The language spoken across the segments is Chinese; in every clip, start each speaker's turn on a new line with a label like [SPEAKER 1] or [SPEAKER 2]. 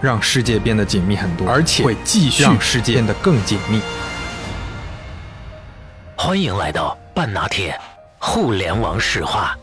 [SPEAKER 1] 让世界变得紧密很多，而且会继续让世界变得更紧密。
[SPEAKER 2] 欢迎来到半拿铁互联网史话。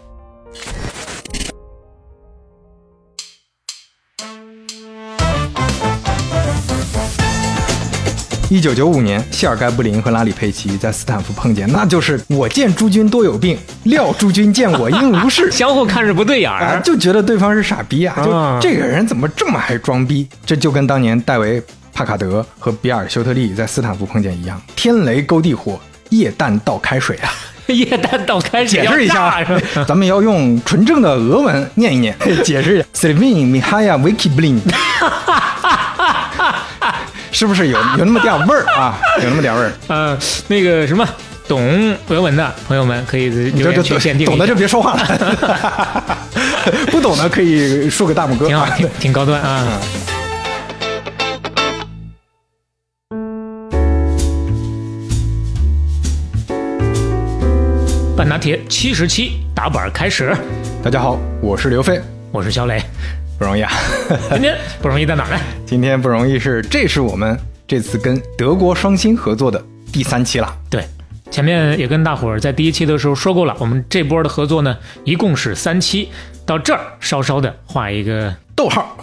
[SPEAKER 1] 一九九五年，谢尔盖·布林和拉里·佩奇在斯坦福碰见，那就是我见诸君多有病，料诸君见我应如是。
[SPEAKER 3] 相互看着不对眼
[SPEAKER 1] 啊，
[SPEAKER 3] 儿。
[SPEAKER 1] 就觉得对方是傻逼啊！就
[SPEAKER 3] 啊
[SPEAKER 1] 这个人怎么这么爱装逼？这就跟当年戴维·帕卡德和比尔·休特利在斯坦福碰见一样，天雷勾地火，液氮倒开水啊！
[SPEAKER 3] 液氮倒开水
[SPEAKER 1] 解释一下 咱们要用纯正的俄文念一念，解释一下。Sylvain Mihaya Wiki Blin，是不是有有那么点味儿啊？有那么点 味儿。
[SPEAKER 3] 呃，那个什么，懂俄文的朋友们可以
[SPEAKER 1] 你
[SPEAKER 3] 留言区限定
[SPEAKER 1] 懂的就别说话了，不懂的可以竖个大拇哥。
[SPEAKER 3] 挺好，挺挺高端啊。半拿铁七十七打板开始，
[SPEAKER 1] 大家好，我是刘飞，
[SPEAKER 3] 我是肖磊。
[SPEAKER 1] 不容易啊。
[SPEAKER 3] 今天 不容易在哪儿呢？
[SPEAKER 1] 今天不容易是，这是我们这次跟德国双星合作的第三期了。
[SPEAKER 3] 对，前面也跟大伙儿在第一期的时候说过了，我们这波的合作呢，一共是三期，到这儿稍稍的画一个
[SPEAKER 1] 逗号，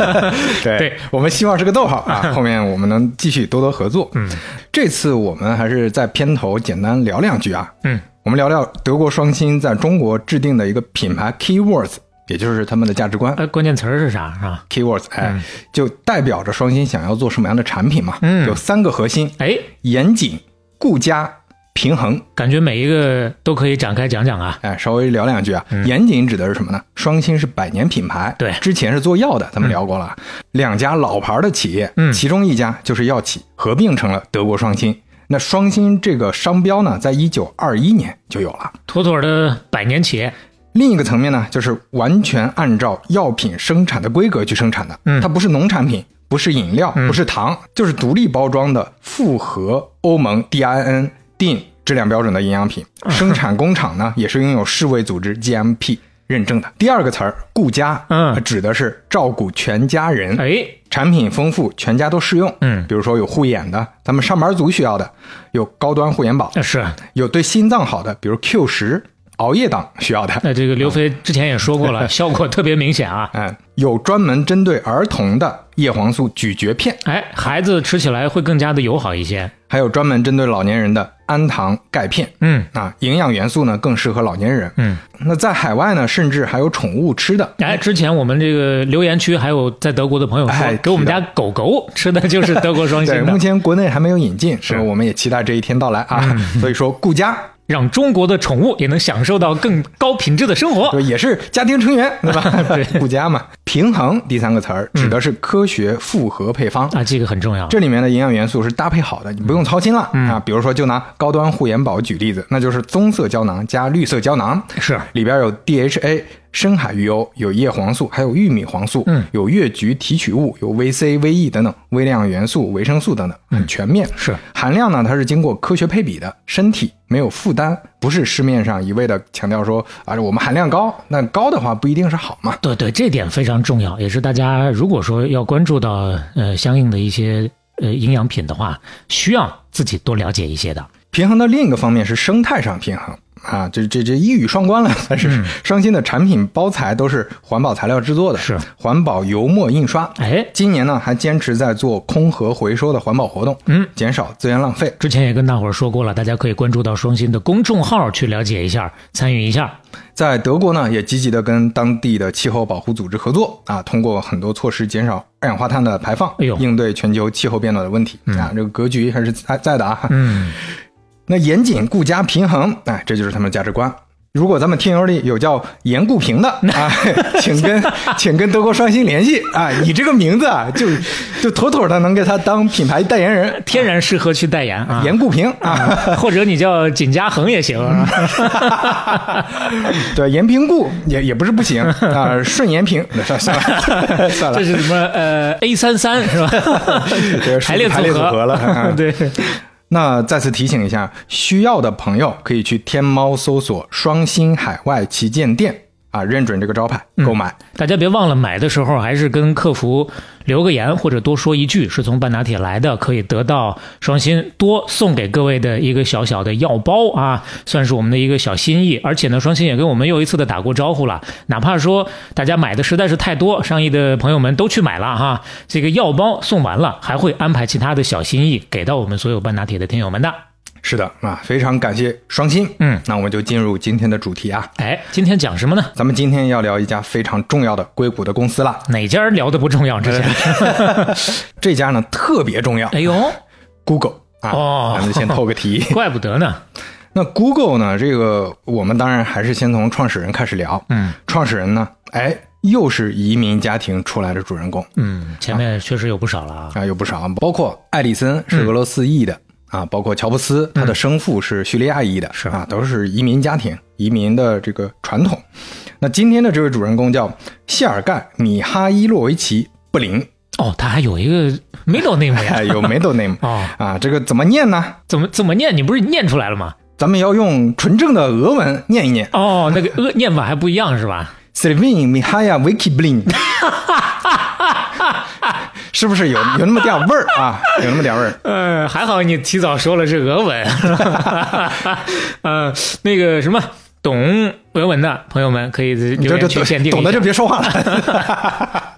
[SPEAKER 1] 对
[SPEAKER 3] 对
[SPEAKER 1] 我们希望是个逗号啊，后面我们能继续多多合作。
[SPEAKER 3] 嗯，
[SPEAKER 1] 这次我们还是在片头简单聊两句啊，
[SPEAKER 3] 嗯，
[SPEAKER 1] 我们聊聊德国双星在中国制定的一个品牌 keywords，也就是他们的价值观。
[SPEAKER 3] 呃关键词儿是啥是吧
[SPEAKER 1] ？keywords，哎，就代表着双星想要做什么样的产品嘛？
[SPEAKER 3] 嗯
[SPEAKER 1] 有三个核心：
[SPEAKER 3] 哎，
[SPEAKER 1] 严谨、顾家、平衡。
[SPEAKER 3] 感觉每一个都可以展开讲讲啊。
[SPEAKER 1] 哎，稍微聊两句啊。严谨指的是什么呢？双星是百年品牌，
[SPEAKER 3] 对
[SPEAKER 1] 之前是做药的，咱们聊过了。两家老牌的企业，
[SPEAKER 3] 嗯
[SPEAKER 1] 其中一家就是药企，合并成了德国双星。那双星这个商标呢，在一九二一年就有了。
[SPEAKER 3] 妥妥的百年企业，
[SPEAKER 1] 另一个层面呢，就是完全按照药品生产的规格去生产的，
[SPEAKER 3] 嗯
[SPEAKER 1] 它不是农产品，不是饮料，不是糖，就是独立包装的符合欧盟 DIN DIN 质量标准的营养品。生产工厂呢，也是拥有世卫组织 GMP 认证的。第二个词儿“顾家”，
[SPEAKER 3] 嗯
[SPEAKER 1] 指的是照顾全家人，
[SPEAKER 3] 哎，
[SPEAKER 1] 产品丰富，全家都适用。
[SPEAKER 3] 嗯
[SPEAKER 1] 比如说有护眼的，咱们上班族需要的；有高端护眼宝，
[SPEAKER 3] 是。
[SPEAKER 1] 有对心脏好的，比如 Q 十熬夜党需要的。
[SPEAKER 3] 那这个刘飞之前也说过了，效果特别明显啊。
[SPEAKER 1] 嗯，有专门针对儿童的叶黄素咀嚼片，
[SPEAKER 3] 哎，孩子吃起来会更加的友好一些。
[SPEAKER 1] 还有专门针对老年人的氨糖钙片。
[SPEAKER 3] 嗯
[SPEAKER 1] 啊，营养元素呢更适合老年人。
[SPEAKER 3] 嗯，
[SPEAKER 1] 那在海外呢，甚至还有宠物吃的。
[SPEAKER 3] 哎，之前我们这个留言区还有在德国的朋友说，
[SPEAKER 1] 哎
[SPEAKER 3] 给我们家狗狗吃的就是德国双
[SPEAKER 1] 对，
[SPEAKER 3] 星的，
[SPEAKER 1] 目前国内还没有引进，
[SPEAKER 3] 是嗯
[SPEAKER 1] 我们也期待这一天到来啊。所以说，顾家
[SPEAKER 3] 让中国的宠物也能享受到更高品质的生活。
[SPEAKER 1] 对也是家庭成员，对吧？
[SPEAKER 3] 对
[SPEAKER 1] 顾家嘛，平衡第三个词儿指的是科学复合配方。
[SPEAKER 3] 啊，这个很重要。
[SPEAKER 1] 这里面的营养元素是搭配好的，你不用操心了、啊。比如说，就拿高端护眼宝举例子，那就是棕色胶囊加绿色胶囊，
[SPEAKER 3] 是
[SPEAKER 1] 里边有 DHA、深海鱼油、有叶黄素，还有玉米黄素，
[SPEAKER 3] 嗯
[SPEAKER 1] 有越橘提取物，有 VC、VE 等等微量元素、维生素等等，很全面。
[SPEAKER 3] 是
[SPEAKER 1] 含量呢，它是经过科学配比的，身体没有负担，不是市面上一味的强调说啊，我们含量高，那高的话不一定是好嘛。
[SPEAKER 3] 对对，这点非常重要，也是大家如果说要关注到呃相应的一些呃营养品的话，需要自己多了解一些的。
[SPEAKER 1] 平衡的另一个方面是生态上平衡啊，这这这一语双关了。但是双星的产品包材都是环保材料制作的，
[SPEAKER 3] 是
[SPEAKER 1] 环保油墨印刷。
[SPEAKER 3] 哎，
[SPEAKER 1] 今年呢还坚持在做空盒回收的环保活动，
[SPEAKER 3] 嗯，
[SPEAKER 1] 减少资源浪费。
[SPEAKER 3] 之前也跟大伙儿说过了，大家可以关注到双星的公众号去了解一下，参与一下。
[SPEAKER 1] 在德国呢，也积极的跟当地的气候保护组织合作啊，通过很多措施减少二氧化碳的排放，应对全球气候变暖的问题、啊。这个格局还是在在的啊。
[SPEAKER 3] 嗯，
[SPEAKER 1] 那严谨、顾家、平衡，哎，这就是他们的价值观。如果咱们听友里有叫严顾平的 啊，请跟 请跟德国双星联系啊，你这个名字啊，就就妥妥的能给他当品牌代言人，
[SPEAKER 3] 天然适合去代言啊。
[SPEAKER 1] 严顾平啊，
[SPEAKER 3] 或者你叫锦家恒也行。
[SPEAKER 1] 啊 对，严平顾也也不是不行啊，顺延平，算算了算了
[SPEAKER 3] 这，是什么？呃，A 三三是吧？排列
[SPEAKER 1] 组
[SPEAKER 3] 合
[SPEAKER 1] 合了。啊
[SPEAKER 3] 对，
[SPEAKER 1] 那再次提醒一下，需要的朋友可以去天猫搜索“双星海外旗舰店”啊，认准这个招牌购买。
[SPEAKER 3] 大家别忘了买的时候还是跟客服留个言或者多说一句是从半打铁来的，可以得到双新多送给各位的一个小小的药包啊，算是我们的一个小心意。而且呢，双新也跟我们又一次的打过招呼了，哪怕说大家买的实在是太多，上亿的朋友们都去买了哈，这个药包送完了，还会安排其他的小心意给到我们所有半打铁的听友们的。
[SPEAKER 1] 是的啊，非常感谢双星。
[SPEAKER 3] 嗯，
[SPEAKER 1] 那我们就进入今天的主题啊。
[SPEAKER 3] 哎，今天讲什么呢？
[SPEAKER 1] 咱们今天要聊一家非常重要的硅谷的公司啦。
[SPEAKER 3] 哪家聊的不重要？这家，
[SPEAKER 1] 这家呢特别重要
[SPEAKER 3] 哎呦
[SPEAKER 1] ，，Google 啊。
[SPEAKER 3] 哦
[SPEAKER 1] 咱们先透个题。
[SPEAKER 3] 怪不得呢。
[SPEAKER 1] 那 Google 呢，这个我们当然还是先从创始人开始聊。
[SPEAKER 3] 嗯
[SPEAKER 1] 创始人呢，哎，又是移民家庭出来的主人公
[SPEAKER 3] 嗯，前面确实有不少了啊。
[SPEAKER 1] 啊，有不少，包括艾里森是俄罗斯裔的。啊，包括乔布斯，他的生父是叙利亚裔的，
[SPEAKER 3] 是
[SPEAKER 1] 啊，都是移民家庭，移民的这个传统。那今天的这位主人公叫谢尔盖·米哈伊洛维奇·布林，
[SPEAKER 3] 哦，他还有一个 middle name 呀。
[SPEAKER 1] 哎，有 middle name
[SPEAKER 3] 哦，
[SPEAKER 1] 啊，这个怎么念呢？
[SPEAKER 3] 怎么怎么念？你不是念出来了吗？
[SPEAKER 1] 咱们要用纯正的俄文念一念
[SPEAKER 3] 哦，那个呃念法还不一样是吧
[SPEAKER 1] ？，Selvin Mihaya Wiki Blin，是不是有 有那么点味儿啊？有那么点味儿。
[SPEAKER 3] 呃，还好你提早说了是俄文。呃，那个什么，懂俄文的朋友们可以留言
[SPEAKER 1] 你这这
[SPEAKER 3] 区限定
[SPEAKER 1] 懂的就别说话了，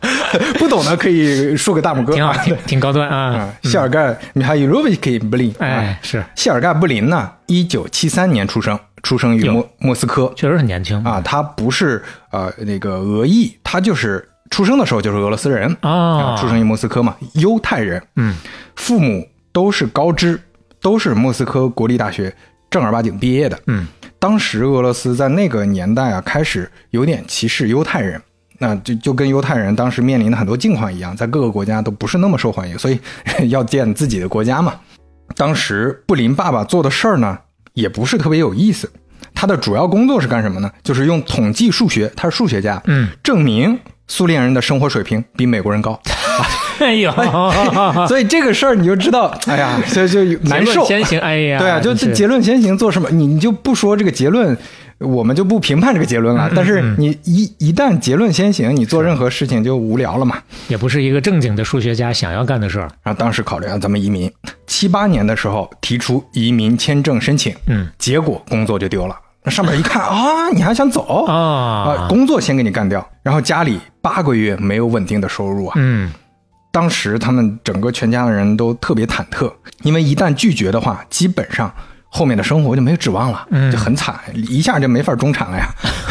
[SPEAKER 1] 不懂的可以竖个大拇哥。
[SPEAKER 3] 挺好，挺挺高端啊
[SPEAKER 1] 啊。。谢尔盖·米哈伊洛维奇·布林，
[SPEAKER 3] 哎
[SPEAKER 1] 啊，，
[SPEAKER 3] 是，
[SPEAKER 1] 谢尔盖·布林呢，一九七三年出生，出生于
[SPEAKER 3] 哟
[SPEAKER 1] 莫莫斯科
[SPEAKER 3] 确实很年轻
[SPEAKER 1] 啊，他不是呃那个俄裔，他就是出生的时候就是俄罗斯人
[SPEAKER 3] 啊
[SPEAKER 1] 出生于莫斯科嘛，犹太人，
[SPEAKER 3] 嗯，
[SPEAKER 1] 父母都是高知，都是莫斯科国立大学正儿八经毕业的。
[SPEAKER 3] 嗯，
[SPEAKER 1] 当时俄罗斯在那个年代啊，开始有点歧视犹太人。那就就跟犹太人当时面临的很多境况一样，在各个国家都不是那么受欢迎，所以要建自己的国家嘛。当时布林爸爸做的事儿呢，也不是特别有意思。他的主要工作是干什么呢？就是用统计数学，他是数学家，
[SPEAKER 3] 嗯，
[SPEAKER 1] 证明苏联人的生活水平比美国人高。
[SPEAKER 3] 哎呦，
[SPEAKER 1] 所以这个事儿你就知道，哎呀，所以就难受。
[SPEAKER 3] 先行，哎呀，
[SPEAKER 1] 对啊，就结论先行做什么？你你就不说这个结论，我们就不评判这个结论
[SPEAKER 3] 嗯
[SPEAKER 1] 了。但是你一一旦结论先行，你做任何事情就无聊了嘛。
[SPEAKER 3] 也不是一个正经的数学家想要干的事儿。
[SPEAKER 1] 然后当时考虑啊，咱们移民，七八年的时候提出移民签证申请，
[SPEAKER 3] 嗯
[SPEAKER 1] 结果工作就丢了。那上面一看啊，你还想走啊？
[SPEAKER 3] 啊，
[SPEAKER 1] 工作先给你干掉，然后家里八个月没有稳定的收入啊。
[SPEAKER 3] 嗯，
[SPEAKER 1] 当时他们整个全家的人都特别忐忑，因为一旦拒绝的话，基本上后面的生活就没有指望了，
[SPEAKER 3] 嗯
[SPEAKER 1] 就很惨，一下就没法中产了呀。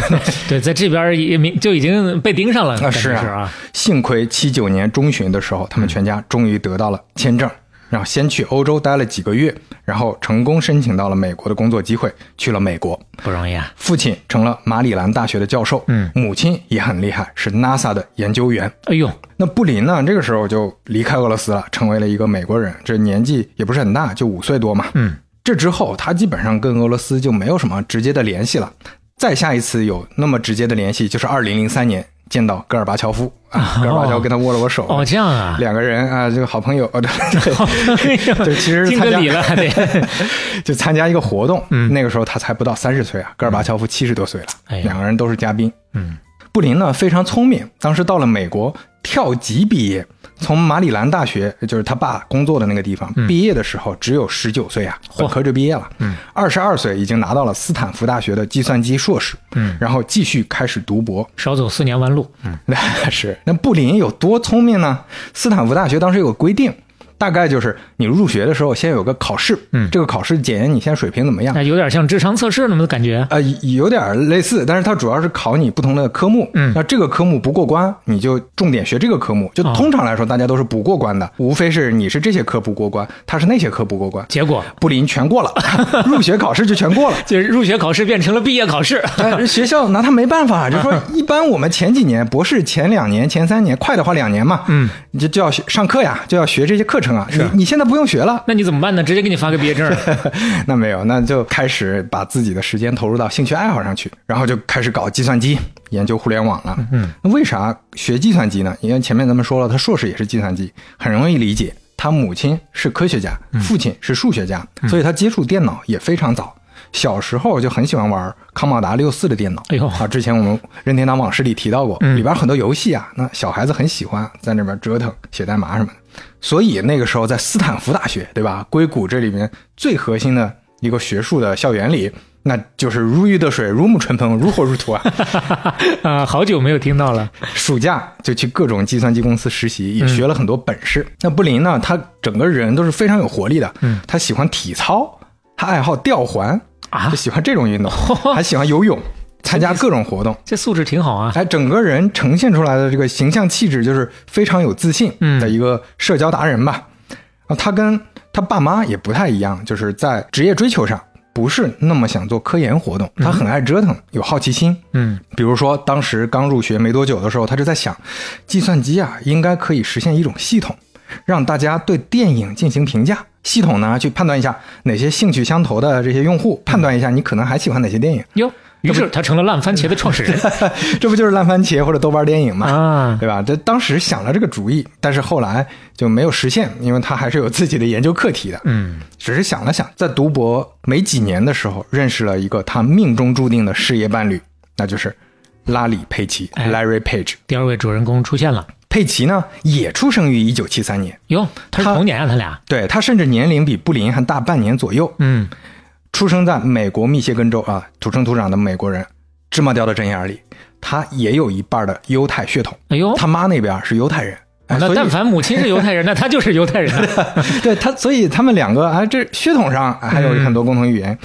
[SPEAKER 3] 对，在这边也明就已经被盯上了，那
[SPEAKER 1] 是啊
[SPEAKER 3] 是啊，
[SPEAKER 1] 幸亏七九年中旬的时候，他们全家终于得到了签证，然后先去欧洲待了几个月，然后成功申请到了美国的工作机会，去了美国。
[SPEAKER 3] 不容易啊。
[SPEAKER 1] 父亲成了马里兰大学的教授，
[SPEAKER 3] 嗯
[SPEAKER 1] 母亲也很厉害，是 NASA 的研究员。
[SPEAKER 3] 哎呦，
[SPEAKER 1] 那布林呢？这个时候就离开俄罗斯了，成为了一个美国人。这年纪也不是很大，就五岁多嘛。
[SPEAKER 3] 嗯，
[SPEAKER 1] 这之后他基本上跟俄罗斯就没有什么直接的联系了。再下一次有那么直接的联系，就是二零零三年见到戈尔巴乔夫啊，戈尔巴乔夫跟他握了握手。
[SPEAKER 3] 哦，这样啊，
[SPEAKER 1] 两个人啊，这个好朋友，哦，对其实
[SPEAKER 3] 敬
[SPEAKER 1] 参加
[SPEAKER 3] 了，
[SPEAKER 1] 就参加一个活动。
[SPEAKER 3] 嗯。
[SPEAKER 1] 那个时候他才不到三十岁啊，戈尔巴乔夫七十多岁了，
[SPEAKER 3] 哎
[SPEAKER 1] 两个人都是嘉宾。
[SPEAKER 3] 嗯，
[SPEAKER 1] 布林呢非常聪明，当时到了美国跳级毕业，从马里兰大学，就是他爸工作的那个地方、毕业的时候只有十九岁啊，本科就毕业了。
[SPEAKER 3] 嗯，
[SPEAKER 1] 二十二岁已经拿到了斯坦福大学的计算机硕士。
[SPEAKER 3] 嗯，
[SPEAKER 1] 然后继续开始读博。
[SPEAKER 3] 少走四年弯路。嗯，
[SPEAKER 1] 那 是那布林有多聪明呢？斯坦福大学当时有个规定，大概就是你入学的时候先有个考试，
[SPEAKER 3] 嗯
[SPEAKER 1] 这个考试检验你现在水平怎么样。
[SPEAKER 3] 那有点像智商测试那么的感觉。
[SPEAKER 1] 呃，有点类似，但是它主要是考你不同的科目。
[SPEAKER 3] 嗯
[SPEAKER 1] 那这个科目不过关，你就重点学这个科目。就
[SPEAKER 3] 哦
[SPEAKER 1] 通常来说，大家都是不过关的，无非是你是这些科不过关，他是那些科不过关。
[SPEAKER 3] 结果
[SPEAKER 1] 布林全过了，入学考试就全过了。
[SPEAKER 3] 就是入学考试变成了毕业考试。
[SPEAKER 1] 哎，学校拿他没办法，就说一般我们前几年博士前两年、前三年，快的话两年嘛，
[SPEAKER 3] 嗯，
[SPEAKER 1] 你就就要学上课呀，就要学这些课程啊。你你现在不用学了，
[SPEAKER 3] 那你怎么办呢？直接给你发个毕业证。
[SPEAKER 1] 那没有，那就开始把自己的时间投入到兴趣爱好上去，然后就开始搞计算机，研究互联网了。
[SPEAKER 3] 嗯，
[SPEAKER 1] 那为啥学计算机呢？因为前面咱们说了，他硕士也是计算机，很容易理解。他母亲是科学家，父亲是数学家，所以他接触电脑也非常早。小时候就很喜欢玩康马达六四的电脑。
[SPEAKER 3] 哎呦
[SPEAKER 1] 啊，之前我们任天堂往事里提到过，里边很多游戏啊，那小孩子很喜欢在那边折腾、写代码什么的。所以那个时候在斯坦福大学，对吧？硅谷这里面最核心的一个学术的校园里，那就是如鱼得水、如沐春风、如火如荼啊。
[SPEAKER 3] 啊，好久没有听到了。
[SPEAKER 1] 暑假就去各种计算机公司实习，也学了很多本事。那布林呢，他整个人都是非常有活力的。
[SPEAKER 3] 嗯，
[SPEAKER 1] 他喜欢体操，他爱好吊环
[SPEAKER 3] 啊
[SPEAKER 1] 就喜欢这种运动，还喜欢游泳，参加各种活动。
[SPEAKER 3] 这素质挺好啊。
[SPEAKER 1] 哎，整个人呈现出来的这个形象气质，就是非常有自信
[SPEAKER 3] 嗯
[SPEAKER 1] 的一个社交达人吧。啊，他跟他爸妈也不太一样，就是在职业追求上不是那么想做科研活动，他很爱折腾，有好奇心。
[SPEAKER 3] 嗯
[SPEAKER 1] 比如说，当时刚入学没多久的时候，他就在想，计算机啊，应该可以实现一种系统，让大家对电影进行评价。系统呢，去判断一下哪些兴趣相投的这些用户，判断一下你可能还喜欢哪些电影。
[SPEAKER 3] 哟，于是他成了烂番茄的创始人
[SPEAKER 1] 这不就是烂番茄或者豆瓣电影吗？
[SPEAKER 3] 啊。
[SPEAKER 1] 对吧？他当时想了这个主意，但是后来就没有实现，因为他还是有自己的研究课题的。
[SPEAKER 3] 嗯，
[SPEAKER 1] 只是想了想，在读博没几年的时候，认识了一个他命中注定的事业伴侣，那就是拉里·佩奇
[SPEAKER 3] 哎
[SPEAKER 1] （Larry Page）。
[SPEAKER 3] 第二位主人公出现了。
[SPEAKER 1] 佩奇呢，也出生于一九七三年，
[SPEAKER 3] 哟，他是
[SPEAKER 1] 他
[SPEAKER 3] 同年啊，他俩。
[SPEAKER 1] 对他甚至年龄比布林还大半年左右。
[SPEAKER 3] 嗯
[SPEAKER 1] 出生在美国密歇根州啊，土生土长的美国人，芝麻掉到针眼里，他也有一半的犹太血统，
[SPEAKER 3] 哎呦，
[SPEAKER 1] 他妈那边是犹太人。哎
[SPEAKER 3] 那但凡母亲是犹太人，那他就是犹太人了。
[SPEAKER 1] 对他，所以他们两个啊，这血统上啊还有很多共同语言。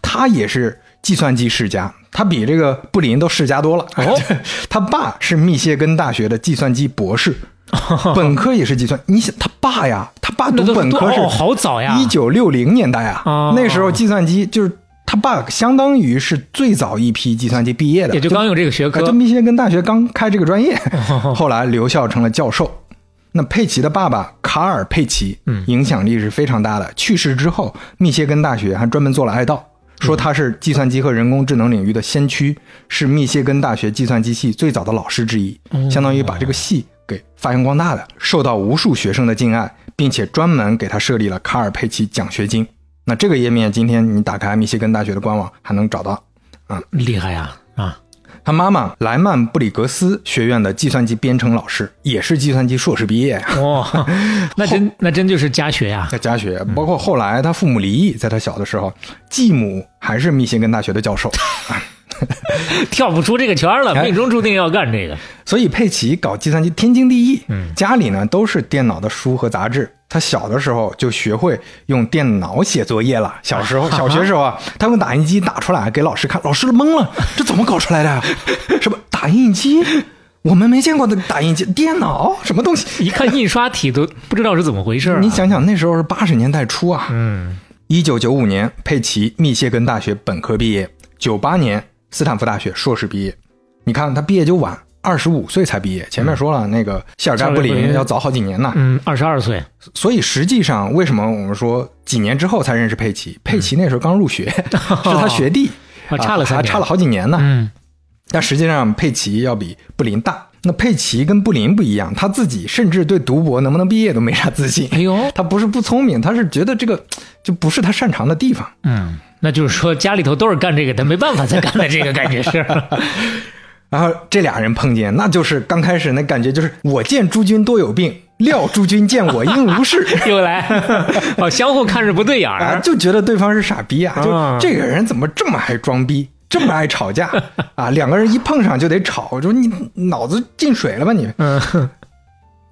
[SPEAKER 1] 他也是计算机世家，他比这个布林都世家多了。
[SPEAKER 3] 哦，
[SPEAKER 1] 他爸是密歇根大学的计算机博士，本科也是计算。你想，他爸呀，他爸读本科是
[SPEAKER 3] 哦，好早呀！
[SPEAKER 1] 一九六零年代啊，
[SPEAKER 3] 哦
[SPEAKER 1] 那时候计算机就是他爸相当于是最早一批计算机毕业的，
[SPEAKER 3] 也就刚有这个学
[SPEAKER 1] 啊，
[SPEAKER 3] 科
[SPEAKER 1] 就。密歇根大学刚开这个专业，后来留校成了教授。那佩奇的爸爸卡尔·佩奇，
[SPEAKER 3] 嗯
[SPEAKER 1] 影响力是非常大的。去世之后，密歇根大学还专门做了哀悼，说他是计算机和人工智能领域的先驱，是密歇根大学计算机系最早的老师之一，相当于把这个系给发扬光大的，受到无数学生的敬爱，并且专门给他设立了卡尔·佩奇奖学金。那这个页面，今天你打开密歇根大学的官网还能找到。
[SPEAKER 3] 啊厉害呀！啊，
[SPEAKER 1] 他妈妈莱曼布里格斯学院的计算机编程老师，也是计算机硕士毕业呀。
[SPEAKER 3] 哇，那真那真就是家学呀！
[SPEAKER 1] 在家学，包括后来他父母离异，在他小的时候，继母还是密歇根大学的教授，
[SPEAKER 3] 跳不出这个圈了，
[SPEAKER 1] 哎
[SPEAKER 3] 命中注定要干这个。
[SPEAKER 1] 所以佩奇搞计算机天经地义。
[SPEAKER 3] 嗯
[SPEAKER 1] 家里呢都是电脑的书和杂志，他小的时候就学会用电脑写作业了。小时候，小学时候啊，他用打印机打出来给老师看，老师都懵了，这怎么搞出来的呀？什么打印机？我们没见过的打印机，电脑什么东西？
[SPEAKER 3] 一看印刷体都不知道是怎么回事啊。
[SPEAKER 1] 你想想，那时候是八十年代初啊。
[SPEAKER 3] 嗯，
[SPEAKER 1] 一九九五年，佩奇密歇根大学本科毕业；九八年，斯坦福大学硕士毕业。你看他毕业就晚，二十五岁才毕业。前面说了，那个谢尔盖布
[SPEAKER 3] 林
[SPEAKER 1] 林要早好几年呢。
[SPEAKER 3] 嗯，二十二岁，
[SPEAKER 1] 所以实际上，为什么我们说几年之后才认识佩奇？佩奇那时候刚入学，是他学弟，
[SPEAKER 3] 啊，差了
[SPEAKER 1] 差了好几年呢。
[SPEAKER 3] 嗯，
[SPEAKER 1] 但实际上，佩奇要比布林大。那佩奇跟布林不一样，他自己甚至对读博能不能毕业都没啥自信。
[SPEAKER 3] 哎呦，
[SPEAKER 1] 他不是不聪明，他是觉得这个就不是他擅长的地方。
[SPEAKER 3] 嗯，那就是说家里头都是干这个，的没办法才干的这个感觉是。
[SPEAKER 1] 然后这俩人碰见，那就是刚开始那感觉，就是我见诸君多有病，料诸君见我应无事。
[SPEAKER 3] 又来，哦，相互看着不对眼
[SPEAKER 1] 啊，
[SPEAKER 3] 儿。
[SPEAKER 1] 就觉得对方是傻逼啊！就
[SPEAKER 3] 啊
[SPEAKER 1] 这个人怎么这么爱装逼，这么爱吵架啊？两个人一碰上就得吵，我说你脑子进水了吧你？
[SPEAKER 3] 嗯，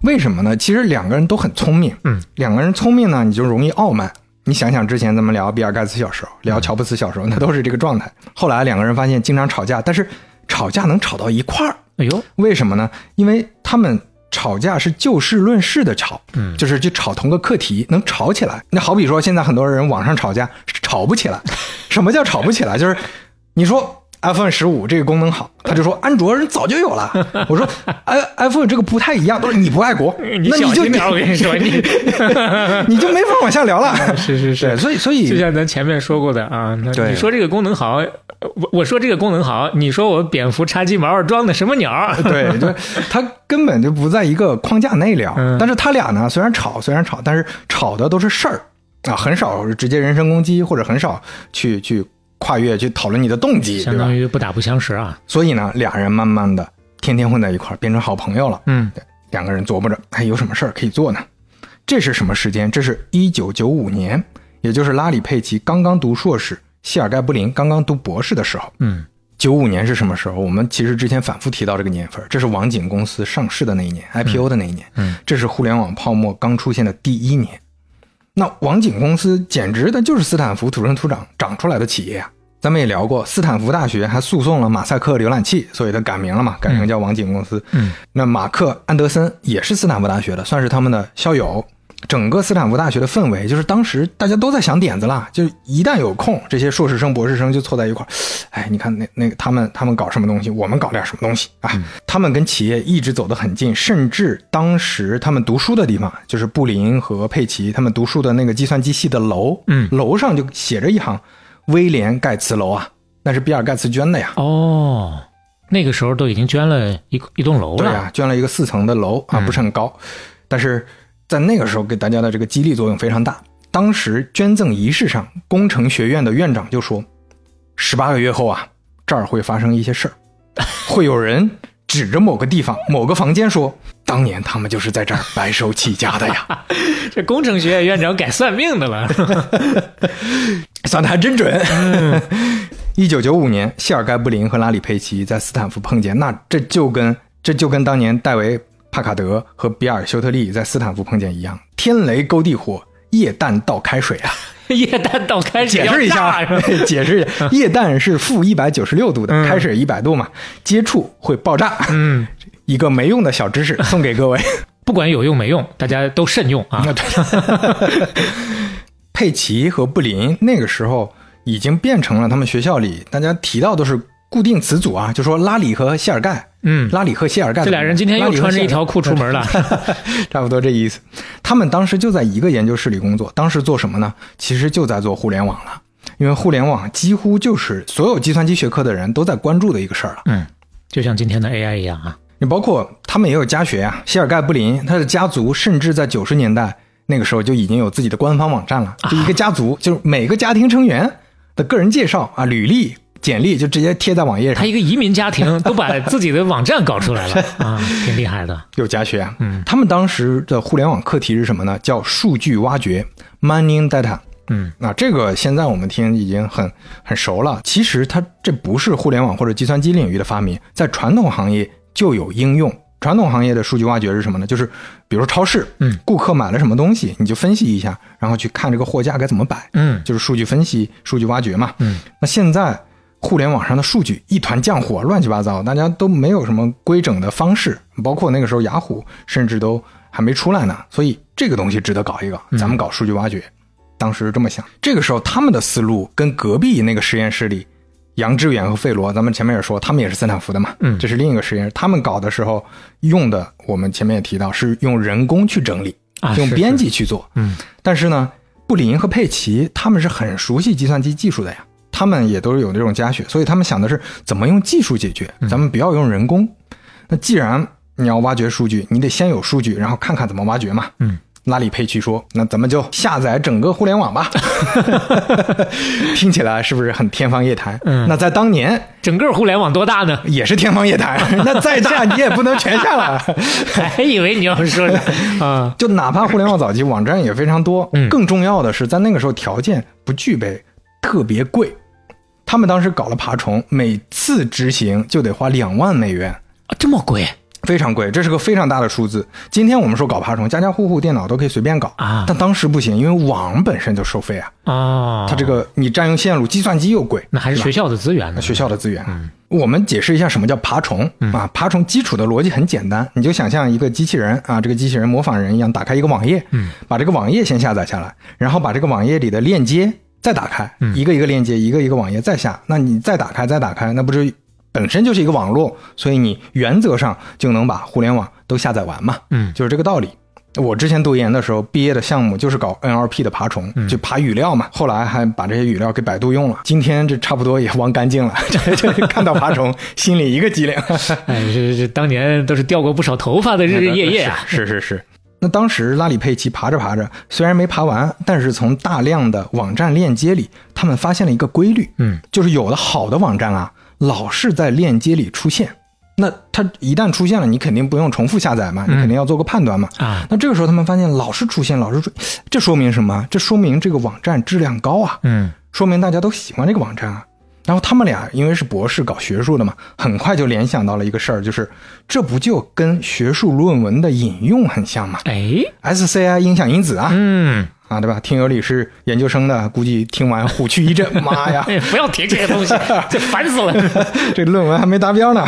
[SPEAKER 1] 为什么呢？其实两个人都很聪明，
[SPEAKER 3] 嗯，
[SPEAKER 1] 两个人聪明呢，你就容易傲慢。你想想之前咱们聊比尔盖茨小时候，聊乔布斯小时候，那都是这个状态。后来两个人发现经常吵架，但是吵架能吵到一块儿，
[SPEAKER 3] 哎呦，
[SPEAKER 1] 为什么呢？因为他们吵架是就事论事的吵，
[SPEAKER 3] 嗯
[SPEAKER 1] 就是去吵同个课题，能吵起来。那好比说，现在很多人网上吵架吵不起来。什么叫吵不起来？就是你说 iPhone 十五这个功能好，他就说安卓人早就有了。我说 i iPhone 这个不太一样，都是你不爱国，那
[SPEAKER 3] 你
[SPEAKER 1] 那就
[SPEAKER 3] 小心点，我跟你说，你
[SPEAKER 1] 你就没法往下聊了。
[SPEAKER 3] 是是
[SPEAKER 1] 是，所以所以就
[SPEAKER 3] 像咱前面说过的啊，那你说这个功能好，我我说这个功能好，你说我蝙蝠插鸡毛装的什么鸟儿？
[SPEAKER 1] 对，就他根本就不在一个框架内聊。
[SPEAKER 3] 嗯
[SPEAKER 1] 但是他俩呢，虽然吵，虽然吵，但是吵的都是事儿啊，很少直接人身攻击，或者很少去去跨越去讨论你的动机，
[SPEAKER 3] 相？当于不打不相识啊。
[SPEAKER 1] 所以呢，俩人慢慢的天天混在一块儿，变成好朋友了。
[SPEAKER 3] 嗯对
[SPEAKER 1] 两个人琢磨着，哎，有什么事儿可以做呢？这是什么时间？这是一九九五年，也就是拉里·佩奇刚刚读硕士，谢尔盖·布林刚刚读博士的时候。
[SPEAKER 3] 嗯
[SPEAKER 1] 九五年是什么时候？我们其实之前反复提到这个年份，这是网景公司上市的那一年，IPO 的那一年，
[SPEAKER 3] 嗯，
[SPEAKER 1] 这是互联网泡沫刚出现的第一年。那网景公司简直的就是斯坦福土生土长长出来的企业啊！咱们也聊过，斯坦福大学还诉讼了马赛克浏览器，所以它改名了嘛，改成叫网景公司。
[SPEAKER 3] 嗯，
[SPEAKER 1] 那马克·安德森也是斯坦福大学的，算是他们的校友。整个斯坦福大学的氛围，就是当时大家都在想点子啦，就一旦有空，这些硕士生、博士生就凑在一块儿，哎，你看那那个他们他们搞什么东西，我们搞点什么东西啊？他们跟企业一直走得很近，甚至当时他们读书的地方，就是布林和佩奇他们读书的那个计算机系的楼，
[SPEAKER 3] 嗯
[SPEAKER 1] 楼上就写着一行“威廉盖茨楼”啊，那是比尔盖茨捐的呀。
[SPEAKER 3] 哦，那个时候都已经捐了一一栋楼了。
[SPEAKER 1] 对呀、捐了一个四层的楼啊，
[SPEAKER 3] 嗯
[SPEAKER 1] 不是很高，但是在那个时候给大家的这个激励作用非常大。当时捐赠仪式上，工程学院的院长就说，十八个月后啊，这儿会发生一些事儿，会有人指着某个地方、某个房间说，当年他们就是在这儿白手起家的呀，
[SPEAKER 3] 这工程学院院长改算命的了。
[SPEAKER 1] 算的还真准。一九九五年，谢尔盖·布林和拉里·佩奇在斯坦福碰见，那这就跟这就跟当年戴维·帕卡德和比尔·休特利在斯坦福碰见一样，天雷勾地火，液氮倒开水啊！
[SPEAKER 3] 液氮倒开水
[SPEAKER 1] 解释一下 解释一下，液氮是负一百九十六度的，
[SPEAKER 3] 嗯
[SPEAKER 1] 开水一百度嘛，接触会爆炸。
[SPEAKER 3] 嗯，
[SPEAKER 1] 一个没用的小知识送给各位。
[SPEAKER 3] 不管有用没用，大家都慎用啊。
[SPEAKER 1] 佩奇和布林那个时候已经变成了他们学校里大家提到都是固定词组啊，就说拉里和谢尔盖，
[SPEAKER 3] 嗯，
[SPEAKER 1] 拉里和谢尔盖，
[SPEAKER 3] 这俩人今天又穿着一条裤出门了。
[SPEAKER 1] 差不多这意思。他们当时就在一个研究室里工作，当时做什么呢？其实就在做互联网了，因为互联网几乎就是所有计算机学科的人都在关注的一个事儿了。
[SPEAKER 3] 嗯，就像今天的 AI 一样啊。
[SPEAKER 1] 你包括他们也有家学啊、谢尔盖·布林他的家族甚至在九十年代那个时候就已经有自己的官方网站了，就一个家族，就是每个家庭成员的个人介绍啊、履历、简历就直接贴在网页上
[SPEAKER 3] 他。一个移民家庭都把自己的网站搞出来了 啊，挺厉害的。
[SPEAKER 1] 有家学啊，嗯，他们当时的互联网课题是什么呢？叫数据挖掘 （mining data）。
[SPEAKER 3] 嗯，
[SPEAKER 1] 那这个现在我们听已经很很熟了。其实它这不是互联网或者计算机领域的发明，在传统行业就有应用。传统行业的数据挖掘是什么呢？就是比如说超市，
[SPEAKER 3] 嗯，
[SPEAKER 1] 顾客买了什么东西，你就分析一下，然后去看这个货架该怎么摆，
[SPEAKER 3] 嗯
[SPEAKER 1] 就是数据分析、数据挖掘嘛。
[SPEAKER 3] 嗯，
[SPEAKER 1] 那现在互联网上的数据一团浆糊，乱七八糟，大家都没有什么规整的方式，包括那个时候雅虎甚至都还没出来呢，所以这个东西值得搞一搞，咱们搞数据挖掘。当时这么想，这个时候他们的思路跟隔壁那个实验室里。杨致远和费罗，咱们前面也说，他们也是斯坦福的嘛，
[SPEAKER 3] 嗯
[SPEAKER 1] 这是另一个实验室。他们搞的时候用的，我们前面也提到，是用人工去整理，
[SPEAKER 3] 啊
[SPEAKER 1] 用编辑去做。
[SPEAKER 3] 嗯
[SPEAKER 1] 但是呢，布林和佩奇他们是很熟悉计算机技术的呀，他们也都是有这种加血，所以他们想的是怎么用技术解决，咱们不要用人工。那既然你要挖掘数据，你得先有数据，然后看看怎么挖掘嘛。
[SPEAKER 3] 嗯。
[SPEAKER 1] 拉里·佩奇说：“那咱们就下载整个互联网吧。” 听起来是不是很天方夜谭？
[SPEAKER 3] 嗯
[SPEAKER 1] 那在当年
[SPEAKER 3] 整个互联网多大呢？
[SPEAKER 1] 也是天方夜谭。那再大你也不能全下了。
[SPEAKER 3] 还以为你要说呢啊，
[SPEAKER 1] 就哪怕互联网早期网站也非常多，
[SPEAKER 3] 嗯
[SPEAKER 1] 更重要的是在那个时候条件不具备，特别贵。他们当时搞了爬虫，每次执行就得花两万美元啊，
[SPEAKER 3] 这么贵？
[SPEAKER 1] 非常贵，这是个非常大的数字。今天我们说搞爬虫，家家户户电脑都可以随便搞
[SPEAKER 3] 啊
[SPEAKER 1] 但当时不行，因为网本身就收费啊。
[SPEAKER 3] 哦，
[SPEAKER 1] 它这个你占用线路，计算机又贵，
[SPEAKER 3] 那还是学校的资源呢。
[SPEAKER 1] 学校的资源。我们解释一下什么叫爬虫、啊？爬虫基础的逻辑很简单，你就想象一个机器人啊，这个机器人模仿人一样，打开一个网页，
[SPEAKER 3] 嗯，
[SPEAKER 1] 把这个网页先下载下来，然后把这个网页里的链接再打开，一个一个链接，一个一个网页再下，那你再打开再打开，那不是本身就是一个网络，所以你原则上就能把互联网都下载完嘛，
[SPEAKER 3] 嗯
[SPEAKER 1] 就是这个道理。我之前读研的时候，毕业的项目就是搞 NLP 的爬虫，就爬语料嘛。后来还把这些语料给百度用了。今天这差不多也忘干净了，这这看到爬虫，心里一个激灵。
[SPEAKER 3] 哎，这这当年都是掉过不少头发的日日夜夜啊。
[SPEAKER 1] 是 是是。那当时拉里佩奇爬着爬着，虽然没爬完，但是从大量的网站链接里，他们发现了一个规律，
[SPEAKER 3] 嗯，
[SPEAKER 1] 就是有的好的网站啊，老是在链接里出现。那它一旦出现了，你肯定不用重复下载嘛，你肯定要做个判断嘛。
[SPEAKER 3] 啊，
[SPEAKER 1] 那这个时候他们发现老是出现，老是出，这说明什么？这说明这个网站质量高啊，
[SPEAKER 3] 嗯，
[SPEAKER 1] 说明大家都喜欢这个网站啊。然后他们俩因为是博士搞学术的嘛，很快就联想到了一个事儿，就是这不就跟学术论文的引用很像吗
[SPEAKER 3] 哎
[SPEAKER 1] ，？SCI 影响因子啊，
[SPEAKER 3] 嗯，
[SPEAKER 1] 啊，对吧？听友里是研究生的，估计听完虎躯一震，妈呀！
[SPEAKER 3] 哎，不要提这些东西，这烦死了。
[SPEAKER 1] 这论文还没达标呢。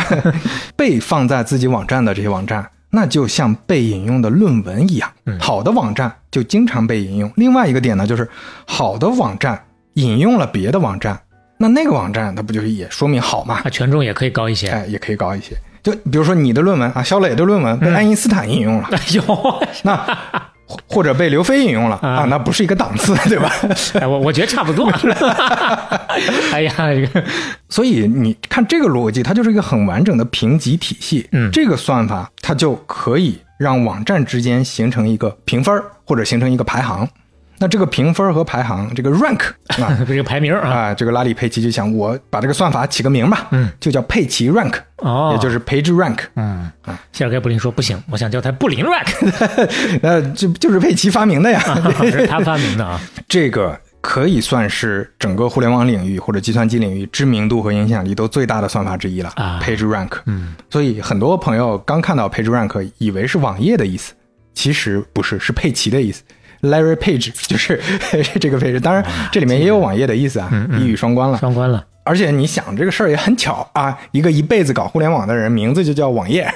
[SPEAKER 1] 被放在自己网站的这些网站，那就像被引用的论文一样。好的网站就经常被引用。另外一个点呢，就是好的网站引用了别的网站，那那个网站它不就是也说明好嘛？
[SPEAKER 3] 啊，权重也可以高一些。
[SPEAKER 1] 哎，也可以高一些。就比如说你的论文啊，肖磊的论文被爱因斯坦引用了，
[SPEAKER 3] 哎呦，
[SPEAKER 1] 那或或者被刘飞引用了啊，那不是一个档次，对吧？
[SPEAKER 3] 哎，我我觉得差不多。哎呀，这个
[SPEAKER 1] 所以你看这个逻辑，它就是一个很完整的评级体系。
[SPEAKER 3] 嗯
[SPEAKER 1] 这个算法它就可以让网站之间形成一个评分儿，或者形成一个排行。那这个评分和排行，这个 rank 啊
[SPEAKER 3] 这个排名啊，
[SPEAKER 1] 啊，这个拉里佩奇就想，我把这个算法起个名吧，
[SPEAKER 3] 嗯，
[SPEAKER 1] 就叫佩奇 rank，
[SPEAKER 3] 哦，
[SPEAKER 1] 也就是 page rank。
[SPEAKER 3] 嗯啊，谢尔盖布林说不行，我想叫他布林 rank，
[SPEAKER 1] 那这就是佩奇发明的呀。
[SPEAKER 3] 是他发明的啊。
[SPEAKER 1] 这个可以算是整个互联网领域或者计算机领域知名度和影响力都最大的算法之一了。
[SPEAKER 3] 啊
[SPEAKER 1] Page Rank，
[SPEAKER 3] 嗯，
[SPEAKER 1] 所以很多朋友刚看到 Page Rank，以为是网页的意思，其实不是，是佩奇的意思。Larry Page 就是 这个 Page，当然这里面也有网页的意思啊，一语双关了。
[SPEAKER 3] 双关了。
[SPEAKER 1] 而且你想这个事儿也很巧啊，一个一辈子搞互联网的人，名字就叫网页，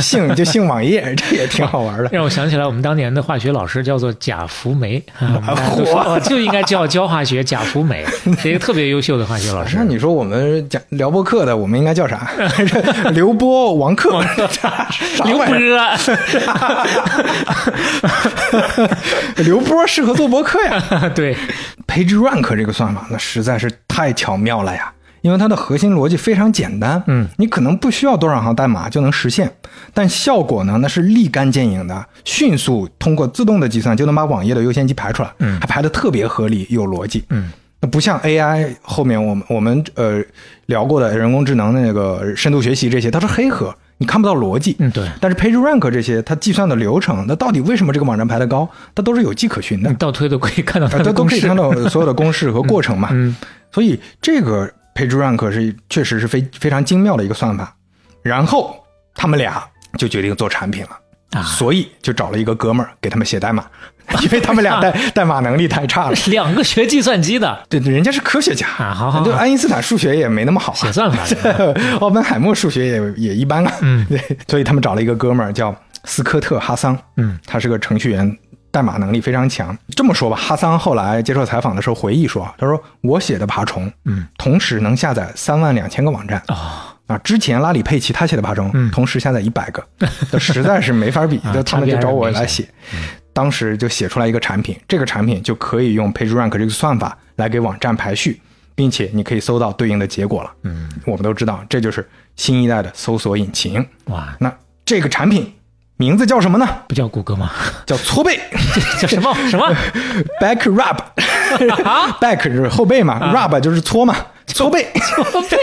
[SPEAKER 1] 姓 就姓网页，这也挺好玩的。
[SPEAKER 3] 让我想起来，我们当年的化学老师叫做贾福梅，啊 就应该叫教化学贾福梅，是一个特别优秀的化学老师
[SPEAKER 1] 那。你说我们讲聊播客的，我们应该叫啥？刘波、王克、啥
[SPEAKER 3] 刘波，
[SPEAKER 1] 刘波适合做博客呀。
[SPEAKER 3] 对
[SPEAKER 1] ，PageRank 这个算法，那实在是太巧妙了呀！因为它的核心逻辑非常简单，
[SPEAKER 3] 嗯，
[SPEAKER 1] 你可能不需要多少行代码就能实现，但效果呢，那是立竿见影的，迅速通过自动的计算就能把网页的优先级排出来，
[SPEAKER 3] 嗯
[SPEAKER 1] 还排的特别合理有逻辑，
[SPEAKER 3] 嗯，
[SPEAKER 1] 那不像 AI 后面我们我们呃聊过的人工智能的那个深度学习这些，它是黑盒，你看不到逻辑，
[SPEAKER 3] 嗯，对，
[SPEAKER 1] 但是 PageRank 这些，它计算的流程，那到底为什么这个网站排得高，它都是有迹可循的
[SPEAKER 3] 你，倒推都可以看到它的公式
[SPEAKER 1] 可以看。到所有的公式和过程嘛。
[SPEAKER 3] 嗯，
[SPEAKER 1] 所以这个 PageRank 是确实是非非常精妙的一个算法。然后他们俩就决定做产品了。
[SPEAKER 3] 啊。
[SPEAKER 1] 所以就找了一个哥们儿给他们写代码，因为他们俩代代码能力太差了。
[SPEAKER 3] 两个学计算机的。
[SPEAKER 1] 对，人家是科学家。
[SPEAKER 3] 啊好好好。
[SPEAKER 1] 就爱因斯坦数学也没那么好、啊，
[SPEAKER 3] 写算法的，
[SPEAKER 1] 奥本海默数学也也一般啊。
[SPEAKER 3] 嗯，
[SPEAKER 1] 对，所以他们找了一个哥们儿叫斯科特·哈桑，
[SPEAKER 3] 嗯，
[SPEAKER 1] 他是个程序员，代码能力非常强。这么说吧，哈桑后来接受采访的时候回忆说啊，他说我写的爬虫，
[SPEAKER 3] 嗯，
[SPEAKER 1] 同时能下载三万两千个网站
[SPEAKER 3] 啊
[SPEAKER 1] 啊。之前拉里佩奇他写的爬虫，
[SPEAKER 3] 嗯
[SPEAKER 1] 同时下载一百个，这实在是没法比，
[SPEAKER 3] 啊
[SPEAKER 1] 就他们就找我来写。当时就写出来一个产品，这个产品就可以用 PageRank 这个算法来给网站排序，并且你可以搜到对应的结果了。
[SPEAKER 3] 嗯，
[SPEAKER 1] 我们都知道，这就是新一代的搜索引擎。
[SPEAKER 3] 哇，
[SPEAKER 1] 那这个产品名字叫什么呢？
[SPEAKER 3] 不叫谷歌吗？
[SPEAKER 1] 叫搓背
[SPEAKER 3] 叫什么什么？
[SPEAKER 1] back rub。back 就是后背嘛、r u b 就是搓嘛，搓背。
[SPEAKER 3] 搓背，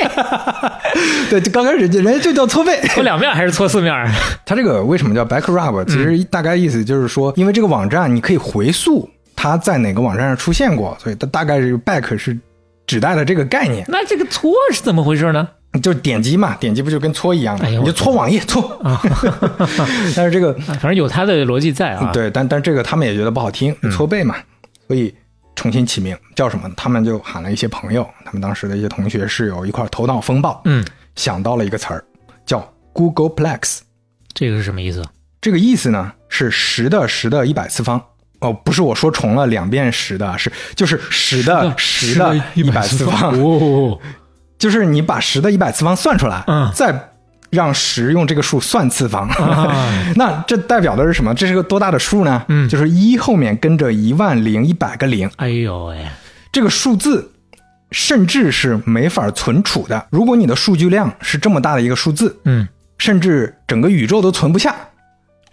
[SPEAKER 1] 对，就刚开始人家人家就叫搓背。
[SPEAKER 3] 搓两面还是搓四面？
[SPEAKER 1] 它这个为什么叫 back rub？其实大概意思就是说，因为这个网站你可以回溯它在哪个网站上出现过，所以它大概是 back 是指代的这个概念。
[SPEAKER 3] 那这个搓是怎么回事呢？
[SPEAKER 1] 就是点击嘛，点击不就跟搓一样
[SPEAKER 3] 的，
[SPEAKER 1] 你就搓网页搓啊。但是这个
[SPEAKER 3] 反正有它的逻辑在啊。，
[SPEAKER 1] 对，但但这个他们也觉得不好听，
[SPEAKER 3] 嗯
[SPEAKER 1] 搓背嘛，所以重新起名叫什么？他们就喊了一些朋友，他们当时的一些同学室友一块头脑风暴，
[SPEAKER 3] 嗯，
[SPEAKER 1] 想到了一个词儿，叫 Googleplex。
[SPEAKER 3] 这个是什么意思？
[SPEAKER 1] 这个意思呢是十的十的一百次方。哦，不是我说重了两遍十的，是就是十的十的一百次方，
[SPEAKER 3] 哦，
[SPEAKER 1] 就是你把十的一百次方算出来，
[SPEAKER 3] 嗯
[SPEAKER 1] 再让十用这个数算次方。
[SPEAKER 3] 啊
[SPEAKER 1] 那这代表的是什么？这是个多大的数呢？
[SPEAKER 3] 嗯
[SPEAKER 1] 就是一后面跟着一万零一百个零，
[SPEAKER 3] 哎呦喂，
[SPEAKER 1] 这个数字甚至是没法存储的。如果你的数据量是这么大的一个数字，
[SPEAKER 3] 嗯，
[SPEAKER 1] 甚至整个宇宙都存不下。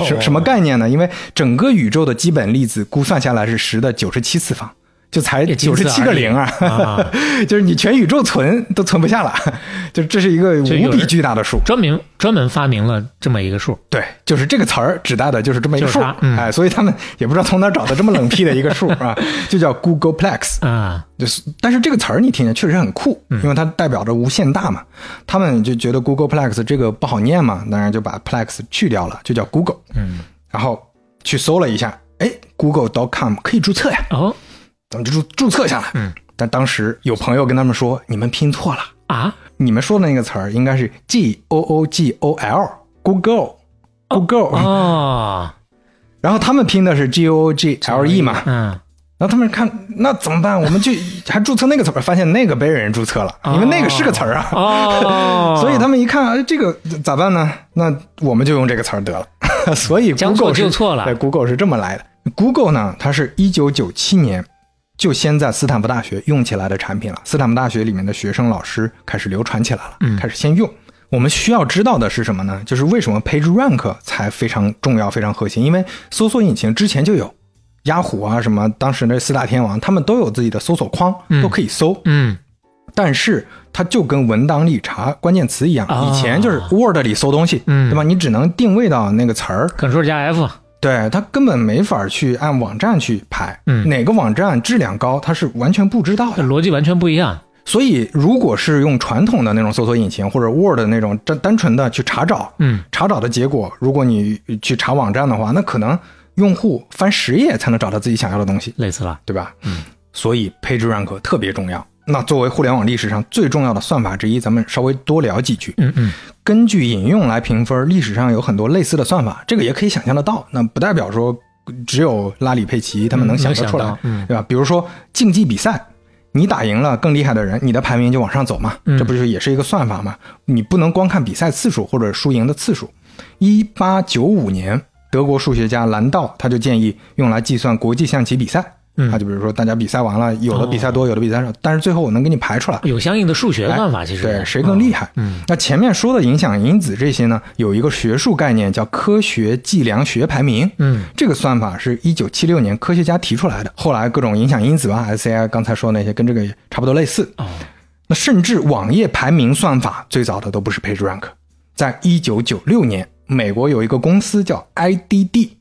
[SPEAKER 1] 什
[SPEAKER 3] 哦
[SPEAKER 1] 什么概念呢？因为整个宇宙的基本粒子估算下来是十的九十七次方，就才九十七个零啊，
[SPEAKER 3] 啊
[SPEAKER 1] 就是你全宇宙存都存不下了，就这是一个无比巨大的数。
[SPEAKER 3] 专门专门发明了这么一个数。
[SPEAKER 1] 对，就是这个词儿指代的就是这么一个数，
[SPEAKER 3] 就是嗯
[SPEAKER 1] 哎，所以他们也不知道从哪儿找的这么冷僻的一个数啊，就叫 Googleplex。
[SPEAKER 3] 啊，
[SPEAKER 1] 就是，但是这个词儿你听着确实很酷，因为它代表着无限大嘛。他们就觉得 Googleplex 这个不好念嘛，当然就把 plex 去掉了，就叫 Google。
[SPEAKER 3] 嗯，
[SPEAKER 1] 然后去搜了一下，哎，Google.com 可以注册呀，
[SPEAKER 3] 哦
[SPEAKER 1] 咱们就注注册下来。
[SPEAKER 3] 嗯，
[SPEAKER 1] 但当时有朋友跟他们说，你们拼错了，
[SPEAKER 3] 啊，
[SPEAKER 1] 你们说的那个词儿应该是 G O O G O L，Google。Google，、
[SPEAKER 3] 哦，
[SPEAKER 1] 然后他们拼的是 G O O G L E 嘛，
[SPEAKER 3] 嗯，
[SPEAKER 1] 然后他们看那怎么办？我们就还注册那个词儿，发现那个被人注册了，因为那个是个词儿啊。
[SPEAKER 3] 哦，
[SPEAKER 1] 所以他们一看，哎，这个咋办呢？那我们就用这个词儿得了。所以 Google 是
[SPEAKER 3] 就错了
[SPEAKER 1] 对，Google 是这么来的。Google 呢，它是一九九七年就先在斯坦福大学用起来的产品了。斯坦福大学里面的学生、老师开始流传起来了，
[SPEAKER 3] 嗯
[SPEAKER 1] 开始先用。我们需要知道的是什么呢？就是为什么 PageRank 才非常重要、非常核心？因为搜索引擎之前就有，雅虎啊什么，当时那四大天王他们都有自己的搜索框，
[SPEAKER 3] 嗯
[SPEAKER 1] 都可以搜。
[SPEAKER 3] 嗯，
[SPEAKER 1] 但是它就跟文档里查关键词一样，
[SPEAKER 3] 啊
[SPEAKER 1] 以前就是 Word 里搜东西，
[SPEAKER 3] 嗯
[SPEAKER 1] 对吧？你只能定位到那个词儿
[SPEAKER 3] ，Ctrl 加 F，
[SPEAKER 1] 对，他根本没法去按网站去排，
[SPEAKER 3] 嗯
[SPEAKER 1] 哪个网站质量高，他是完全不知道的。
[SPEAKER 3] 逻辑完全不一样。
[SPEAKER 1] 所以，如果是用传统的那种搜索引擎或者 Word 那种单单纯的去查找，
[SPEAKER 3] 嗯，
[SPEAKER 1] 查找的结果，如果你去查网站的话，那可能用户翻十页才能找到自己想要的东西。
[SPEAKER 3] 累死了。
[SPEAKER 1] 对吧？嗯，所以 PageRank 特别重要。那作为互联网历史上最重要的算法之一，咱们稍微多聊几句。
[SPEAKER 3] 嗯嗯，
[SPEAKER 1] 根据引用来评分，历史上有很多类似的算法，这个也可以想象得到。那不代表说只有拉里·佩奇他们能想得出来，对吧？比如说竞技比赛，你打赢了更厉害的人，你的排名就往上走嘛，
[SPEAKER 3] 嗯
[SPEAKER 1] 这不是也是一个算法吗？你不能光看比赛次数或者输赢的次数。一八九五年，德国数学家兰道他就建议用来计算国际象棋比赛。
[SPEAKER 3] 嗯
[SPEAKER 1] 他就比如说大家比赛完了，有的比赛多，有的比赛少，但是最后我能给你排出来，
[SPEAKER 3] 有相应的数学算法，其实
[SPEAKER 1] 对谁更厉害。
[SPEAKER 3] 嗯，
[SPEAKER 1] 那前面说的影响因子这些呢，有一个学术概念叫科学计量学排名。
[SPEAKER 3] 嗯，
[SPEAKER 1] 这个算法是一九七六年科学家提出来的，后来各种影响因子啊，SCI 刚才说那些跟这个也差不多类似。
[SPEAKER 3] 哦，
[SPEAKER 1] 那甚至网页排名算法最早的都不是 PageRank，在一九九六年，美国有一个公司叫 IDD，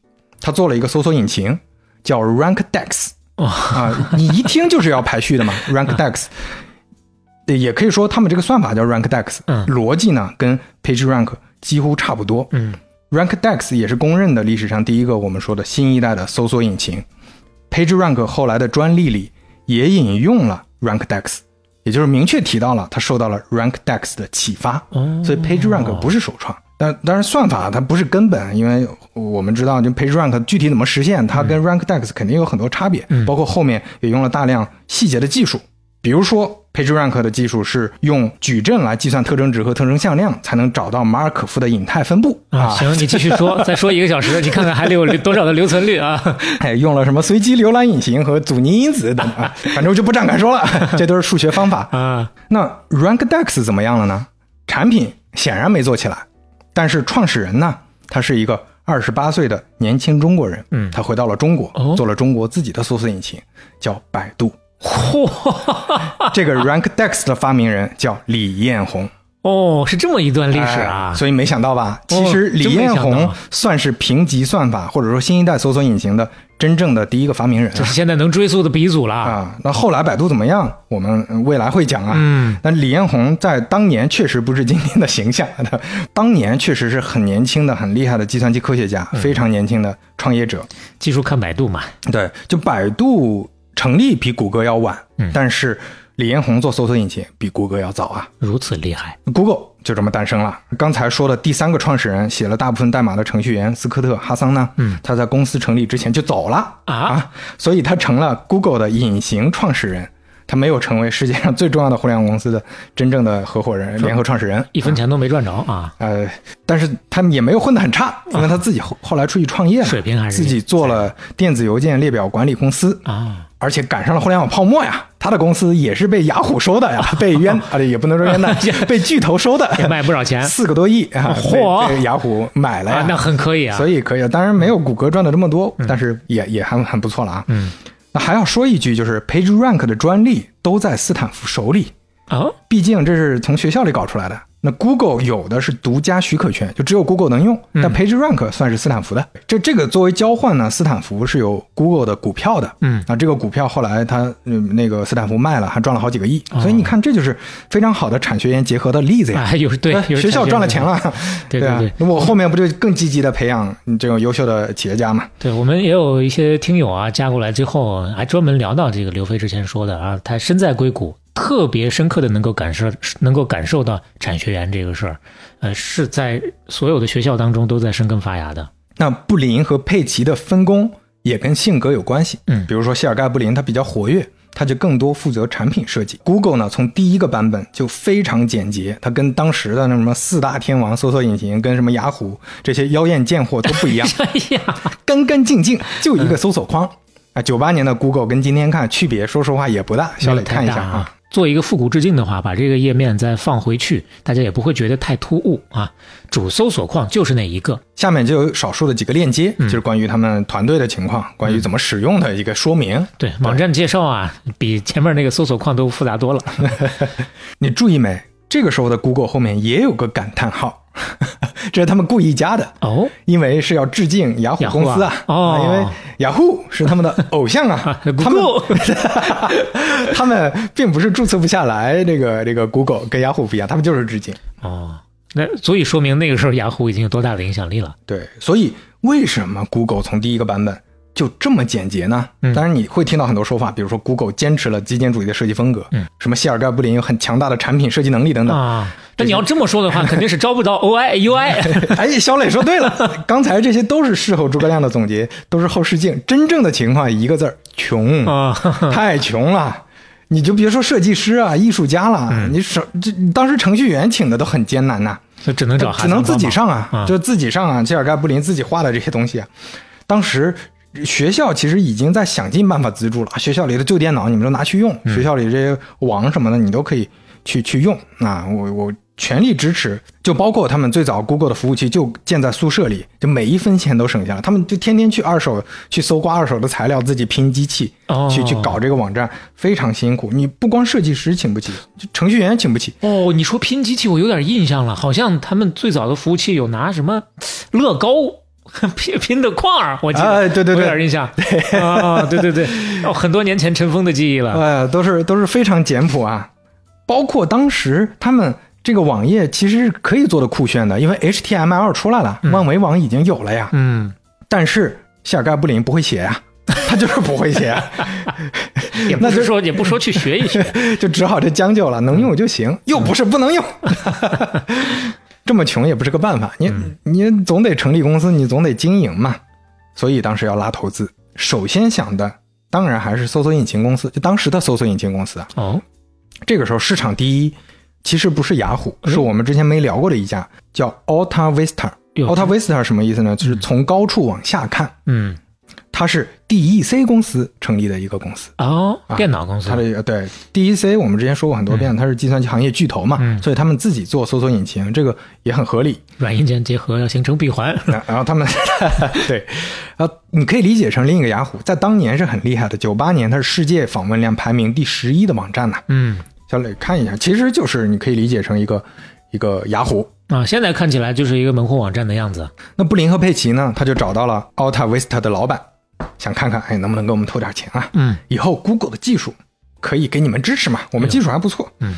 [SPEAKER 1] 它做了一个搜索引擎叫 RankDex。
[SPEAKER 3] 哇
[SPEAKER 1] 啊，你一听就是要排序的嘛，RankDex。对，也可以说他们这个算法叫 RankDex，
[SPEAKER 3] 嗯
[SPEAKER 1] 逻辑呢跟 PageRank 几乎差不多。
[SPEAKER 3] 嗯
[SPEAKER 1] RankDex 也是公认的历史上第一个我们说的新一代的搜索引擎。PageRank 后来的专利里也引用了 RankDex，也就是明确提到了它受到了 RankDex 的启发。
[SPEAKER 3] 哦
[SPEAKER 1] 所以 PageRank 不是首创。但当然，算法它不是根本，因为我们知道，就 PageRank 具体怎么实现，它跟 RankDex 肯定有很多差别，
[SPEAKER 3] 嗯
[SPEAKER 1] 包括后面也用了大量细节的技术，比如说 PageRank 的技术是用矩阵来计算特征值和特征向量，才能找到马尔可夫的隐态分布
[SPEAKER 3] 啊，行，你继续说，再说一个小时，你看看还留 有多少的留存率啊？
[SPEAKER 1] 哎，用了什么随机浏览引擎和阻尼因子等啊，反正我就不展开说了，这都是数学方法。
[SPEAKER 3] 啊，
[SPEAKER 1] 那 RankDex 怎么样了呢？产品显然没做起来，但是创始人呢，他是一个二十八岁的年轻中国人，
[SPEAKER 3] 嗯
[SPEAKER 1] 他回到了中国，
[SPEAKER 3] 哦
[SPEAKER 1] 做了中国自己的搜索引擎，叫百度。
[SPEAKER 3] 嚯，
[SPEAKER 1] 这个 RankDex 的发明人叫李彦宏。
[SPEAKER 3] 哦，是这么一段历史啊
[SPEAKER 1] 哎！所以没想到吧？
[SPEAKER 3] 哦
[SPEAKER 1] 其实李彦宏算是评级算法或者说新一代搜索引擎的真正的第一个发明人啊
[SPEAKER 3] 这是现在能追溯的鼻祖了。
[SPEAKER 1] 啊！那后来百度怎么样？我们呃未来会讲啊。
[SPEAKER 3] 嗯，
[SPEAKER 1] 那李彦宏在当年确实不是今天的形象，他 当年确实是很年轻的、很厉害的计算机科学家，
[SPEAKER 3] 嗯
[SPEAKER 1] 非常年轻的创业者。
[SPEAKER 3] 技术看百度嘛。
[SPEAKER 1] 对，就百度成立比谷歌要晚，
[SPEAKER 3] 嗯
[SPEAKER 1] 但是李彦宏做搜索引擎比谷歌要早啊。
[SPEAKER 3] 如此厉害
[SPEAKER 1] ，Google 就这么诞生了。刚才说的第三个创始人，写了大部分代码的程序员斯科特·哈桑呢，
[SPEAKER 3] 嗯，
[SPEAKER 1] 他在公司成立之前就走了
[SPEAKER 3] 啊
[SPEAKER 1] 所以他成了 Google 的隐形创始人。他没有成为世界上最重要的互联网公司的真正的合伙人、联合创始人，
[SPEAKER 3] 一分钱都没赚着啊！
[SPEAKER 1] 呃，但是他们也没有混得很差，因为他自己后后来出去创业了，
[SPEAKER 3] 水平还是
[SPEAKER 1] 自己做了电子邮件列表管理公司，
[SPEAKER 3] 啊，
[SPEAKER 1] 而且赶上了互联网泡沫呀。他的公司也是被雅虎收的呀，被冤 啊，也不能说冤的，被巨头收的，
[SPEAKER 3] 也卖不少钱
[SPEAKER 1] 四个多亿啊，
[SPEAKER 3] 嚯
[SPEAKER 1] 雅虎买了呀，
[SPEAKER 3] 啊，那很可以啊。
[SPEAKER 1] 所以可以，当然没有谷歌赚的这么多，但是也也还很不错了啊。
[SPEAKER 3] 嗯，
[SPEAKER 1] 那还要说一句，就是 PageRank 的专利都在斯坦福手里，
[SPEAKER 3] 啊，
[SPEAKER 1] 毕竟这是从学校里搞出来的。那 Google 有的是独家许可权，就只有 Google 能用，
[SPEAKER 3] 嗯
[SPEAKER 1] 但 PageRank 算是斯坦福的。这这个作为交换呢，斯坦福是有 Google 的股票的。
[SPEAKER 3] 嗯
[SPEAKER 1] 啊，这个股票后来他嗯那个斯坦福卖了，还赚了好几个亿。
[SPEAKER 3] 哦
[SPEAKER 1] 所以你看，这就是非常好的产学研结合的例子呀。
[SPEAKER 3] 啊，有对
[SPEAKER 1] 学校赚了钱了，啊
[SPEAKER 3] 对对对
[SPEAKER 1] 那我后面不就更积极的培养这种优秀的企业家嘛？
[SPEAKER 3] 对，我们也有一些听友啊加过来之后，还专门聊到这个刘飞之前说的啊，他身在硅谷，特别深刻的能够感受，能够感受到产学研这个事儿，呃，是在所有的学校当中都在生根发芽的。
[SPEAKER 1] 那布林和佩奇的分工也跟性格有关系。
[SPEAKER 3] 嗯
[SPEAKER 1] 比如说谢尔盖布林他比较活跃，他就更多负责产品设计。Google 呢，从第一个版本就非常简洁，它跟当时的那什么四大天王搜索引擎，跟什么雅虎这些妖艳贱货都不一样，
[SPEAKER 3] 哎呀，
[SPEAKER 1] 干干净净，就一个搜索框。啊，九八年的 Google 跟今天看区别，说实话也不大。小磊看一下啊。
[SPEAKER 3] 做一个复古致敬的话，把这个页面再放回去，大家也不会觉得太突兀啊。主搜索框就是那一个，
[SPEAKER 1] 下面就有少数的几个链接，
[SPEAKER 3] 嗯
[SPEAKER 1] 就是关于他们团队的情况，关于怎么使用的一个说明。
[SPEAKER 3] 对网站介绍啊，比前面那个搜索框都复杂多了。
[SPEAKER 1] 你注意没？这个时候的 Google 后面也有个感叹号，这是他们故意加的，
[SPEAKER 3] 哦，
[SPEAKER 1] 因为是要致敬雅虎公司啊。
[SPEAKER 3] 啊哦
[SPEAKER 1] 因为雅虎是他们的偶像啊，他们 他们并不是注册不下来。这个这个 Google 跟雅虎不一样，他们就是致敬。
[SPEAKER 3] 哦，那足以说明那个时候雅虎已经有多大的影响力了。
[SPEAKER 1] 对，所以为什么 Google 从第一个版本就这么简洁呢？
[SPEAKER 3] 嗯
[SPEAKER 1] 当然你会听到很多说法，比如说 Google 坚持了极简主义的设计风格，
[SPEAKER 3] 嗯，
[SPEAKER 1] 什么谢尔盖布林有很强大的产品设计能力等等。
[SPEAKER 3] 啊，那你要这么说的话，肯定是招不到 OI UI。
[SPEAKER 1] 哎，小磊说对了，刚才这些都是事后诸葛亮的总结，都是后视镜。真正的情况一个字儿：穷，
[SPEAKER 3] 啊，
[SPEAKER 1] 太穷了。你就别说设计师啊、艺术家了，
[SPEAKER 3] 嗯
[SPEAKER 1] 你手这当时程序员请的都很艰难呐、
[SPEAKER 3] 就只能找
[SPEAKER 1] 只能自己上啊，
[SPEAKER 3] 啊
[SPEAKER 1] 就自己上啊。谢尔盖布林自己画的这些东西啊，当时学校其实已经在想尽办法资助了，学校里的旧电脑你们都拿去用，
[SPEAKER 3] 嗯
[SPEAKER 1] 学校里这些网什么的你都可以去去用啊。我我全力支持，就包括他们最早 Google 的服务器就建在宿舍里，就每一分钱都省下了，他们就天天去二手去搜刮二手的材料，自己拼机器。
[SPEAKER 3] 哦
[SPEAKER 1] 去去搞这个网站非常辛苦，你不光设计师请不起，就程序员请不起，
[SPEAKER 3] 哦，你说拼机器，我有点印象了，好像他们最早的服务器有拿什么乐高 拼拼的块儿，我记得，
[SPEAKER 1] 哎对对对
[SPEAKER 3] 有点印象。啊，对对对，哦，很多年前尘封的记忆了。
[SPEAKER 1] 呃，都是都是非常简朴啊。包括当时他们这个网页其实是可以做的酷炫的，因为 HTML 出来了，万维网已经有了呀。
[SPEAKER 3] 嗯，
[SPEAKER 1] 但是谢尔盖布林不会写呀，他就是不会写啊，
[SPEAKER 3] 也不是说也不说去学一学，
[SPEAKER 1] 就只好这将就了，能用就行，又不是不能用。这么穷也不是个办法，你你总得成立公司，你总得经营嘛。所以当时要拉投资，首先想的当然还是搜索引擎公司，就当时的搜索引擎公司啊。
[SPEAKER 3] 哦，
[SPEAKER 1] 这个时候市场第一其实不是雅虎，是我们之前没聊过的一家叫 Alta Vista。Alta Vista 什么意思呢？就是从高处往下看，
[SPEAKER 3] 嗯，
[SPEAKER 1] 它是 DEC 公司成立的一个公司。
[SPEAKER 3] 哦，电脑公司
[SPEAKER 1] 它，的对 DEC 我们之前说过很多遍，它是计算机行业巨头嘛，
[SPEAKER 3] 嗯
[SPEAKER 1] 所以他们自己做搜索引擎，这个也很合理。
[SPEAKER 3] 软硬件结合要形成闭环。
[SPEAKER 1] 然 然后他们 对，然后你可以理解成另一个雅虎，在当年是很厉害的。九八年它是世界访问量排名第十一的网站呐、
[SPEAKER 3] 嗯，
[SPEAKER 1] 小磊看一下，其实就是你可以理解成一个一个雅虎。
[SPEAKER 3] 啊，现在看起来就是一个门户网站的样子。
[SPEAKER 1] 那布林和佩奇呢，他就找到了 Alta Vista 的老板，想看看，哎，能不能给我们投点钱啊？
[SPEAKER 3] 嗯，
[SPEAKER 1] 以后 Google 的技术可以给你们支持嘛？我们技术还不错。
[SPEAKER 3] 嗯，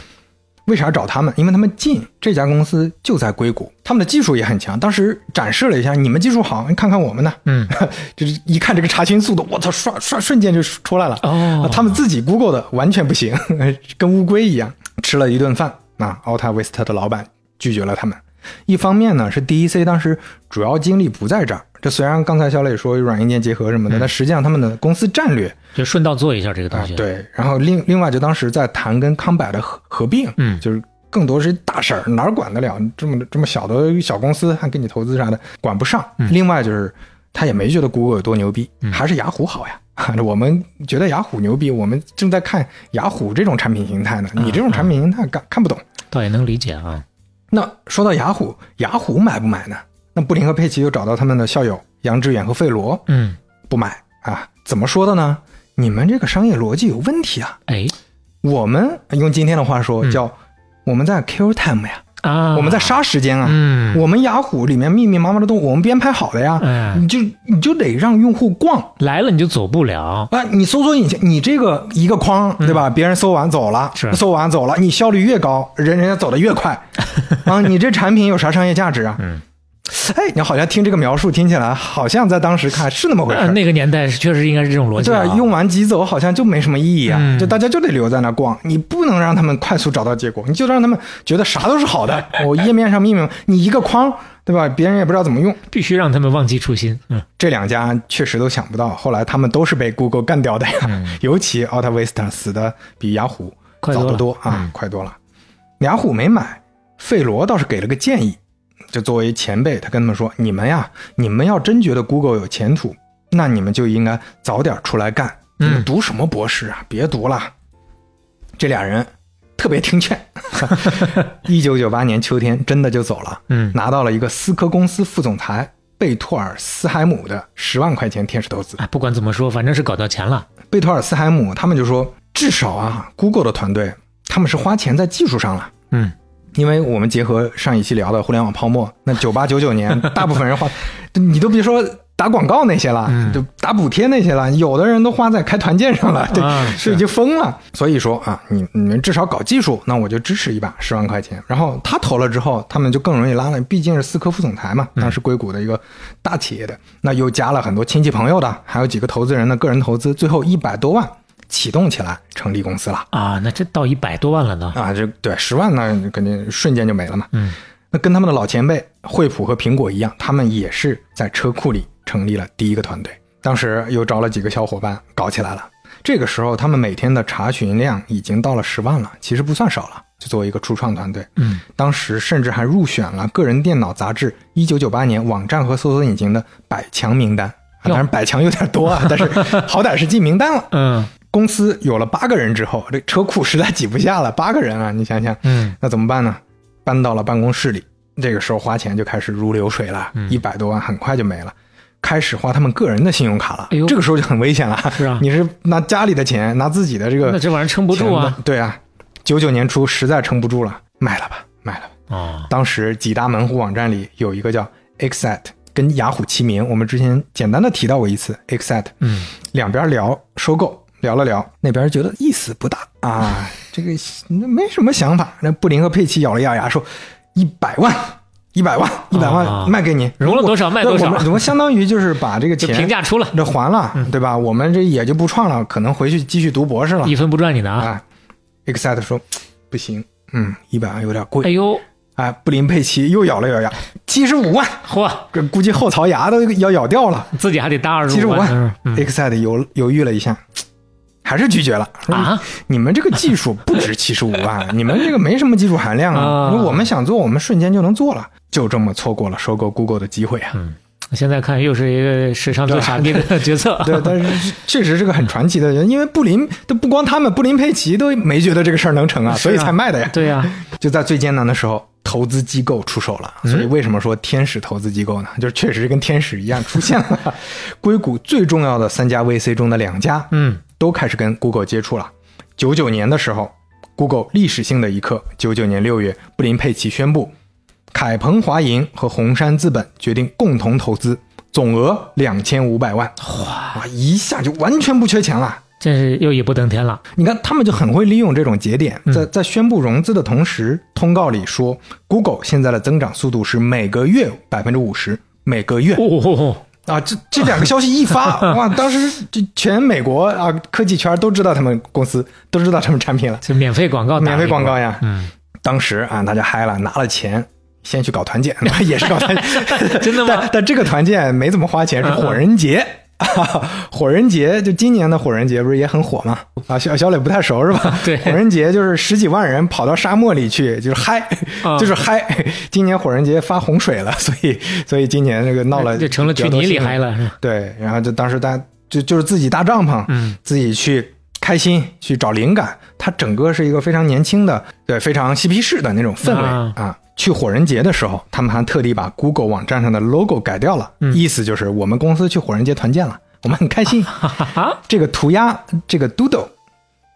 [SPEAKER 1] 为啥找他们？因为他们近，这家公司就在硅谷，他们的技术也很强。当时展示了一下，你们技术好，你看看我们呢。
[SPEAKER 3] 嗯，
[SPEAKER 1] 就是一看这个查询速度，我操，刷刷瞬间就出来了。
[SPEAKER 3] 哦
[SPEAKER 1] 他们自己 Google 的完全不行，跟乌龟一样。吃了一顿饭，那，Alta Vista 的老板拒绝了他们。一方面呢，是 DEC 当时主要精力不在这儿。这虽然刚才小磊说软硬件结合什么的，但实际上他们的公司战略
[SPEAKER 3] 就顺道做一下这个东西。，
[SPEAKER 1] 啊对。然后另另外就当时在谈跟康柏的合合并，
[SPEAKER 3] 嗯
[SPEAKER 1] 就是更多是大事儿，哪儿管得了这么这么小的小公司，还给你投资啥的，管不上。另外就是他也没觉得 Google 有多牛逼，还是雅虎好呀。我们觉得雅虎牛逼，我们正在看雅虎这种产品形态呢。你这种产品形态看看不懂。
[SPEAKER 3] 倒也能理解啊。
[SPEAKER 1] 那说到雅虎，雅虎买不买呢？那布林和佩奇又找到他们的校友杨致远和费罗，
[SPEAKER 3] 嗯，
[SPEAKER 1] 不买啊？怎么说的呢？你们这个商业逻辑有问题啊！
[SPEAKER 3] 哎
[SPEAKER 1] 我们用今天的话说叫我们在 kill time 呀，
[SPEAKER 3] 啊，
[SPEAKER 1] 我们在杀时间啊。
[SPEAKER 3] 嗯，
[SPEAKER 1] 我们雅虎里面密密麻麻的东西，我们编排好的呀，
[SPEAKER 3] 哎
[SPEAKER 1] 你就你就得让用户逛
[SPEAKER 3] 来了你就走不了。
[SPEAKER 1] 啊！你搜索引擎，你这个一个框，对吧？别人搜完走了，
[SPEAKER 3] 是
[SPEAKER 1] 搜完走了，你效率越高，人人家走的越快 啊！你这产品有啥商业价值啊？
[SPEAKER 3] 嗯，
[SPEAKER 1] 哎，你好像听这个描述，听起来好像在当时看是那么回事。
[SPEAKER 3] 那个年代是确实应该是这种逻辑
[SPEAKER 1] 对啊，
[SPEAKER 3] 啊。
[SPEAKER 1] 用完即走好像就没什么意义啊，
[SPEAKER 3] 嗯
[SPEAKER 1] 就大家就得留在那逛，你不能让他们快速找到结果，你就让他们觉得啥都是好的。我页面上密密，你一个框，对吧？别人也不知道怎么用。
[SPEAKER 3] 必须让他们忘记初心。嗯，
[SPEAKER 1] 这两家确实都想不到，后来他们都是被 Google 干掉的呀。尤其 Alta Vista 死的比雅虎早得多啊，
[SPEAKER 3] 嗯
[SPEAKER 1] 快多了。雅虎没买，费罗倒是给了个建议，就作为前辈，他跟他们说：“你们呀，你们要真觉得 Google 有前途，那你们就应该早点出来干。你们
[SPEAKER 3] 嗯
[SPEAKER 1] 读什么博士啊？别读了。”这俩人特别听劝，一九九八年秋天真的就走了。
[SPEAKER 3] 嗯
[SPEAKER 1] 拿到了一个思科公司副总裁贝托尔斯海姆的十万块钱天使投资。
[SPEAKER 3] 哎，不管怎么说，反正是搞到钱了。
[SPEAKER 1] 贝托尔斯海姆他们就说，至少啊，Google 的团队他们是花钱在技术上了。
[SPEAKER 3] 嗯，
[SPEAKER 1] 因为我们结合上一期聊的互联网泡沫，那九八九九年，大部分人花，你都别说打广告那些了，
[SPEAKER 3] 嗯
[SPEAKER 1] 就打补贴那些了，有的人都花在开团建上了，对，
[SPEAKER 3] 啊
[SPEAKER 1] 是已经疯了。所以说啊，你你们至少搞技术，那我就支持一把，十万块钱。然后他投了之后，他们就更容易拉了，毕竟是思科副总裁嘛，当时硅谷的一个大企业的，那又加了很多亲戚朋友的，还有几个投资人的个人投资，最后一百多万启动起来，成立公司了。
[SPEAKER 3] 啊，那这到一百多万了呢。
[SPEAKER 1] 啊，这对十万那肯定瞬间就没了嘛。
[SPEAKER 3] 嗯，
[SPEAKER 1] 那跟他们的老前辈惠普和苹果一样，他们也是在车库里成立了第一个团队。当时又招了几个小伙伴搞起来了。这个时候，他们每天的查询量已经到了十万了，其实不算少了。就作为一个初创团队，
[SPEAKER 3] 嗯，
[SPEAKER 1] 当时甚至还入选了《个人电脑杂志》一九九八年网站和搜索引擎的百强名单。啊当然，百强有点多啊，但是好歹是进名单了。
[SPEAKER 3] 嗯
[SPEAKER 1] 公司有了八个人之后，这车库实在挤不下了，八个人啊，你想想，
[SPEAKER 3] 嗯，
[SPEAKER 1] 那怎么办呢？搬到了办公室里，这个时候花钱就开始如流水了，
[SPEAKER 3] 嗯
[SPEAKER 1] 一百多万很快就没了，开始花他们个人的信用卡了。
[SPEAKER 3] 哎呦
[SPEAKER 1] 这个时候就很危险了。
[SPEAKER 3] 是啊
[SPEAKER 1] 你是拿家里的钱，拿自己的这个
[SPEAKER 3] 那这玩意儿撑不住啊。
[SPEAKER 1] 对啊，九九年初实在撑不住了，卖了吧，卖了吧。
[SPEAKER 3] 啊，
[SPEAKER 1] 当时几大门户网站里有一个叫 Excite，跟雅虎齐名，我们之前简单的提到过一次 Excite。
[SPEAKER 3] 嗯，
[SPEAKER 1] 两边聊收购，聊了聊，那边觉得意思不大。啊，这个没什么想法。那布林和佩奇咬了咬牙说：“一百万，一百万，一百
[SPEAKER 3] 啊。
[SPEAKER 1] 万卖给你，
[SPEAKER 3] 融了多少卖多少？
[SPEAKER 1] 我们我们相当于就是把这个钱
[SPEAKER 3] 评价出了，
[SPEAKER 1] 这还了，对吧？我们这也就不创了，可能回去继续读博士了。
[SPEAKER 3] 一分不赚你的啊。
[SPEAKER 1] 啊。Excite 说不行，嗯，一百万有点贵。
[SPEAKER 3] 哎呦，
[SPEAKER 1] 哎，布林佩奇又咬了咬牙，七十五万，
[SPEAKER 3] 嚯，
[SPEAKER 1] 这估计后槽牙都要咬掉了。
[SPEAKER 3] 自己还得搭二
[SPEAKER 1] 七十五
[SPEAKER 3] 十五万。
[SPEAKER 1] Excite 犹犹豫了一下，还是拒绝了。
[SPEAKER 3] 啊，
[SPEAKER 1] 你们这个技术不值七十五万，你们这个没什么技术含量啊。
[SPEAKER 3] 啊
[SPEAKER 1] 我们想做，我们瞬间就能做了，就这么错过了收购 Google 的机会啊。
[SPEAKER 3] 现在看又是一个史上最傻逼的决策。
[SPEAKER 1] 对，但是确实是个很传奇的人，因为布林都不光他们，布林佩奇都没觉得这个事儿能成啊，所以才卖的呀。
[SPEAKER 3] 对呀，
[SPEAKER 1] 就在最艰难的时候，投资机构出手了。所以为什么说天使投资机构呢？就是确实跟天使一样出现了。硅谷最重要的三家 VC 中的两家，
[SPEAKER 3] 嗯，
[SPEAKER 1] 都开始跟 Google 接触了。九九年的时候 Google 历史性的一刻。九九年六月，布林佩奇宣布，凯鹏华银和红杉资本决定共同投资，总额两千五百万。哇，一下就完全不缺钱了。
[SPEAKER 3] 真是又一步登天了。
[SPEAKER 1] 你看，他们就很会利用这种节点，在在宣布融资的同时，通告里说，Google 现在的增长速度是每个月百分之五十，每个月。
[SPEAKER 3] 哦，
[SPEAKER 1] 啊，这这两个消息一发，哇，当时这全美国啊科技圈都知道他们公司，都知道他们产品了，
[SPEAKER 3] 就免费广告，
[SPEAKER 1] 免费广告呀。
[SPEAKER 3] 嗯，
[SPEAKER 1] 当时啊，大家嗨了，拿了钱。先去搞团建，也是搞团建，
[SPEAKER 3] 真的吗？
[SPEAKER 1] 但但这个团建没怎么花钱，是火人节。火人节就今年的火人节不是也很火吗？啊，小小磊不太熟是吧？
[SPEAKER 3] 对，
[SPEAKER 1] 火人节就是十几万人跑到沙漠里去，就是嗨，就是嗨。今年火人节发洪水了，所以所以今年这个闹了，
[SPEAKER 3] 就成了去泥里嗨了。
[SPEAKER 1] 对，然后就当时大家就就是自己搭帐篷，嗯，自己去开心去找灵感。它整个是一个非常年轻的，对，非常嬉皮士的那种氛围啊。去火人节的时候，他们还特地把 Google 网站上的 logo 改掉了，意思就是我们公司去火人节团建了，我们很开心。这个涂鸦，这个 Doodle，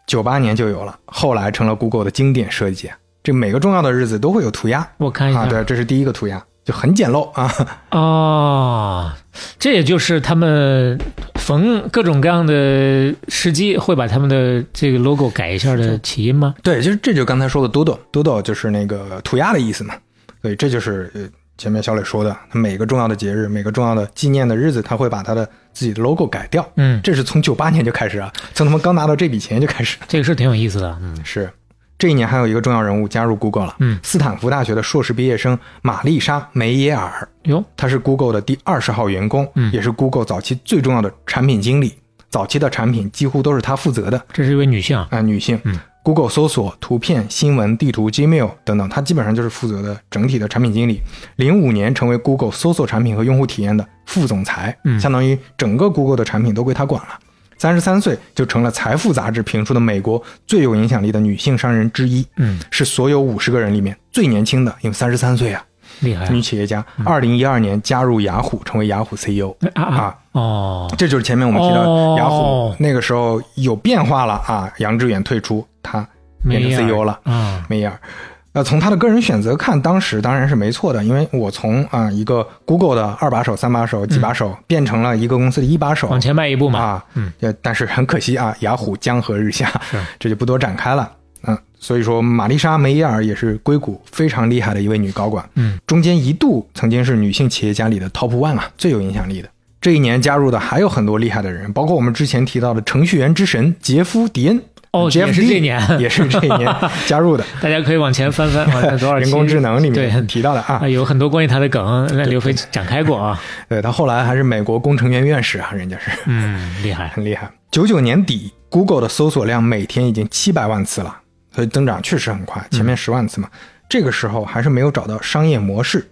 [SPEAKER 1] 九八年就有了，后来成了 Google 的经典设计。这每个重要的日子都会有涂鸦，
[SPEAKER 3] 我看一下，啊
[SPEAKER 1] 对，这是第一个涂鸦，就很简陋啊。
[SPEAKER 3] 哦，这也就是他们逢各种各样的时机会把他们的这个 logo 改一下的起因吗？
[SPEAKER 1] 对，就是这就刚才说的 doodle，doodle 就是那个涂鸦的意思嘛。所以这就是前面小磊说的，他每个重要的节日、每个重要的纪念的日子，他会把他的自己的 logo 改掉。
[SPEAKER 3] 嗯，
[SPEAKER 1] 这是从九八年就开始啊，从他们刚拿到这笔钱就开始。
[SPEAKER 3] 这个是挺有意思的，嗯，
[SPEAKER 1] 是。这一年还有一个重要人物加入 Google 了，
[SPEAKER 3] 嗯，
[SPEAKER 1] 斯坦福大学的硕士毕业生玛丽莎·梅耶尔，
[SPEAKER 3] 哟，
[SPEAKER 1] 她是 Google 的第二十号员工，嗯，也是 Google 早期最重要的产品经理，早期的产品几乎都是她负责的。
[SPEAKER 3] 这是一位女性
[SPEAKER 1] 啊，女性，嗯，Google 搜索、图片、新闻、地图、Gmail 等等，她基本上就是负责的整体的产品经理。零五年成为 Google 搜索产品和用户体验的副总裁，
[SPEAKER 3] 嗯，
[SPEAKER 1] 相当于整个 Google 的产品都归她管了。三十三岁就成了《财富》杂志评出的美国最有影响力的女性商人之一，
[SPEAKER 3] 嗯，
[SPEAKER 1] 是所有五十个人里面最年轻的，因为三十三岁啊，
[SPEAKER 3] 厉害，
[SPEAKER 1] 女企业家。二零一二年加入雅虎，成为雅虎 CEO
[SPEAKER 3] 啊
[SPEAKER 1] 啊
[SPEAKER 3] 哦，
[SPEAKER 1] 这就是前面我们提到雅虎那个时候有变化了啊，杨致远退出，他变成 CEO 了
[SPEAKER 3] 啊，
[SPEAKER 1] 梅尔。呃，从他的个人选择看，当时当然是没错的，因为我从啊一个 Google 的二把手、三把手、几把手，变成了一个公司的一把手，
[SPEAKER 3] 往前迈一步嘛。
[SPEAKER 1] 啊，
[SPEAKER 3] 嗯，
[SPEAKER 1] 但是很可惜啊，雅虎江河日下，这就不多展开了。嗯，所以说玛丽莎·梅耶尔也是硅谷非常厉害的一位女高管，
[SPEAKER 3] 嗯，
[SPEAKER 1] 中间一度曾经是女性企业家里的 Top One 啊，最有影响力的。这一年加入的还有很多厉害的人，包括我们之前提到的程序员之神杰夫·迪恩。
[SPEAKER 3] 哦，也是这年，
[SPEAKER 1] 也是这一年加入的。
[SPEAKER 3] 大家可以往前翻翻，往前多少
[SPEAKER 1] 人工智能里面
[SPEAKER 3] 对
[SPEAKER 1] 提到的啊，
[SPEAKER 3] 有很多关于他的梗，那刘飞展开过啊。
[SPEAKER 1] 对他后来还是美国工程院院士啊，人家是，
[SPEAKER 3] 嗯，厉害，
[SPEAKER 1] 很厉害。九九年底，Google 的搜索量每天已经七百万次了，所以增长确实很快。前面十万次嘛，这个时候还是没有找到商业模式。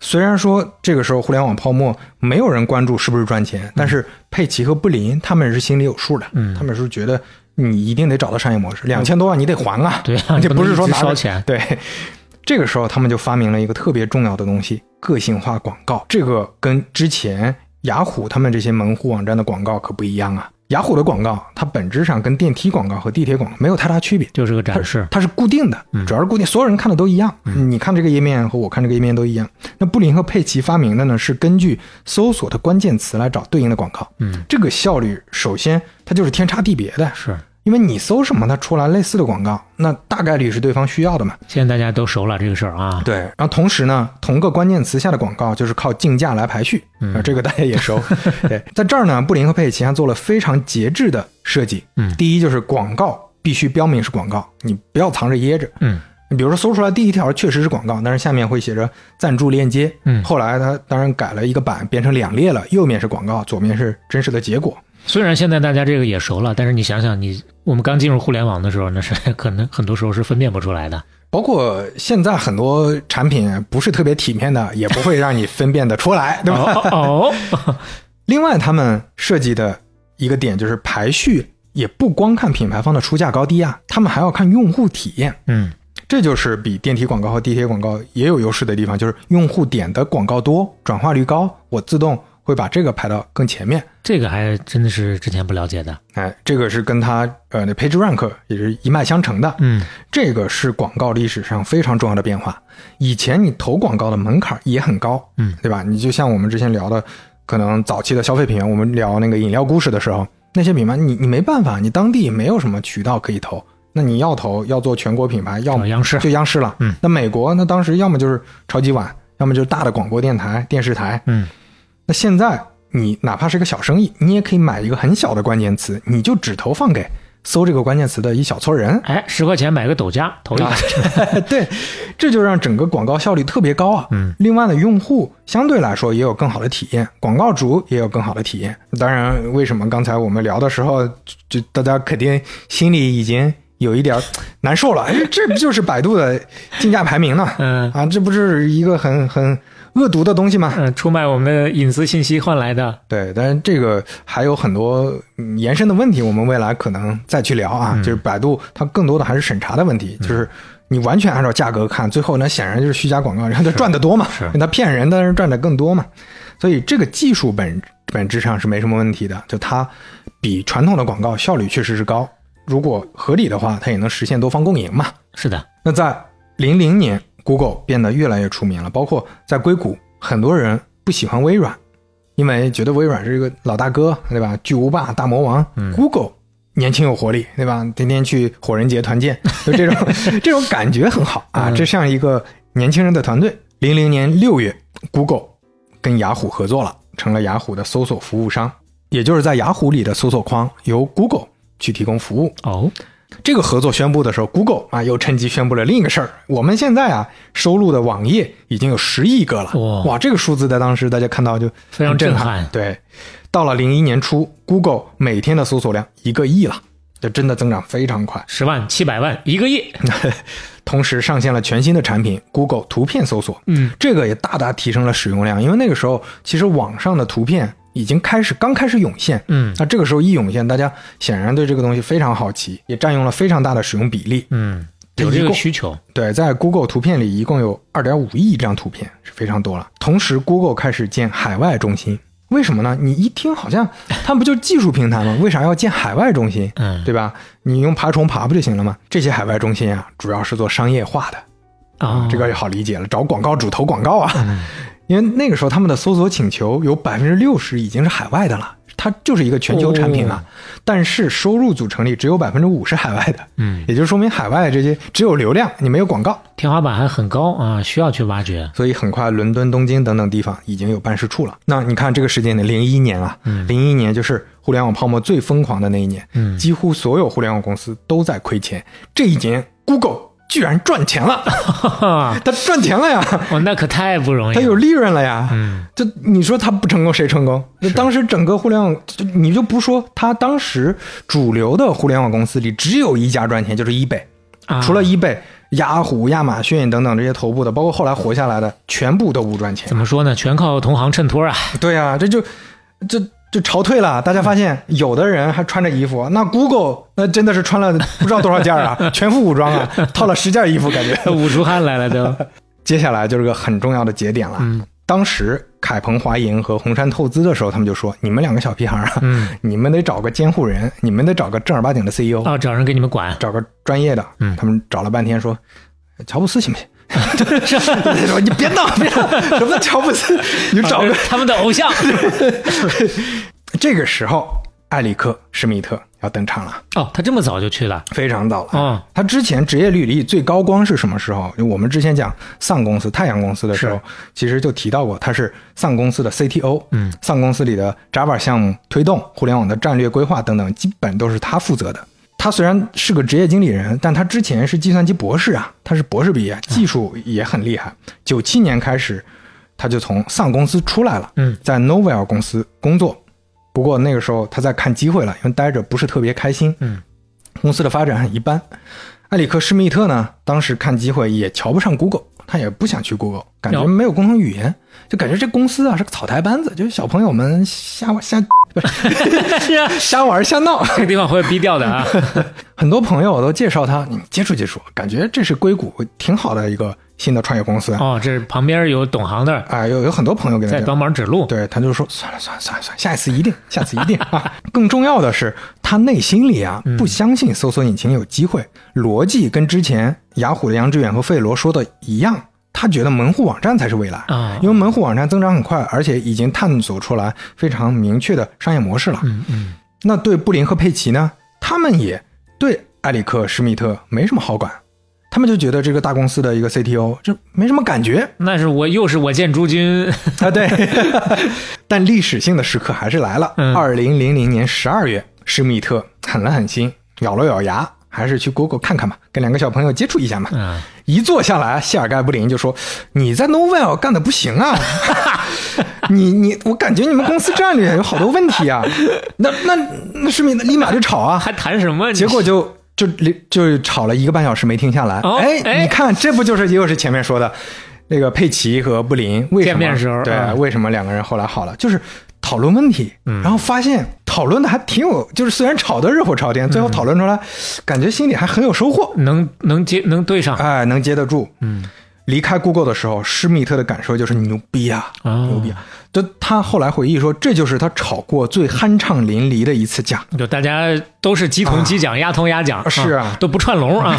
[SPEAKER 1] 虽然说这个时候互联网泡沫没有人关注是不是赚钱，但是佩奇和布林他们是心里有数的，
[SPEAKER 3] 嗯，
[SPEAKER 1] 他们是觉得。你一定得找到商业模式，两千多万你得还啊！
[SPEAKER 3] 对啊，
[SPEAKER 1] 这不是说拿
[SPEAKER 3] 烧钱。
[SPEAKER 1] 对，这个时候他们就发明了一个特别重要的东西——个性化广告。这个跟之前雅虎他们这些门户网站的广告可不一样啊。雅虎的广告它本质上跟电梯广告和地铁广告没有太大区别，
[SPEAKER 3] 就是个展示，
[SPEAKER 1] 它是固定的，主要是固定，所有人看的都一样。你看这个页面和我看这个页面都一样。那布林和佩奇发明的呢，是根据搜索的关键词来找对应的广告。
[SPEAKER 3] 嗯，
[SPEAKER 1] 这个效率首先它就是天差地别的，
[SPEAKER 3] 是。
[SPEAKER 1] 因为你搜什么，它出来类似的广告，那大概率是对方需要的嘛。
[SPEAKER 3] 现在大家都熟了这个事儿啊。
[SPEAKER 1] 对，然后同时呢，同个关键词下的广告就是靠竞价来排序，啊，这个大家也熟。对，在这儿呢，布林和佩奇还做了非常节制的设计。
[SPEAKER 3] 嗯，
[SPEAKER 1] 第一就是广告必须标明是广告，你不要藏着掖着。
[SPEAKER 3] 嗯，
[SPEAKER 1] 你比如说搜出来第一条确实是广告，但是下面会写着赞助链接。
[SPEAKER 3] 嗯，
[SPEAKER 1] 后来他当然改了一个版，变成两列了，右面是广告，左面是真实的结果。
[SPEAKER 3] 虽然现在大家这个也熟了，但是你想想，你我们刚进入互联网的时候，那是 可能很多时候是分辨不出来的。
[SPEAKER 1] 包括现在很多产品不是特别体面的，也不会让你分辨得出来，对吧？
[SPEAKER 3] 哦。
[SPEAKER 1] 另外，他们设计的一个点就是排序，也不光看品牌方的出价高低啊，他们还要看用户体验。
[SPEAKER 3] 嗯，
[SPEAKER 1] 这就是比电梯广告和地铁广告也有优势的地方，就是用户点的广告多，转化率高，我自动。会把这个排到更前面。
[SPEAKER 3] 这个还真的是之前不了解的。
[SPEAKER 1] 哎，这个是跟它呃那 Page Rank 也是一脉相承的。
[SPEAKER 3] 嗯，
[SPEAKER 1] 这个是广告历史上非常重要的变化。以前你投广告的门槛也很高，
[SPEAKER 3] 嗯，
[SPEAKER 1] 对吧？你就像我们之前聊的，可能早期的消费品，我们聊那个饮料故事的时候，那些品牌你你没办法，你当地没有什么渠道可以投，那你要投要做全国品牌，要么
[SPEAKER 3] 央视
[SPEAKER 1] 就央视了。
[SPEAKER 3] 嗯，
[SPEAKER 1] 那美国那当时要么就是超级碗，要么就是大的广播电台、电视台。
[SPEAKER 3] 嗯，
[SPEAKER 1] 那现在你哪怕是个小生意，你也可以买一个很小的关键词，你就只投放给搜这个关键词的一小撮人。
[SPEAKER 3] 哎，十块钱买个抖加，投一
[SPEAKER 1] 啊
[SPEAKER 3] 个。
[SPEAKER 1] 对，这就让整个广告效率特别高啊。
[SPEAKER 3] 嗯，
[SPEAKER 1] 另外呢，用户相对来说也有更好的体验，广告主也有更好的体验。当然，为什么刚才我们聊的时候，就大家肯定心里已经有一点难受了？哎，这不就是百度的竞价排名呢？
[SPEAKER 3] 嗯
[SPEAKER 1] 啊，这不是一个很很恶毒的东西嘛？
[SPEAKER 3] 嗯，出卖我们的隐私信息换来的。
[SPEAKER 1] 对，但是这个还有很多嗯延伸的问题，我们未来可能再去聊啊。就是百度它更多的还是审查的问题，就是你完全按照价格看，最后那显然就是虚假广告，然后它赚得多嘛，它骗人，但是赚的更多嘛。所以这个技术本本质上是没什么问题的，就它比传统的广告效率确实是高，如果合理的话，它也能实现多方共赢嘛。
[SPEAKER 3] 是的，
[SPEAKER 1] 那在零零年，Google 变得越来越出名了，包括在硅谷，很多人不喜欢微软，因为觉得微软是一个老大哥，对吧？巨无霸、大魔王。Google 年轻有活力，对吧？天天去火人节团建，就这种 这种感觉很好啊，
[SPEAKER 3] 嗯
[SPEAKER 1] 这像一个年轻人的团队。零零年六月，Google 跟雅虎合作了，成了雅虎的搜索服务商，也就是在雅虎里的搜索框由 Google 去提供服务。
[SPEAKER 3] 哦，
[SPEAKER 1] 这个合作宣布的时候，Google 啊又趁机宣布了另一个事儿：我们现在啊收录的网页已经有十亿个了。
[SPEAKER 3] 哇。
[SPEAKER 1] 哇，这个数字在当时大家看到就
[SPEAKER 3] 非常
[SPEAKER 1] 震
[SPEAKER 3] 撼。
[SPEAKER 1] 对，到了零一年初，Google 每天的搜索量一个亿了，就真的增长非常快。
[SPEAKER 3] 十万、七百万、一个亿。
[SPEAKER 1] 同时上线了全新的产品 Google 图片搜索，
[SPEAKER 3] 嗯，
[SPEAKER 1] 这个也大大提升了使用量，因为那个时候其实网上的图片已经开始刚开始涌现，
[SPEAKER 3] 嗯
[SPEAKER 1] 那这个时候一涌现，大家显然对这个东西非常好奇，也占用了非常大的使用比例。
[SPEAKER 3] 嗯，有这个需求。
[SPEAKER 1] 对，在 Google 图片里一共有二点五亿张图片，是非常多了。同时，Google 开始建海外中心，为什么呢？你一听好像他们不就是技术平台吗？为啥要建海外中心？
[SPEAKER 3] 嗯
[SPEAKER 1] 对吧？你用爬虫爬不就行了吗？这些海外中心啊，主要是做商业化的。
[SPEAKER 3] 啊，
[SPEAKER 1] 这个也好理解了，找广告主投广告啊。
[SPEAKER 3] 嗯
[SPEAKER 1] 因为那个时候他们的搜索请求有百分之六十已经是海外的了，它就是一个全球产品了。但是收入组成里只有百分之五是海外的，
[SPEAKER 3] 嗯，
[SPEAKER 1] 也就说明海外这些只有流量，你没有广告。
[SPEAKER 3] 天花板还很高啊，需要去挖掘。
[SPEAKER 1] 所以很快，伦敦、东京等等地方已经有办事处了。那你看这个时间点，零一年啊，零一年就是互联网泡沫最疯狂的那一年，
[SPEAKER 3] 嗯
[SPEAKER 1] 几乎所有互联网公司都在亏钱。这一年，Google 居然赚钱了，
[SPEAKER 3] 哈哈，
[SPEAKER 1] 它赚钱了呀，
[SPEAKER 3] 哦，那可太不容易了。
[SPEAKER 1] 它有利润了呀。
[SPEAKER 3] 嗯，
[SPEAKER 1] 这你说他不成功谁成功？那当时整个互联网，就你就不说，他当时主流的互联网公司里只有一家赚钱，就是 eBay。
[SPEAKER 3] 啊
[SPEAKER 1] 除了 eBay、雅虎、亚马逊等等这些头部的，包括后来活下来的，全部都不赚钱
[SPEAKER 3] 怎。么说呢？全靠同行衬托啊。
[SPEAKER 1] 对啊、这就这就潮退了。大家发现，有的人还穿着衣服，那 Google 那真的是穿了不知道多少件啊，全副武装啊，套了十件衣服，感觉。
[SPEAKER 3] 捂出汗来了都。
[SPEAKER 1] 接下来就是个很重要的节点了。
[SPEAKER 3] 嗯
[SPEAKER 1] 当时凯鹏华银和红杉透资的时候，他们就说：“你们两个小屁孩啊，
[SPEAKER 3] 嗯，
[SPEAKER 1] 你们得找个监护人，你们得找个正儿八经的 CEO，、
[SPEAKER 3] 哦，找人给你们管。
[SPEAKER 1] 找个专业的。”
[SPEAKER 3] 嗯
[SPEAKER 1] 他们找了半天说：“乔布斯行不行？”说 你别闹，别闹，什么乔布斯？你找个
[SPEAKER 3] 他们的偶像。
[SPEAKER 1] 这个时候，埃里克施密特要登场了，
[SPEAKER 3] 哦，他这么早就去了。
[SPEAKER 1] 非常早了。
[SPEAKER 3] 哦，
[SPEAKER 1] 他之前职业履历最高光是什么时候？就我们之前讲丧公司、太阳公司的时候，其实就提到过，他是丧公司的 CTO。
[SPEAKER 3] 嗯，
[SPEAKER 1] 丧公司里的 Java 项目推动、互联网的战略规划等等，基本都是他负责的。他虽然是个职业经理人，但他之前是计算机博士啊，他是博士毕业，技术也很厉害。九七年开始，他就从丧公司出来了，
[SPEAKER 3] 嗯，
[SPEAKER 1] 在 Novell 公司工作。不过那个时候他在看机会了，因为待着不是特别开心，
[SPEAKER 3] 嗯，
[SPEAKER 1] 公司的发展很一般。埃里克施密特呢，当时看机会也瞧不上 Google，他也不想去 Google，感觉没有共同语言，就感觉这公司啊是个草台班子，就是小朋友们瞎瞎
[SPEAKER 3] 是啊，
[SPEAKER 1] 瞎玩瞎闹。
[SPEAKER 3] 这个地方会逼掉的啊。
[SPEAKER 1] 很多朋友都介绍他，你接触接触，感觉这是硅谷挺好的一个新的创业公司。
[SPEAKER 3] 哦，这旁边有懂行的
[SPEAKER 1] 哎，有有很多朋友给他
[SPEAKER 3] 在帮忙指路。
[SPEAKER 1] 对，他就说算了算了算了算了，下一次一定，下次一定啊！更重要的是，他内心里啊不相信搜索引擎有机会，逻辑跟之前雅虎的杨致远和费罗说的一样，他觉得门户网站才是未来
[SPEAKER 3] 啊
[SPEAKER 1] 因为门户网站增长很快，而且已经探索出来非常明确的商业模式了。
[SPEAKER 3] 嗯嗯，
[SPEAKER 1] 那对布林和佩奇呢，他们也对埃里克施密特没什么好感，他们就觉得这个大公司的一个 CTO 就没什么感觉，
[SPEAKER 3] 那是我又是我见诸君。
[SPEAKER 1] 啊，对。但历史性的时刻还是来了。
[SPEAKER 3] 嗯
[SPEAKER 1] 二零零零年十二月，施密特狠了狠心，咬了咬牙，还是去 Google 看看吧，跟两个小朋友接触一下嘛。
[SPEAKER 3] 嗯，
[SPEAKER 1] 一坐下来，谢尔盖布林就说：“你在 Novell 干的不行啊，你你，我感觉你们公司战略有好多问题啊。那那那是不是立马就吵啊，
[SPEAKER 3] 还谈什么？
[SPEAKER 1] 结果就就就吵了一个半小时没停下来。
[SPEAKER 3] 哦
[SPEAKER 1] 哎，
[SPEAKER 3] 哎
[SPEAKER 1] 你看，这不就是又是前面说的那个佩奇和布林为什么
[SPEAKER 3] 见面时候
[SPEAKER 1] 对、
[SPEAKER 3] 嗯
[SPEAKER 1] 为什么两个人后来好了，就是讨论问题，
[SPEAKER 3] 嗯
[SPEAKER 1] 然后发现讨论的还挺有，就是虽然吵得热火朝天，最
[SPEAKER 3] 嗯
[SPEAKER 1] 后讨论出来，感觉心里还很有收获，
[SPEAKER 3] 能能接能对上。
[SPEAKER 1] 哎，能接得住。
[SPEAKER 3] 嗯，
[SPEAKER 1] 离开 Google 的时候，施密特的感受就是牛逼啊，
[SPEAKER 3] 哦
[SPEAKER 1] 牛逼啊！就他后来回忆说，这就是他吵过最酣畅淋漓的一次架。
[SPEAKER 3] 就大家都是鸡同鸡讲，鸭同鸭讲，
[SPEAKER 1] 是啊
[SPEAKER 3] 都不串笼啊。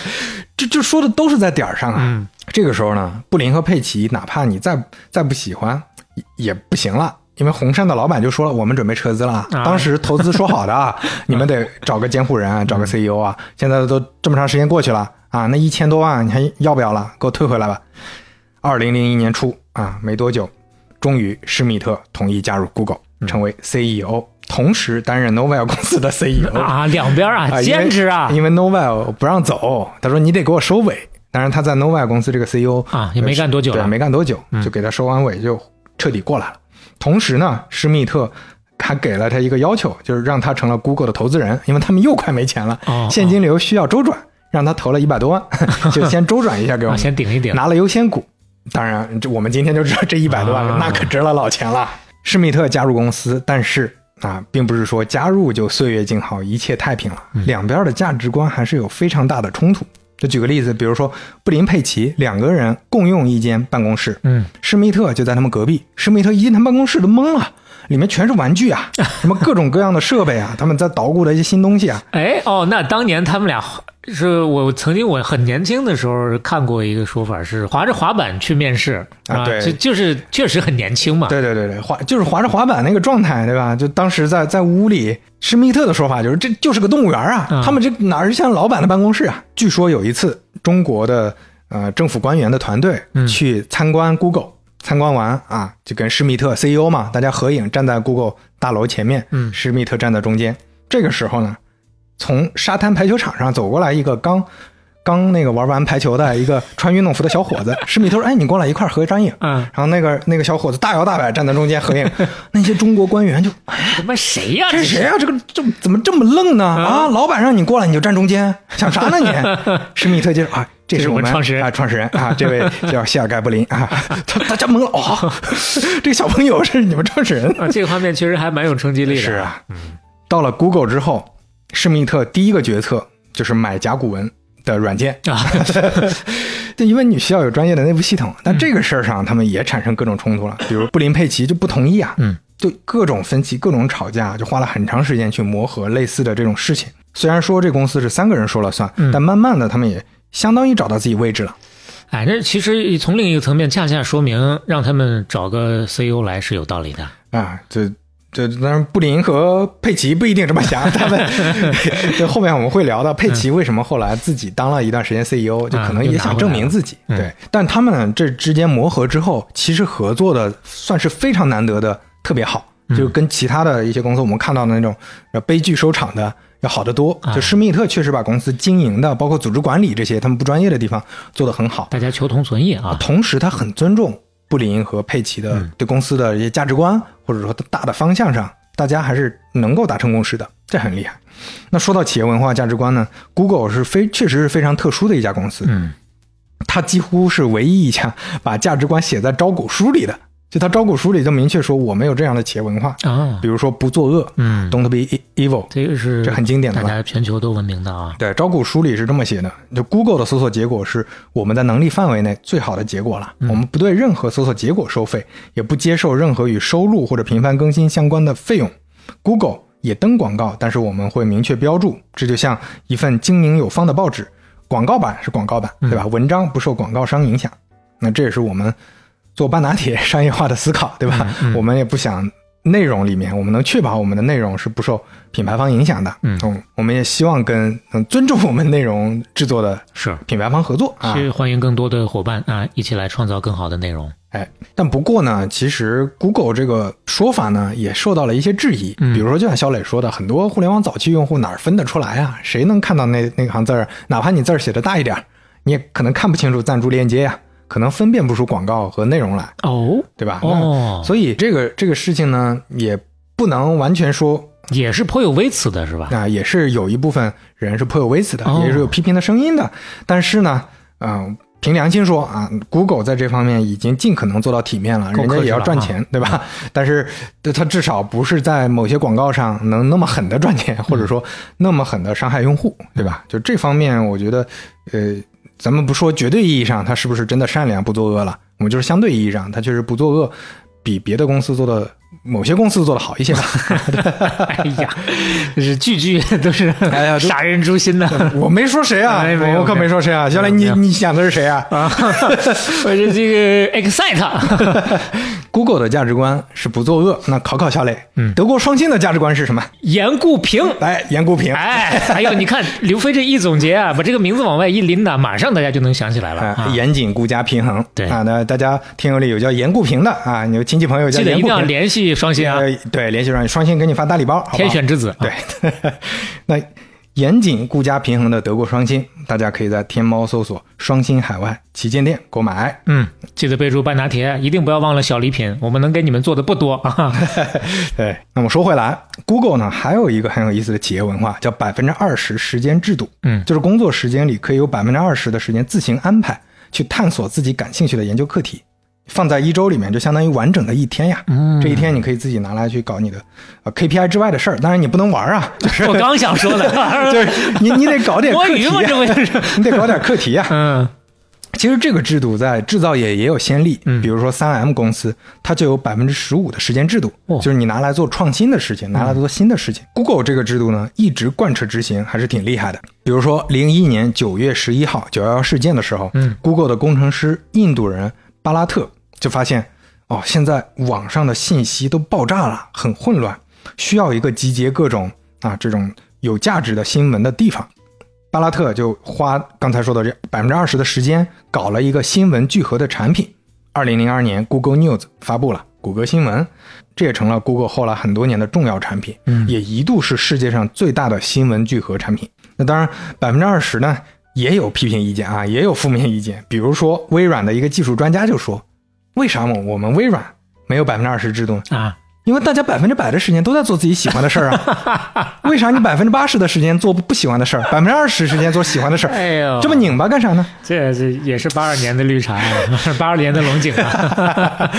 [SPEAKER 1] 这这说的都是在点儿上啊。
[SPEAKER 3] 嗯
[SPEAKER 1] 这个时候呢，布林和佩奇，哪怕你再再不喜欢，也也不行了。因为红杉的老板就说了，我们准备撤资了。
[SPEAKER 3] 啊
[SPEAKER 1] 当时投资说好的啊，你们得找个监护人，找个 CEO 啊。现在都这么长时间过去了啊，那一千多万你还要不要了？给我退回来吧。二零零一年初啊，没多久，终于施密特同意加入 Google，成为 CEO，、同时担任 Novell 公司的 CEO。
[SPEAKER 3] 啊，两边啊，
[SPEAKER 1] 啊因为
[SPEAKER 3] 坚持啊
[SPEAKER 1] 因为 Novell 不让走，他说你得给我收尾。当然他在 Novell 公司这个 CEO
[SPEAKER 3] 啊也没干多久
[SPEAKER 1] 对，没干多久
[SPEAKER 3] 嗯
[SPEAKER 1] 就给他收完尾，就彻底过来了。同时呢，施密特还给了他一个要求，就是让他成了 Google 的投资人，因为他们又快没钱了，
[SPEAKER 3] 哦
[SPEAKER 1] 现金流需要周转，让他投了一百多万，就先周转一下给我
[SPEAKER 3] 先顶一顶。
[SPEAKER 1] 拿了优先股。当然，这我们今天就知道这一百多万、
[SPEAKER 3] 啊
[SPEAKER 1] 那可值了老钱了。施密特加入公司，但是啊，并不是说加入就岁月静好、一切太平了。
[SPEAKER 3] 嗯
[SPEAKER 1] 两边的价值观还是有非常大的冲突。就举个例子，比如说布林佩奇两个人共用一间办公室，
[SPEAKER 3] 嗯，
[SPEAKER 1] 施密特就在他们隔壁。施密特一进他办公室都懵了，里面全是玩具啊，什么各种各样的设备啊，他们在捣鼓的一些新东西啊。
[SPEAKER 3] 哎哦，那当年他们俩是我曾经我很年轻的时候看过一个说法，是滑着滑板去面试
[SPEAKER 1] 啊对
[SPEAKER 3] 就就是确实很年轻嘛。
[SPEAKER 1] 对对对对，滑就是滑着滑板那个状态，对吧？就当时在在屋里，施密特的说法就是这就是个动物园啊，
[SPEAKER 3] 嗯
[SPEAKER 1] 他们这哪是像老板的办公室啊？据说有一次，中国的呃政府官员的团队
[SPEAKER 3] 嗯
[SPEAKER 1] 去参观 Google，、参观完啊，就跟施密特 CEO 嘛，大家合影，站在 Google 大楼前面，
[SPEAKER 3] 嗯
[SPEAKER 1] 施密特站在中间。这个时候呢，从沙滩排球场上走过来一个刚。刚那个玩完排球的一个穿运动服的小伙子，施密特说：“哎，你过来一块儿合张影。”
[SPEAKER 3] 嗯，
[SPEAKER 1] 然后那个那个小伙子大摇大摆站在中间合影，那些中国官员就
[SPEAKER 3] 他妈谁呀？
[SPEAKER 1] 这是谁呀？这个这怎么这么愣呢？啊，老板让你过来你就站中间，想啥呢你？施密特接着啊，这
[SPEAKER 3] 这是
[SPEAKER 1] 是我们
[SPEAKER 3] 创始人
[SPEAKER 1] 啊，创始人啊，这位叫谢尔盖布林啊，他他家懵了哦，这个小朋友是你们创始人？
[SPEAKER 3] 啊，这个画面确实还蛮有冲击力的。
[SPEAKER 1] 是啊，嗯到了 Google 之后，施密特第一个决策就是买甲骨文的软件。
[SPEAKER 3] 啊，
[SPEAKER 1] 对，因为你需要有专业的内部系统，但这个事儿上他们也产生各种冲突了。比如布林佩奇就不同意啊，
[SPEAKER 3] 嗯，
[SPEAKER 1] 就各种分歧、各种吵架，就花了很长时间去磨合类似的这种事情。虽然说这公司是三个人说了算，
[SPEAKER 3] 嗯
[SPEAKER 1] 但慢慢的他们也相当于找到自己位置了。
[SPEAKER 3] 哎，这其实从另一个层面，恰恰说明让他们找个 CEO 来是有道理的。
[SPEAKER 1] 啊，这这当然，布林和佩奇不一定这么想，他们 对后面我们会聊到佩奇为什么后来自己当了一段时间 CEO，、就可能也想证明自己。
[SPEAKER 3] 嗯
[SPEAKER 1] 对，但他们这之间磨合之后，其实合作的算是非常难得的，特别好，
[SPEAKER 3] 嗯
[SPEAKER 1] 就跟其他的一些公司我们看到的那种呃悲剧收场的。要好得多，
[SPEAKER 3] 啊
[SPEAKER 1] 就施密特确实把公司经营的，包括组织管理这些他们不专业的地方做得很好。
[SPEAKER 3] 大家求同存异啊。
[SPEAKER 1] 同时他很尊重布林和佩奇的
[SPEAKER 3] 嗯。
[SPEAKER 1] 对公司的一些价值观，或者说大的方向上，大家还是能够达成共识的，这很厉害。那说到企业文化价值观呢，Google 是非确实是非常特殊的一家公司，
[SPEAKER 3] 嗯，
[SPEAKER 1] 它几乎是唯一一家把价值观写在招股书里的就他招股书里就明确说，我们有这样的企业文化，
[SPEAKER 3] 啊，
[SPEAKER 1] 比如说不作恶
[SPEAKER 3] 嗯
[SPEAKER 1] ，，Don't be e- evil，
[SPEAKER 3] 这个是
[SPEAKER 1] 这很经典的吧？
[SPEAKER 3] 大家全球都闻名的啊。
[SPEAKER 1] 对，招股书里是这么写的：就 Google 的搜索结果是我们在能力范围内最好的结果了。我们不对任何搜索结果收费，也不接受任何与收入或者频繁更新相关的费用。Google 也登广告，但是我们会明确标注，这就像一份精明有方的报纸，广告版是广告版，对吧？文章不受广告商影响。那这也是我们做半拿铁商业化的思考，对吧？我们也不想内容里面，我们能确保我们的内容是不受品牌方影响的。
[SPEAKER 3] 嗯
[SPEAKER 1] 我们也希望跟能尊重我们内容制作的
[SPEAKER 3] 是，
[SPEAKER 1] 品牌方合作啊。
[SPEAKER 3] 去欢迎更多的伙伴啊，一起来创造更好的内容。
[SPEAKER 1] 哎，但不过呢，其实 Google 这个说法呢，也受到了一些质疑。
[SPEAKER 3] 嗯
[SPEAKER 1] 比如说，就像小磊说的，很多互联网早期用户哪儿分得出来啊？谁能看到那那行字儿？哪怕你字儿写的大一点儿，你也可能看不清楚赞助链接呀、可能分辨不出广告和内容来，
[SPEAKER 3] 哦
[SPEAKER 1] 对吧？
[SPEAKER 3] 哦
[SPEAKER 1] 那，所以这个这个事情呢，也不能完全说
[SPEAKER 3] 也是颇有微词的是吧？
[SPEAKER 1] 啊、也是有一部分人是颇有微词的，
[SPEAKER 3] 哦
[SPEAKER 1] 也是有批评的声音的。但是呢，嗯、凭良心说啊，Google 在这方面已经尽可能做到体面了，
[SPEAKER 3] 够
[SPEAKER 1] 人家也要赚钱，对吧？但是它至少不是在某些广告上能那么狠的赚钱，或者说那么狠的伤害用户，对吧？就这方面，我觉得，呃，咱们不说绝对意义上他是不是真的善良不作恶了，我们就是相对意义上，他确实不作恶，比别的公司做的某些公司做的好一些吧。
[SPEAKER 3] 哎呀，这是句句都是
[SPEAKER 1] 哎呀
[SPEAKER 3] 杀人诛心的
[SPEAKER 1] 我没说谁啊，
[SPEAKER 3] 哎
[SPEAKER 1] 我可没说谁啊。将来，你你想的是谁啊
[SPEAKER 3] 啊！我是这个 excite
[SPEAKER 1] ？Google 的价值观是不作恶。那考考小磊，
[SPEAKER 3] 嗯
[SPEAKER 1] 德国双星的价值观是什么？
[SPEAKER 3] 严固平。
[SPEAKER 1] 来，严固平。
[SPEAKER 3] 哎，还有你看刘飞这一总结啊，把这个名字往外一拎呐，马上大家就能想起来了。
[SPEAKER 1] 严谨、顾家、平衡。
[SPEAKER 3] 对
[SPEAKER 1] 啊，那大家听友里有叫严固平的啊，你有亲戚朋友叫
[SPEAKER 3] 记得一定要。联系双星啊，
[SPEAKER 1] 呃，对，联系上双星给你发大礼包，
[SPEAKER 3] 天选之子。啊
[SPEAKER 1] 对，那严谨、顾家、平衡的德国双星，大家可以在天猫搜索“双星海外旗舰店”购买。
[SPEAKER 3] 嗯，记得备注半拿铁，一定不要忘了小礼品，我们能给你们做的不多啊。
[SPEAKER 1] 对，那么说回来，Google 呢还有一个很有意思的企业文化，叫百分之二十时间制度。
[SPEAKER 3] 嗯
[SPEAKER 1] 就是工作时间里可以有百分之二十的时间自行安排，去探索自己感兴趣的研究课题。放在一周里面，就相当于完整的一天呀。
[SPEAKER 3] 嗯
[SPEAKER 1] 这一天你可以自己拿来去搞你的呃 KPI 之外的事儿，当然你不能玩啊，就是
[SPEAKER 3] 我刚想说的，
[SPEAKER 1] 就是你你得搞点课题
[SPEAKER 3] 摸鱼嘛，这，不就是？
[SPEAKER 1] 你得搞点课题呀。
[SPEAKER 3] 嗯
[SPEAKER 1] 其实这个制度在制造业也有先例，
[SPEAKER 3] 嗯
[SPEAKER 1] 比如说三 M 公司，它就有百分之十五的时间制度，
[SPEAKER 3] 哦
[SPEAKER 1] 就是你拿来做创新的事情，拿来做新的事情。Google 这个制度呢，一直贯彻执行，还是挺厉害的。比如说零一年九月十一号九幺幺事件的时候，
[SPEAKER 3] 嗯
[SPEAKER 1] ，Google 的工程师印度人巴拉特就发现，哦，现在网上的信息都爆炸了，很混乱，需要一个集结各种啊这种有价值的新闻的地方。巴拉特就花刚才说的这百分之二十的时间，搞了一个新闻聚合的产品。二零零二年，Google News 发布了谷歌新闻，这也成了 Google 后来很多年的重要产品，
[SPEAKER 3] 嗯
[SPEAKER 1] 也一度是世界上最大的新闻聚合产品。那当然，百分之二十呢也有批评意见啊，也有负面意见。比如说，微软的一个技术专家就说：“为啥我我们微软没有百分之二十制度呢？
[SPEAKER 3] 啊，
[SPEAKER 1] 因为大家百分之百的时间都在做自己喜欢的事儿啊，为啥你百分之八十的时间做不喜欢的事儿，百分之二十时间做喜欢的事儿？
[SPEAKER 3] 哎呦，
[SPEAKER 1] 这么拧巴干啥呢？
[SPEAKER 3] 这这也是八二年的绿茶，八二年的龙井啊，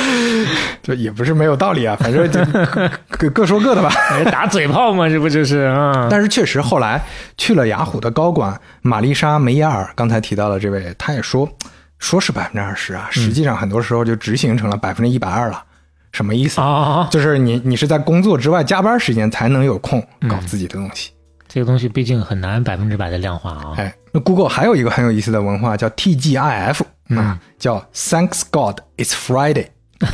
[SPEAKER 1] 这也不是没有道理啊，反正就各各各说各的吧。
[SPEAKER 3] 打嘴炮嘛，这不就是啊？
[SPEAKER 1] 但是确实后来去了雅虎的高管玛丽莎梅耶尔，刚才提到了这位，他也说说是百分之二十啊，实际上很多时候就执行成了百分之一百二了。什么意思？
[SPEAKER 3] 啊，
[SPEAKER 1] 就是你你是在工作之外加班时间才能有空搞自己的东西。
[SPEAKER 3] 这个东西毕竟很难百分之百的量化啊。
[SPEAKER 1] 哎，那 Google 还有一个很有意思的文化叫 TGIF 啊，叫 Thanks God It's Friday，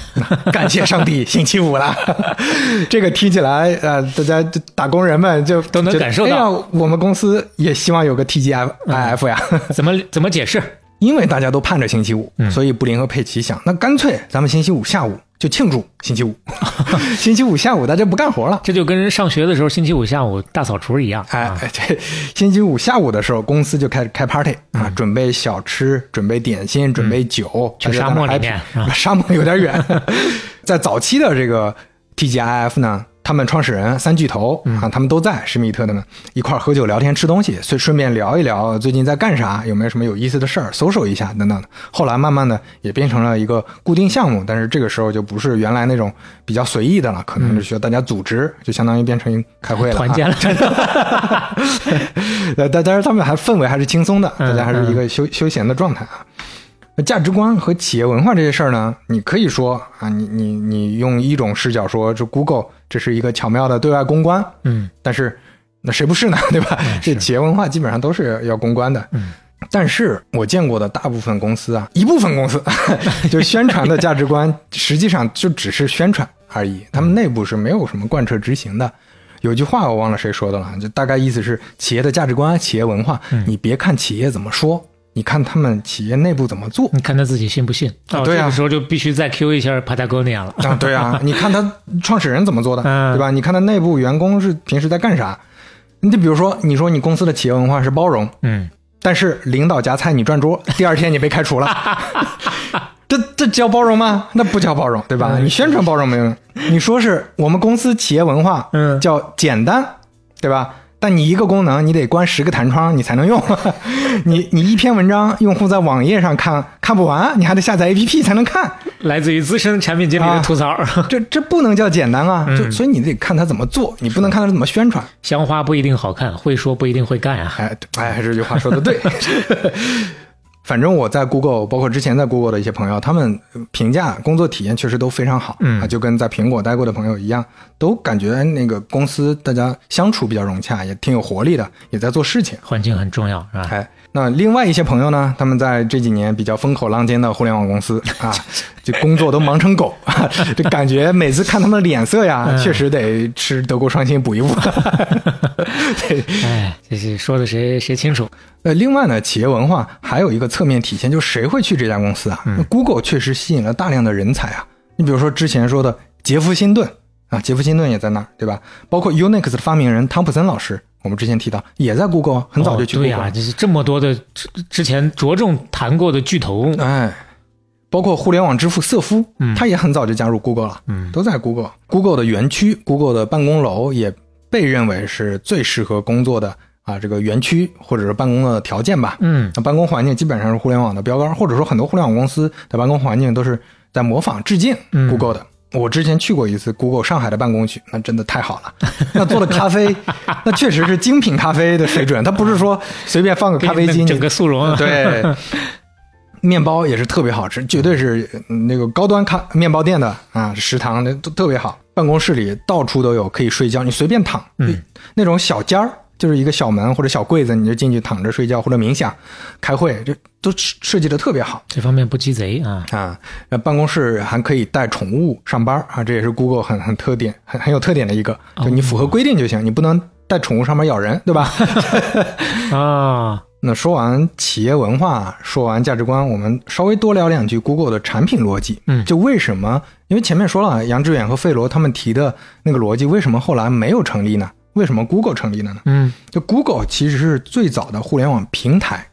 [SPEAKER 1] 感谢上帝，星期五了。这个听起来，呃，大家就打工人们就
[SPEAKER 3] 都能感受到
[SPEAKER 1] 哎呀，我们公司也希望有个 TGIF 呀。
[SPEAKER 3] 怎么怎么解释？
[SPEAKER 1] 因为大家都盼着星期五，所以布林和佩奇想，那干脆咱们星期五下午就庆祝星期五。星期五下午大家不干活了，
[SPEAKER 3] 这就跟上学的时候星期五下午大扫除一样。
[SPEAKER 1] 哎
[SPEAKER 3] 啊，
[SPEAKER 1] 哎，这星期五下午的时候，公司就开始开 party 啊，准备小吃，准备点心，准备酒，
[SPEAKER 3] 去沙漠里面
[SPEAKER 1] 沙漠有点远。在早期的这个 TGIF 呢，他们创始人三巨头啊，他们都在施密特的们一块儿喝酒聊天吃东西，顺顺便聊一聊最近在干啥，有没有什么有意思的事儿，搜索一下等等。的。后来慢慢的也变成了一个固定项目，但是这个时候就不是原来那种比较随意的了，可能是需要大家组织，就相当于变成开会了、啊，
[SPEAKER 3] 团建了，
[SPEAKER 1] 呃，但但是他们还氛围还是轻松的，大家还是一个休休闲的状态啊。那价值观和企业文化这些事儿呢，你可以说啊，你你你用一种视角说，这 Google 这是一个巧妙的对外公关，
[SPEAKER 3] 嗯，
[SPEAKER 1] 但是那谁不是呢？对吧？这企业文化基本上都是要公关的，
[SPEAKER 3] 嗯。
[SPEAKER 1] 但是我见过的大部分公司啊，一部分公司 就宣传的价值观，实际上就只是宣传而已，他们内部是没有什么贯彻执行的。有句话我忘了谁说的了，就大概意思是企业的价值观、企业文化，你别看企业怎么说，你看他们企业内部怎么做。
[SPEAKER 3] 你看他自己信不信？
[SPEAKER 1] 啊对啊
[SPEAKER 3] 这个时候就必须再 Q 一下 Patagonia 了。
[SPEAKER 1] 啊，对啊，你看他创始人怎么做的，
[SPEAKER 3] 嗯
[SPEAKER 1] 对吧？你看他内部员工是平时在干啥？你就比如说，你说你公司的企业文化是包容，
[SPEAKER 3] 嗯，
[SPEAKER 1] 但是领导夹菜你转桌，第二天你被开除了，这这叫包容吗？那不叫包容，对吧？
[SPEAKER 3] 嗯
[SPEAKER 1] 你宣传包容没用，你说是我们公司企业文化，
[SPEAKER 3] 嗯
[SPEAKER 1] 叫简单，对吧？但你一个功能你得关十个弹窗你才能用，你你一篇文章用户在网页上看看不完，你还得下载 APP 才能看，
[SPEAKER 3] 来自于资深产品经理的吐槽：
[SPEAKER 1] 这这不能叫简单啊！就
[SPEAKER 3] 嗯
[SPEAKER 1] 所以你得看他怎么做，你不能看他怎么宣传。
[SPEAKER 3] 香花不一定好看，会说不一定会干啊。
[SPEAKER 1] 哎对哎，这句话说的对。反正我在 Google，包括之前在 Google 的一些朋友，他们评价工作体验确实都非常好，
[SPEAKER 3] 嗯
[SPEAKER 1] 啊，就跟在苹果待过的朋友一样，都感觉那个公司大家相处比较融洽，也挺有活力的，也在做事情。
[SPEAKER 3] 环境很重要，是吧？
[SPEAKER 1] 哎，那另外一些朋友呢，他们在这几年比较风口浪尖的互联网公司啊，就工作都忙成狗，啊这感觉每次看他们的脸色呀，
[SPEAKER 3] 嗯
[SPEAKER 1] 确实得吃德国双馨补一补。对，
[SPEAKER 3] 哎，这是说的谁谁清楚？
[SPEAKER 1] 呃，另外呢，企业文化还有一个侧面体现，就是谁会去这家公司啊？那 Google 确实吸引了大量的人才啊。你比如说之前说的杰夫辛顿啊，杰夫辛顿也在那儿，对吧？包括 Unix 的发明人汤普森老师，我们之前提到也在 Google，很早就去
[SPEAKER 3] 对
[SPEAKER 1] 了。
[SPEAKER 3] 呀、就是这么多的之之前着重谈过的巨头，
[SPEAKER 1] 哎，包括互联网之父瑟夫，
[SPEAKER 3] 嗯
[SPEAKER 1] 他也很早就加入 Google 了，
[SPEAKER 3] 嗯
[SPEAKER 1] 都在 Google。Google 的园区，Google 的办公楼也被认为是最适合工作的啊这个园区或者是办公的条件吧。
[SPEAKER 3] 嗯
[SPEAKER 1] 那办公环境基本上是互联网的标杆，或者说很多互联网公司的办公环境都是在模仿致敬
[SPEAKER 3] 嗯
[SPEAKER 1] Google 的。我之前去过一次 Google 上海的办公区，那真的太好了。那做的咖啡，那确实是精品咖啡的水准，它不是说随便放个咖啡机，
[SPEAKER 3] 整个速溶，
[SPEAKER 1] 对，面包也是特别好吃，绝对是嗯那个高端咖面包店的啊食堂的都特别好。办公室里到处都有可以睡觉，你随便躺，
[SPEAKER 3] 嗯，
[SPEAKER 1] 那种小间儿。就是一个小门或者小柜子，你就进去躺着睡觉或者冥想、开会，这都设计的特别好
[SPEAKER 3] 这方面不鸡贼啊。
[SPEAKER 1] 啊。那办公室还可以带宠物上班啊，这也是 Google 很很特点、很很有特点的一个，就你符合规定就行，你不能带宠物上班咬人，对吧？
[SPEAKER 3] 啊，
[SPEAKER 1] 那说完企业文化，说完价值观，我们稍微多聊两句 Google 的产品逻辑。
[SPEAKER 3] 嗯
[SPEAKER 1] 就为什么？因为前面说了，杨致远和费罗他们提的那个逻辑，为什么后来没有成立呢？为什么 Google 成立了呢？
[SPEAKER 3] 嗯
[SPEAKER 1] 就 Google 其实是最早的互联网平台。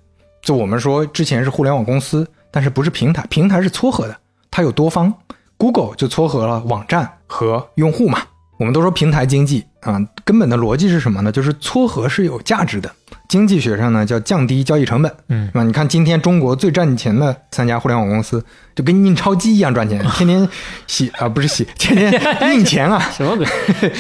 [SPEAKER 1] 就我们说之前是互联网公司，但是不是平台，平台是撮合的，它有多方。Google 就撮合了网站和用户嘛。我们都说平台经济啊，根本的逻辑是什么呢？就是撮合是有价值的。经济学上呢叫降低交易成本，
[SPEAKER 3] 嗯
[SPEAKER 1] 是吧？你看今天中国最赚钱的三家互联网公司，就跟印钞机一样赚钱，天天洗啊不是洗，天天 印钱啊。
[SPEAKER 3] 什么鬼？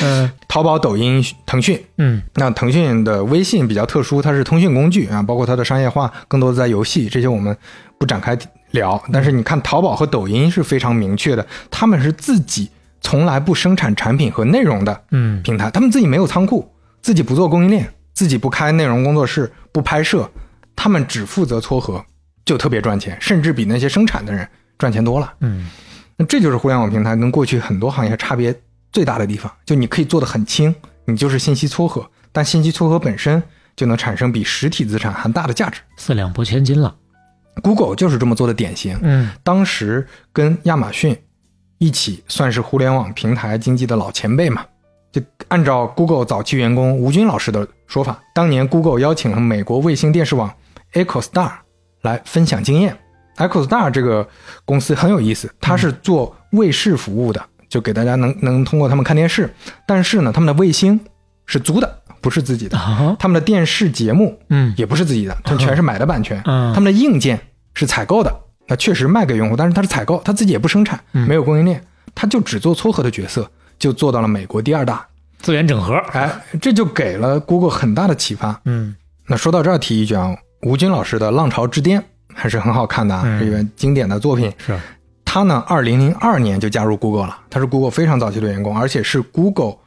[SPEAKER 3] 嗯
[SPEAKER 1] 淘宝、抖音、腾讯，
[SPEAKER 3] 嗯
[SPEAKER 1] 那腾讯的微信比较特殊，它是通讯工具啊，包括它的商业化更多的在游戏，这些我们不展开聊。但是你看淘宝和抖音是非常明确的，他们是自己从来不生产产品和内容的
[SPEAKER 3] 嗯
[SPEAKER 1] 平台，他们自己没有仓库，自己不做供应链，自己不开内容工作室，不拍摄，他们只负责撮合，就特别赚钱，甚至比那些生产的人赚钱多了。
[SPEAKER 3] 嗯
[SPEAKER 1] 那这就是互联网平台跟过去很多行业差别最大的地方，就你可以做的很轻，你就是信息撮合，但信息撮合本身就能产生比实体资产还大的价值。
[SPEAKER 3] 四两拨千斤了。
[SPEAKER 1] Google 就是这么做的典型，
[SPEAKER 3] 嗯
[SPEAKER 1] 当时跟亚马逊一起算是互联网平台经济的老前辈嘛。就按照 Google 早期员工吴军老师的说法，当年 Google 邀请了美国卫星电视网 EchoStar 来分享经验。EchoStar 这个公司很有意思，它是做卫视服务的，就给大家能能通过他们看电视。但是呢，他们的卫星是租的，不是自己的；
[SPEAKER 3] 啊，
[SPEAKER 1] 他们的电视节目
[SPEAKER 3] 嗯。
[SPEAKER 1] 也不是自己的，他们全是买的版权。
[SPEAKER 3] 嗯。
[SPEAKER 1] 他们的硬件是采购的，那确实卖给用户，但是它是采购，他自己也不生产，
[SPEAKER 3] 嗯。
[SPEAKER 1] 没有供应链，他就只做撮合的角色，就做到了美国第二大。
[SPEAKER 3] 资源整合，
[SPEAKER 1] 哎，这就给了 Google 很大的启发。
[SPEAKER 3] 嗯
[SPEAKER 1] 那说到这儿，提一句啊，吴军老师的《浪潮之巅》还是很好看的啊，
[SPEAKER 3] 嗯
[SPEAKER 1] 是一个经典的作品。
[SPEAKER 3] 是
[SPEAKER 1] 他呢，二零零二年就加入 Google 了，他是 Google 非常早期的员工，而且是 Google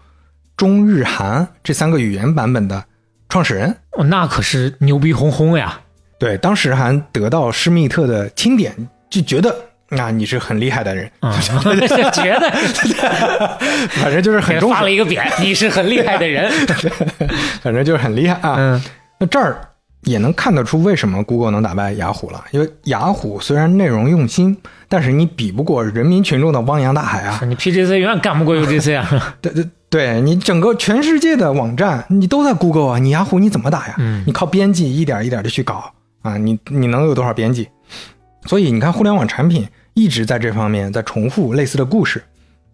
[SPEAKER 1] 中日韩这三个语言版本的创始人。
[SPEAKER 3] 哦那可是牛逼哄哄呀，
[SPEAKER 1] 对，当时还得到施密特的钦点，就觉得啊你是很厉害的人，
[SPEAKER 3] 啊，觉得
[SPEAKER 1] 反正就是很
[SPEAKER 3] 发了一个匾，你是很厉害的人，
[SPEAKER 1] 反正就是很厉害啊。
[SPEAKER 3] 嗯
[SPEAKER 1] 那这儿也能看得出为什么 Google 能打败雅虎了，因为雅虎虽然内容用心，但是你比不过人民群众的汪洋大海啊。
[SPEAKER 3] 你 PGC 永远干不过 UGC 啊，
[SPEAKER 1] 对对对，你整个全世界的网站你都在 Google 啊，你雅虎你怎么打呀？
[SPEAKER 3] 嗯
[SPEAKER 1] 你靠编辑一点一点的去搞啊，你你能有多少编辑？所以你看，互联网产品一直在这方面在重复类似的故事。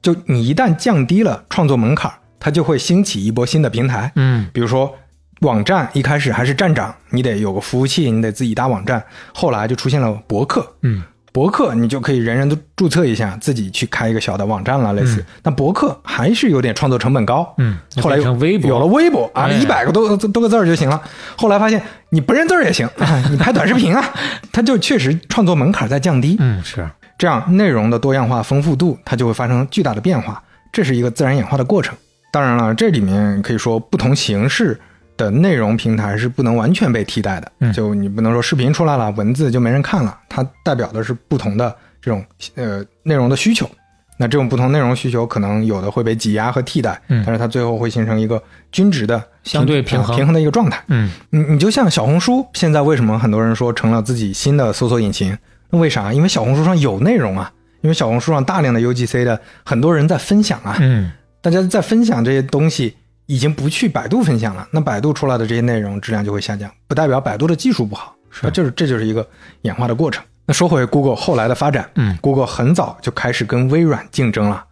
[SPEAKER 1] 就你一旦降低了创作门槛，它就会兴起一波新的平台。
[SPEAKER 3] 嗯
[SPEAKER 1] 比如说，网站一开始还是站长，你得有个服务器，你得自己搭网站。后来就出现了博客，
[SPEAKER 3] 嗯
[SPEAKER 1] 博客你就可以人人都注册一下，自己去开一个小的网站了，类似。但博客还是有点创作成本高。
[SPEAKER 3] 嗯，
[SPEAKER 1] 后来
[SPEAKER 3] 变成微博
[SPEAKER 1] 有了微博啊，
[SPEAKER 3] 哎
[SPEAKER 1] 一百个多多个字儿就行了。后来发现你不认字儿也行，啊 你拍短视频啊，它就确实创作门槛在降低。
[SPEAKER 3] 嗯是
[SPEAKER 1] 这样内容的多样化、丰富度，它就会发生巨大的变化，这是一个自然演化的过程。当然了，这里面可以说不同形式的内容平台是不能完全被替代的。
[SPEAKER 3] 嗯
[SPEAKER 1] 就你不能说视频出来了，文字就没人看了，它代表的是不同的这种呃内容的需求。那这种不同内容需求，可能有的会被挤压和替代，
[SPEAKER 3] 嗯
[SPEAKER 1] 但是它最后会形成一个均值的
[SPEAKER 3] 相对平衡
[SPEAKER 1] 平衡的一个状态。
[SPEAKER 3] 嗯
[SPEAKER 1] 你你就像小红书，现在为什么很多人说成了自己新的搜索引擎？那为啥？因为小红书上有内容啊，因为小红书上大量的 UGC 的很多人在分享啊，
[SPEAKER 3] 嗯
[SPEAKER 1] 大家在分享这些东西，已经不去百度分享了。那百度出来的这些内容质量就会下降，不代表百度的技术不好，
[SPEAKER 3] 是
[SPEAKER 1] 那就是这就是一个演化的过程。那说回 Google 后来的发展，
[SPEAKER 3] 嗯
[SPEAKER 1] ，Google 很早就开始跟微软竞争了。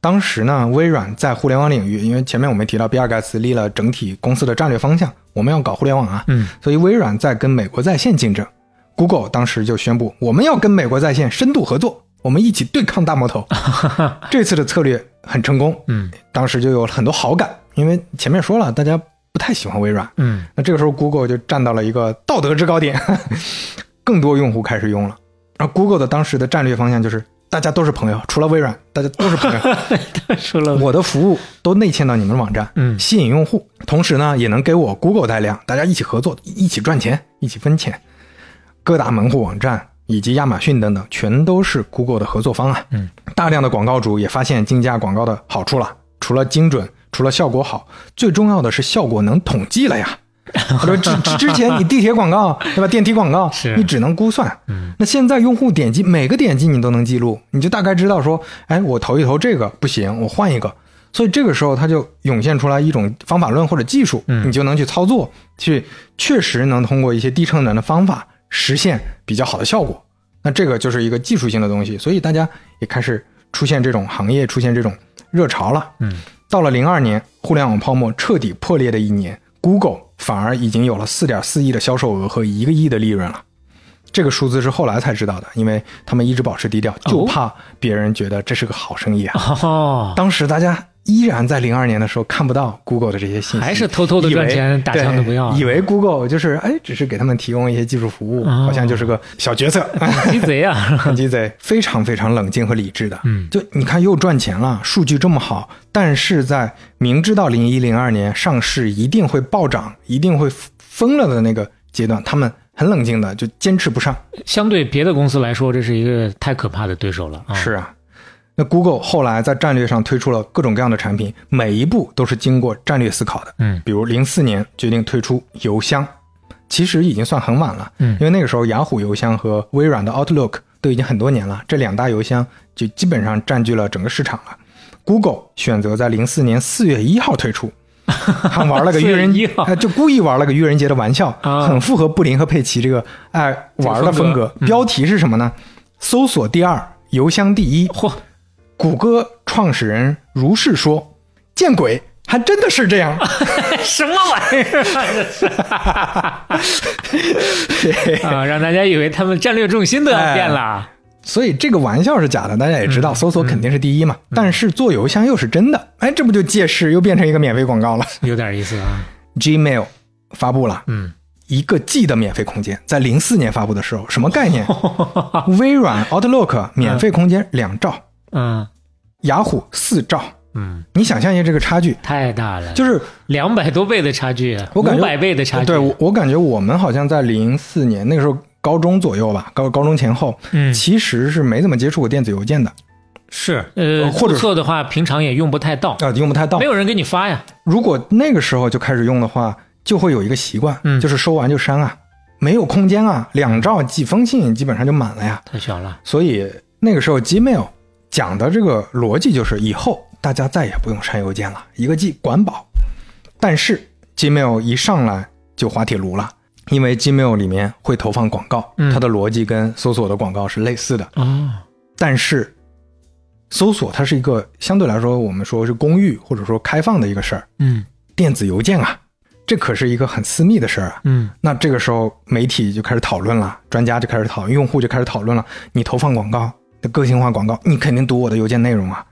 [SPEAKER 1] 当时呢，微软在互联网领域，因为前面我们提到比尔盖茨立了整体公司的战略方向，我们要搞互联网啊，
[SPEAKER 3] 嗯
[SPEAKER 1] 所以微软在跟美国在线竞争。Google 当时就宣布，我们要跟美国在线深度合作，我们一起对抗大魔头。这次的策略很成功，
[SPEAKER 3] 嗯
[SPEAKER 1] 当时就有很多好感，因为前面说了，大家不太喜欢微软。
[SPEAKER 3] 嗯
[SPEAKER 1] 那这个时候，Google 就站到了一个道德制高点，更多用户开始用了。然后 Google 的当时的战略方向就是，大家都是朋友，除了微软，大家都是朋友。
[SPEAKER 3] 说了
[SPEAKER 1] 我的服务都内嵌到你们的网站，
[SPEAKER 3] 嗯
[SPEAKER 1] 吸引用户，同时呢，也能给我 Google 带量，大家一起合作，一起赚钱，一起分钱。各大门户网站以及亚马逊等等，全都是 Google 的合作方案。
[SPEAKER 3] 嗯，
[SPEAKER 1] 大量的广告主也发现竞价广告的好处了，除了精准，除了效果好，最重要的是效果能统计了呀。我说之之之前你地铁广告对吧？电梯广告 你只能估算，
[SPEAKER 3] 嗯
[SPEAKER 1] 那现在用户点击每个点击你都能记录，你就大概知道说，哎，我投一投这个不行，我换一个。所以这个时候它就涌现出来一种方法论或者技术，
[SPEAKER 3] 嗯
[SPEAKER 1] 你就能去操作，去确实能通过一些低成本的方法实现比较好的效果。那这个就是一个技术性的东西，所以大家也开始出现这种行业出现这种热潮了。
[SPEAKER 3] 嗯
[SPEAKER 1] 到了零二年，互联网泡沫彻底破裂的一年，Google 反而已经有了四点四亿的销售额和一个亿的利润了。这个数字是后来才知道的，因为他们一直保持低调，就怕别人觉得这是个好生意啊。
[SPEAKER 3] 哦，
[SPEAKER 1] 当时大家依然在零二年的时候看不到 Google 的这些信息，
[SPEAKER 3] 还是偷偷
[SPEAKER 1] 的
[SPEAKER 3] 赚钱打枪的不要
[SPEAKER 1] 对以为 Google 就是哎，只是给他们提供一些技术服务，
[SPEAKER 3] 哦
[SPEAKER 1] 好像就是个小角色。
[SPEAKER 3] 鸡贼啊！
[SPEAKER 1] 很 鸡贼，非常非常冷静和理智的。
[SPEAKER 3] 嗯
[SPEAKER 1] 就你看又赚钱了，数据这么好，但是在明知道零一零二年上市一定会暴涨，一定会疯了的那个阶段，他们很冷静的就坚持不上。
[SPEAKER 3] 相对别的公司来说，这是一个太可怕的对手了啊！
[SPEAKER 1] 是啊，那 Google 后来在战略上推出了各种各样的产品，每一步都是经过战略思考的。
[SPEAKER 3] 嗯
[SPEAKER 1] 比如零四年决定推出邮箱，其实已经算很晚了，
[SPEAKER 3] 嗯
[SPEAKER 1] 因为那个时候雅虎邮箱和微软的 Outlook 都已经很多年了，这两大邮箱就基本上占据了整个市场了。Google 选择在零四年四月一号推出，还玩了个愚人
[SPEAKER 3] 4月1号
[SPEAKER 1] 哎，就故意玩了个愚人节的玩笑，
[SPEAKER 3] 啊
[SPEAKER 1] 很符合布林和佩奇这个爱玩的风格。标题是什么呢？搜索第二，邮箱第一。
[SPEAKER 3] 嚯，
[SPEAKER 1] 谷歌创始人如是说：“见鬼，还真的是这样。
[SPEAKER 3] 什么玩意儿啊？这 是啊，让大家以为他们战略重心都要变了。”
[SPEAKER 1] 所以这个玩笑是假的，大家也知道，搜索肯定是第一嘛。但是做邮箱又是真的，哎，这不就借势又变成一个免费广告了？
[SPEAKER 3] 有点意思啊。
[SPEAKER 1] Gmail 发布了，
[SPEAKER 3] 嗯，
[SPEAKER 1] 一个 G 的免费空间，在零四年发布的时候，什么概念？微软 Outlook 免费空间两兆，
[SPEAKER 3] 嗯
[SPEAKER 1] 雅虎四兆。
[SPEAKER 3] 嗯，
[SPEAKER 1] 你想象一下这个差距，
[SPEAKER 3] 太大了，
[SPEAKER 1] 就是
[SPEAKER 3] 两百多倍的差距，
[SPEAKER 1] 我感觉
[SPEAKER 3] 五百倍的差距。
[SPEAKER 1] 对我我感觉我们好像在零四年那个时候高中左右吧，高高中前后，
[SPEAKER 3] 嗯。
[SPEAKER 1] 其实是没怎么接触过电子邮件的，
[SPEAKER 3] 是。呃，
[SPEAKER 1] 或者
[SPEAKER 3] 注册的话，平常也用不太到，
[SPEAKER 1] 啊、用不太到。
[SPEAKER 3] 没。有人给你发呀。
[SPEAKER 1] 如果那个时候就开始用的话，就会有一个习惯，
[SPEAKER 3] 嗯。
[SPEAKER 1] 就是收完就删啊，没有空间啊，两兆几封信基本上就满了呀。
[SPEAKER 3] 太小了，
[SPEAKER 1] 所以那个时候 Gmail 讲的这个逻辑就是，以后大家再也不用删邮件了，一个 G 管饱。但是 Gmail 一上来就滑铁卢了，因为 Gmail 里面会投放广告，
[SPEAKER 3] 嗯
[SPEAKER 1] 它的逻辑跟搜索的广告是类似的。
[SPEAKER 3] 哦，
[SPEAKER 1] 但是搜索它是一个相对来说我们说是公域或者说开放的一个事儿，
[SPEAKER 3] 嗯
[SPEAKER 1] 电子邮件啊，这可是一个很私密的事儿啊。
[SPEAKER 3] 嗯
[SPEAKER 1] 那这个时候媒体就开始讨论了，专家就开始讨论，用户就开始讨论了。你投放广告的个性化广告，你肯定读我的邮件内容啊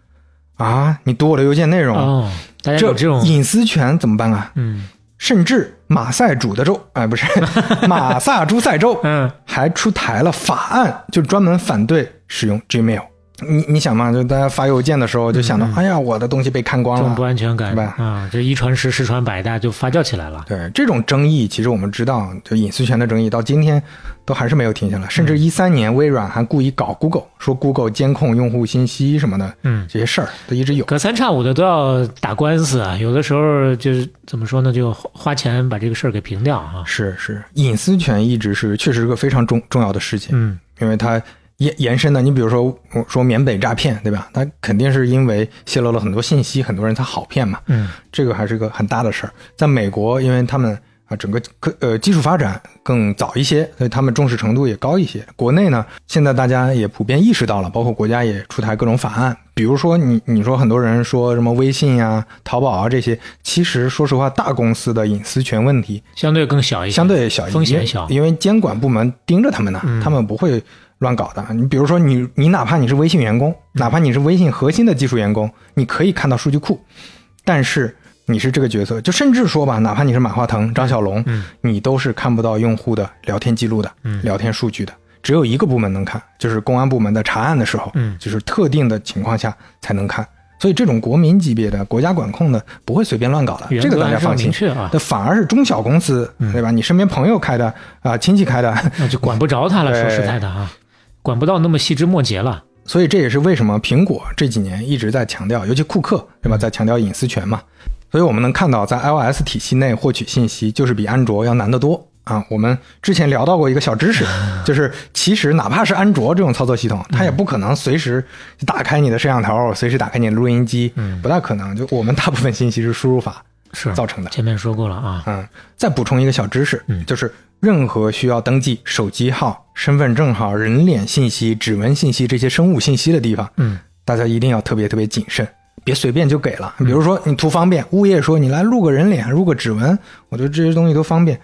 [SPEAKER 1] 啊！你读我的邮件内容，
[SPEAKER 3] 哦，大家
[SPEAKER 1] 这
[SPEAKER 3] 有这种
[SPEAKER 1] 隐私权怎么办啊？
[SPEAKER 3] 嗯
[SPEAKER 1] 甚至马赛主的州，哎，不是 马萨诸塞州，
[SPEAKER 3] 嗯
[SPEAKER 1] 还出台了法案，就专门反对使用 Gmail。你你想嘛，就大家发邮件的时候就想到，哎呀，我的东西被看光了
[SPEAKER 3] 这种不。安全感
[SPEAKER 1] 是吧
[SPEAKER 3] 啊，这一传十，十传百，大家就发酵起来了。
[SPEAKER 1] 对这种争议，其实我们知道，就隐私权的争议到今天都还是没有停下来。甚至一三年，微软还故意搞 Google，说 Google 监控用户信息什么的，
[SPEAKER 3] 嗯，
[SPEAKER 1] 这些事儿都一直有。
[SPEAKER 3] 隔三差五的都要打官司啊，有的时候就是怎么说呢，就花花钱把这个事儿给平掉啊。
[SPEAKER 1] 是是，隐私权一直是确实是个非常重重要的事情。
[SPEAKER 3] 嗯
[SPEAKER 1] 因为它延延伸的，你比如说我说缅北诈骗，对吧？它肯定是因为泄露了很多信息，很多人才好骗嘛。
[SPEAKER 3] 嗯
[SPEAKER 1] 这个还是个很大的事儿。在美国，因为他们啊整个科呃技术发展更早一些，所以他们重视程度也高一些。国内呢，现在大家也普遍意识到了，包括国家也出台各种法案，比如说你你说很多人说什么微信呀、淘宝啊这些，其实说实话，大公司的隐私权问题
[SPEAKER 3] 相对更小一些，
[SPEAKER 1] 相对小一些，
[SPEAKER 3] 风险小
[SPEAKER 1] 因为监管部门盯着他们呢，
[SPEAKER 3] 嗯
[SPEAKER 1] 他们不会乱搞的。你比如说你，你哪怕你是微信员工，哪怕你是微信核心的技术员工，你可以看到数据库，但是你是这个角色，就甚至说吧，哪怕你是马化腾、张小龙，
[SPEAKER 3] 嗯
[SPEAKER 1] 你都是看不到用户的聊天记录的、
[SPEAKER 3] 嗯
[SPEAKER 1] 聊天数据的。只有一个部门能看，就是公安部门的查案的时候，
[SPEAKER 3] 嗯
[SPEAKER 1] 就是特定的情况下才能看。所以这种国民级别的国家管控的不会随便乱搞的，这个大家放心那反而是中小公司，
[SPEAKER 3] 嗯
[SPEAKER 1] 对吧？你身边朋友开的啊、亲戚开的，
[SPEAKER 3] 那就管不着他了。说实在的啊，管不到那么细枝末节了。
[SPEAKER 1] 所以这也是为什么苹果这几年一直在强调，尤其库克，对吧，在强调隐私权嘛。所以我们能看到，在 iOS 体系内获取信息，就是比安卓要难得多啊。我们之前聊到过一个小知识，就是其实哪怕是安卓这种操作系统，它也不可能随时打开你的摄像头，随时打开你的录音机，
[SPEAKER 3] 嗯
[SPEAKER 1] 不大可能。就我们大部分信息是输入法
[SPEAKER 3] 是
[SPEAKER 1] 造成的。
[SPEAKER 3] 前面说过了啊，
[SPEAKER 1] 嗯，再补充一个小知识，
[SPEAKER 3] 嗯
[SPEAKER 1] 就是任何需要登记手机号、身份证号、人脸信息、指纹信息这些生物信息的地方，
[SPEAKER 3] 嗯
[SPEAKER 1] 大家一定要特别特别谨慎，别随便就给了。比如说你图方便，物业说你来录个人脸、录个指纹，我觉得这些东西都方便。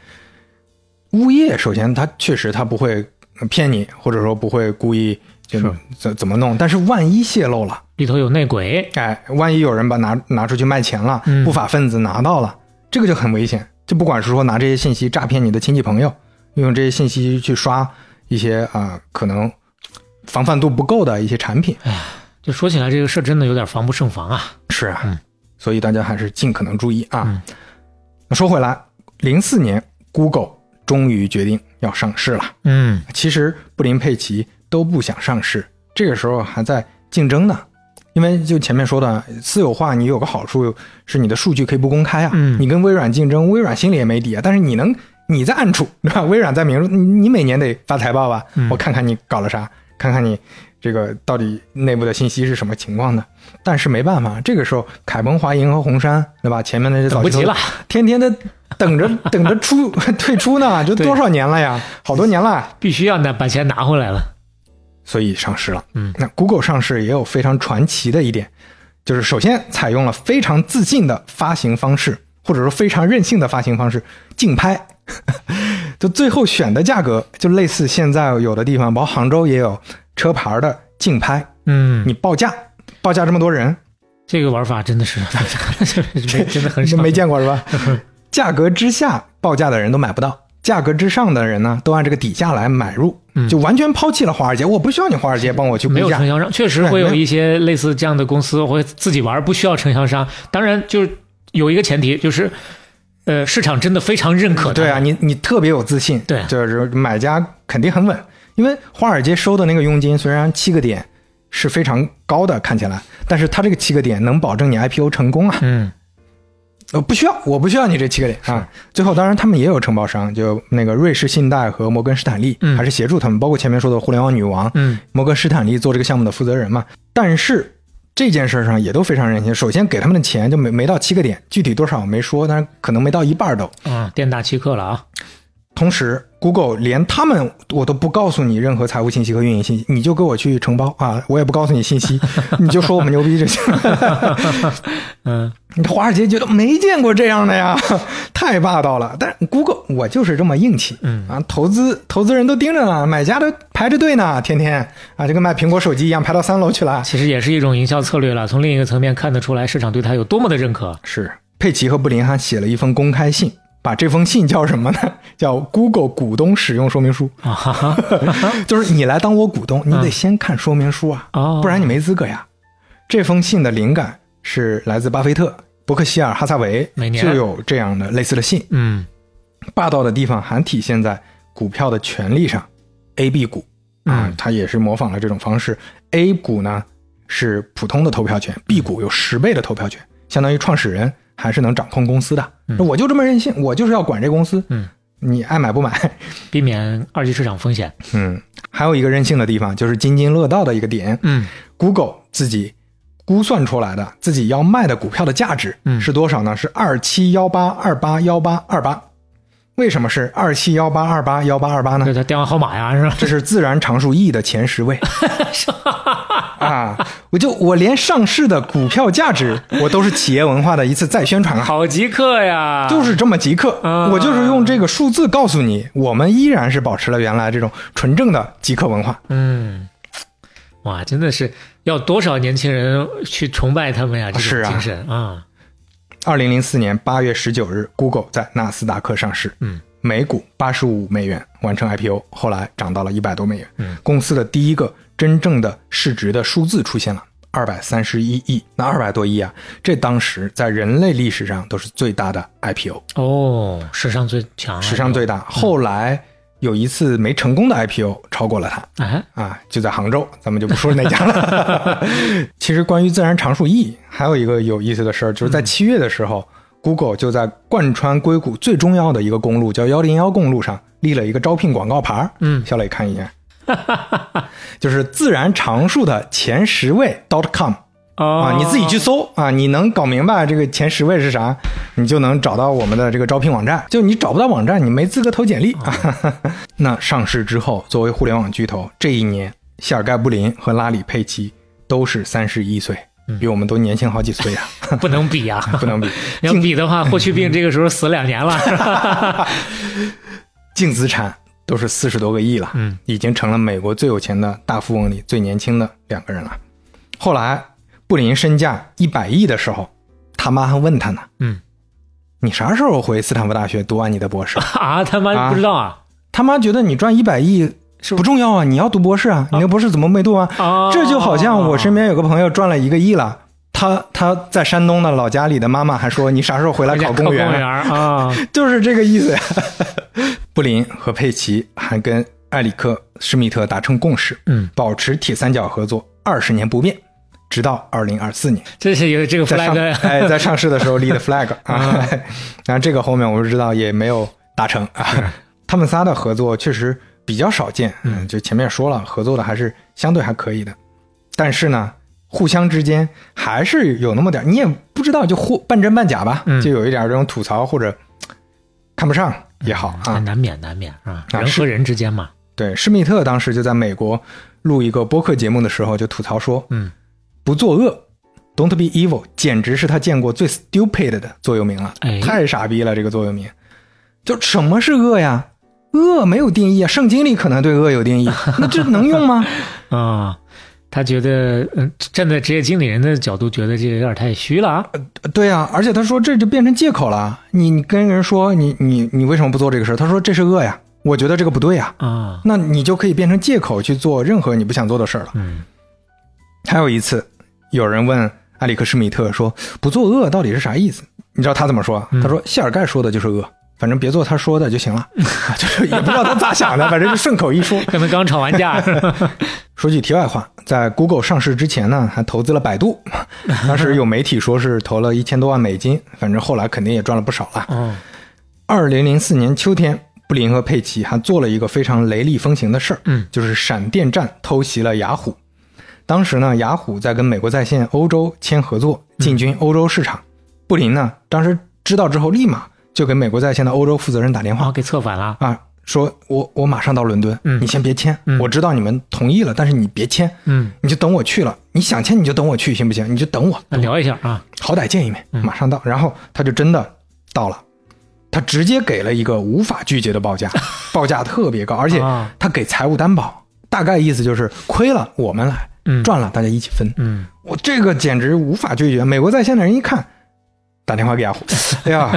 [SPEAKER 1] 物业首先他确实他不会骗你，或者说不会故意就是怎怎么弄，但是万一泄露了。
[SPEAKER 3] 里头有内鬼，
[SPEAKER 1] 哎，万一有人把拿拿出去卖钱了，
[SPEAKER 3] 嗯
[SPEAKER 1] 不法分子拿到了，这个就很危险。就不管是说拿这些信息诈骗你的亲戚朋友，用这些信息去刷一些啊、可能防范度不够的一些产品，哎
[SPEAKER 3] 就说起来这个事儿真的有点防不胜防啊。
[SPEAKER 1] 是啊，
[SPEAKER 3] 嗯
[SPEAKER 1] 所以大家还是尽可能注意啊。
[SPEAKER 3] 嗯
[SPEAKER 1] 那说回来，零四年，Google 终于决定要上市了。
[SPEAKER 3] 嗯
[SPEAKER 1] 其实布林佩奇都不想上市，这个时候还在竞争呢。因为就前面说的私有化，你有个好处是你的数据可以不公开啊。
[SPEAKER 3] 嗯
[SPEAKER 1] 你跟微软竞争，微软心里也没底啊。但是你能你在暗处，对吧？微软在明处，你你每年得发财报吧？
[SPEAKER 3] 嗯
[SPEAKER 1] 我看看你搞了啥，看看你这个到底内部的信息是什么情况的。但是没办法，这个时候凯鹏、华银和红杉，对吧？前面那些早
[SPEAKER 3] 不及了，
[SPEAKER 1] 天天的等着 等着出退出呢，这
[SPEAKER 3] 对
[SPEAKER 1] 多少年了呀？好多年了。
[SPEAKER 3] 必须要拿把钱拿回来了。
[SPEAKER 1] 所以上市了。
[SPEAKER 3] 嗯，
[SPEAKER 1] 那 Google 上市也有非常传奇的一点，就是首先采用了非常自信的发行方式，或者说非常任性的发行方式，竞拍。就最后选的价格，就类似现在有的地方，包括杭州也有车牌的竞拍，
[SPEAKER 3] 嗯，
[SPEAKER 1] 你报价，报价这么多人，
[SPEAKER 3] 这个玩法真的是没 真的很少，
[SPEAKER 1] 没见过是吧？价格之下报价的人都买不到，价格之上的人呢，都按这个底价来买入，就完全抛弃了华尔街。我不需要你华尔街帮我去估价
[SPEAKER 3] 没有承，销商，确实会有一些类似这样的公司会自己玩，不需要承销商。当然，就是有一个前提，就是呃，市场真的非常认可。
[SPEAKER 1] 对啊，你你特别有自信，
[SPEAKER 3] 对
[SPEAKER 1] 就是买家肯定很稳，因为华尔街收的那个佣金虽然七个点是非常高的，看起来，但是它这个七个点能保证你 IPO 成功啊。
[SPEAKER 3] 嗯
[SPEAKER 1] 呃，不需要，我不需要你这七个点啊。最后，当然他们也有承包商，就那个瑞士信贷和摩根士坦利，
[SPEAKER 3] 嗯
[SPEAKER 1] 还是协助他们，包括前面说的互联网女王，
[SPEAKER 3] 嗯
[SPEAKER 1] 摩根士坦利做这个项目的负责人嘛。但是这件事上也都非常任性，首先给他们的钱就没没到七个点，具体多少我没说，但是可能没到一半都。
[SPEAKER 3] 啊，店大欺客了啊！
[SPEAKER 1] 同时，Google 连他们我都不告诉你任何财务信息和运营信息，你就给我去承包啊，我也不告诉你信息，你就说我们牛逼就行。
[SPEAKER 3] 嗯
[SPEAKER 1] 你华尔街觉得没见过这样的呀，太霸道了。但是 Google 我就是这么硬气，
[SPEAKER 3] 嗯
[SPEAKER 1] 啊，投资投资人都盯着呢，买家都排着队呢，天天啊，就跟卖苹果手机一样，排到三楼去了。
[SPEAKER 3] 其实也是一种营销策略了。从另一个层面看得出来，市场对他有多么的认可。
[SPEAKER 1] 是佩奇和布林还写了一封公开信，把这封信叫什么呢？叫 Google 股东使用说明书。就是你来当我股东，你得先看说明书啊，
[SPEAKER 3] 哦
[SPEAKER 1] 不然你没资格呀。这封信的灵感是来自巴菲特、伯克希尔哈撒韦
[SPEAKER 3] 每年
[SPEAKER 1] 就有这样的类似的信。
[SPEAKER 3] 嗯
[SPEAKER 1] 霸道的地方还体现在股票的权利上，A、B 股啊
[SPEAKER 3] 嗯，
[SPEAKER 1] 它也是模仿了这种方式。A 股呢是普通的投票权，B 股有十倍的投票权，相当于创始人还是能掌控公司的。我就这么任性，我就是要管这公司，
[SPEAKER 3] 嗯，
[SPEAKER 1] 你爱买不买？
[SPEAKER 3] 避免二级市场风险。
[SPEAKER 1] 嗯，还有一个任性的地方就是津津乐道的一个点
[SPEAKER 3] 嗯
[SPEAKER 1] ，Google 自己估算出来的自己要卖的股票的价值
[SPEAKER 3] 嗯
[SPEAKER 1] 是多少呢？是二七幺八二八幺八二八。为什么是二七幺八二八幺八二八呢
[SPEAKER 3] 这？它电话号码呀，是吧？
[SPEAKER 1] 这是自然常数 E 的前十位 啊！我就我连上市的股票价值，我都是企业文化的一次再宣传啊！
[SPEAKER 3] 好极客呀！
[SPEAKER 1] 就是这么即刻，
[SPEAKER 3] 啊
[SPEAKER 1] 我就是用这个数字告诉你，我们依然是保持了原来这种纯正的极客文化。
[SPEAKER 3] 嗯，哇，真的是要多少年轻人去崇拜他们呀？这
[SPEAKER 1] 是
[SPEAKER 3] 精神啊！
[SPEAKER 1] 二零零四年八月十九日，Google 在纳斯达克上市，
[SPEAKER 3] 嗯，
[SPEAKER 1] 每股八十五美元完成 IPO，后来涨到了一百多美元。
[SPEAKER 3] 嗯，
[SPEAKER 1] 公司的第一个真正的市值的数字出现了。二百三十一亿，那二百多亿啊，这当时在人类历史上都是最大的 IPO，
[SPEAKER 3] 哦，史上最强啊，
[SPEAKER 1] 史上最大。后来有一次没成功的 IPO 超过了它，
[SPEAKER 3] 哎，
[SPEAKER 1] 啊，就在杭州，咱们就不说哪家了。其实关于自然常数 E，还有一个有意思的事儿，就是在七月的时候、g o o g l e 就在贯穿硅谷最重要的一个公路叫幺零幺公路上立了一个招聘广告牌儿
[SPEAKER 3] 嗯
[SPEAKER 1] 小磊看一眼，就是自然常数的前十位 dot .com
[SPEAKER 3] 哦
[SPEAKER 1] 啊，你自己去搜啊，你能搞明白这个前十位是啥，你就能找到我们的这个招聘网站。就你找不到网站，你没资格投简历。那上市之后，作为互联网巨头，这一年，谢尔盖布林和拉里佩奇都是三十一岁，比我们都年轻好几岁啊，
[SPEAKER 3] 不能比啊、
[SPEAKER 1] 不能比。
[SPEAKER 3] 要比的话，霍去病这个时候死两年了。是吧
[SPEAKER 1] 净资产都是四十多个亿了，
[SPEAKER 3] 嗯，
[SPEAKER 1] 已经成了美国最有钱的大富翁里最年轻的两个人了。后来布林身价一百亿的时候，他妈还问他呢，
[SPEAKER 3] 嗯，
[SPEAKER 1] 你啥时候回斯坦福大学读完你的博士？
[SPEAKER 3] 啊，他妈不知道啊
[SPEAKER 1] 他妈觉得你赚一百亿是不重要啊，你要读博士啊，你那博士怎么没读啊？
[SPEAKER 3] 啊！
[SPEAKER 1] 这就好像我身边有个朋友赚了一个亿了。他他在山东的老家里的妈妈还说：“你啥时候回来考公务员？”
[SPEAKER 3] 公务员啊，
[SPEAKER 1] 就是这个意思呀。布林和佩奇还跟埃里克施密特达成共识，
[SPEAKER 3] 嗯，
[SPEAKER 1] 保持铁三角合作二十年不变，直到二零二四年，
[SPEAKER 3] 这是一个
[SPEAKER 1] 这个
[SPEAKER 3] flag，
[SPEAKER 1] 哎在上市的时候立的 flag 啊。然后这个后面我们知道也没有达成啊。他们仨的合作确实比较少见，嗯，就前面说了，合作的还是相对还可以的，但是呢。互相之间还是有那么点，你也不知道，就或半真半假吧，
[SPEAKER 3] 嗯
[SPEAKER 1] 就有一点这种吐槽或者看不上也好啊。
[SPEAKER 3] 难免难免啊，人和人之间嘛，
[SPEAKER 1] 对，施密特当时就在美国录一个播客节目的时候就吐槽说，
[SPEAKER 3] 嗯，
[SPEAKER 1] 不作恶，Don't be evil，简直是他见过最 stupid 的座右铭了，
[SPEAKER 3] 哎
[SPEAKER 1] 太傻逼了这个座右铭。就什么是恶呀？恶没有定义啊，圣经里可能对恶有定义，那这能用吗？
[SPEAKER 3] 啊，他觉得，嗯，站在职业经理人的角度，觉得这个有点太虚了啊。
[SPEAKER 1] 对啊，而且他说这就变成借口了。你你跟人说你你你为什么不做这个事儿？他说这是恶呀，我觉得这个不对呀。
[SPEAKER 3] 啊，
[SPEAKER 1] 那你就可以变成借口去做任何你不想做的事儿了。
[SPEAKER 3] 嗯
[SPEAKER 1] 还有一次，有人问埃里克施密特说：“不作恶到底是啥意思？”你知道他怎么说？他说：“谢尔盖说的就是恶，反正别做他说的就行了。啊就是也不知道他咋想的，反正就顺口一说。
[SPEAKER 3] 可能刚吵完架。
[SPEAKER 1] 说句题外话，在 Google 上市之前呢，还投资了百度，当时有媒体说是投了一千多万美金，反正后来肯定也赚了不少了。
[SPEAKER 3] 哦，
[SPEAKER 1] 二零零四年秋天，布林和佩奇还做了一个非常雷厉风行的事儿，
[SPEAKER 3] 嗯，
[SPEAKER 1] 就是闪电战偷袭了雅虎。当时呢，雅虎在跟美国在线欧洲签合作，进军欧洲市场。布林呢，当时知道之后，立马就给美国在线的欧洲负责人打电话
[SPEAKER 3] 哦，给策反了。
[SPEAKER 1] 啊，说我我马上到伦敦，
[SPEAKER 3] 嗯
[SPEAKER 1] 你先别签，
[SPEAKER 3] 嗯
[SPEAKER 1] 我知道你们同意了，但是你别签，
[SPEAKER 3] 嗯，
[SPEAKER 1] 你就等我去了。你想签你就等我去，行不行？你就等我，
[SPEAKER 3] 那聊一下啊。
[SPEAKER 1] 好歹见一面，
[SPEAKER 3] 嗯
[SPEAKER 1] 马上到。然后他就真的到了，他直接给了一个无法拒绝的报价，报价特别高，而且
[SPEAKER 3] 啊
[SPEAKER 1] 他给财务担保，大概意思就是亏了我们来，
[SPEAKER 3] 嗯
[SPEAKER 1] 赚了大家一起分。
[SPEAKER 3] 嗯
[SPEAKER 1] 我这个简直无法拒绝。美国在线的人一看，打电话给雅虎，哎呀，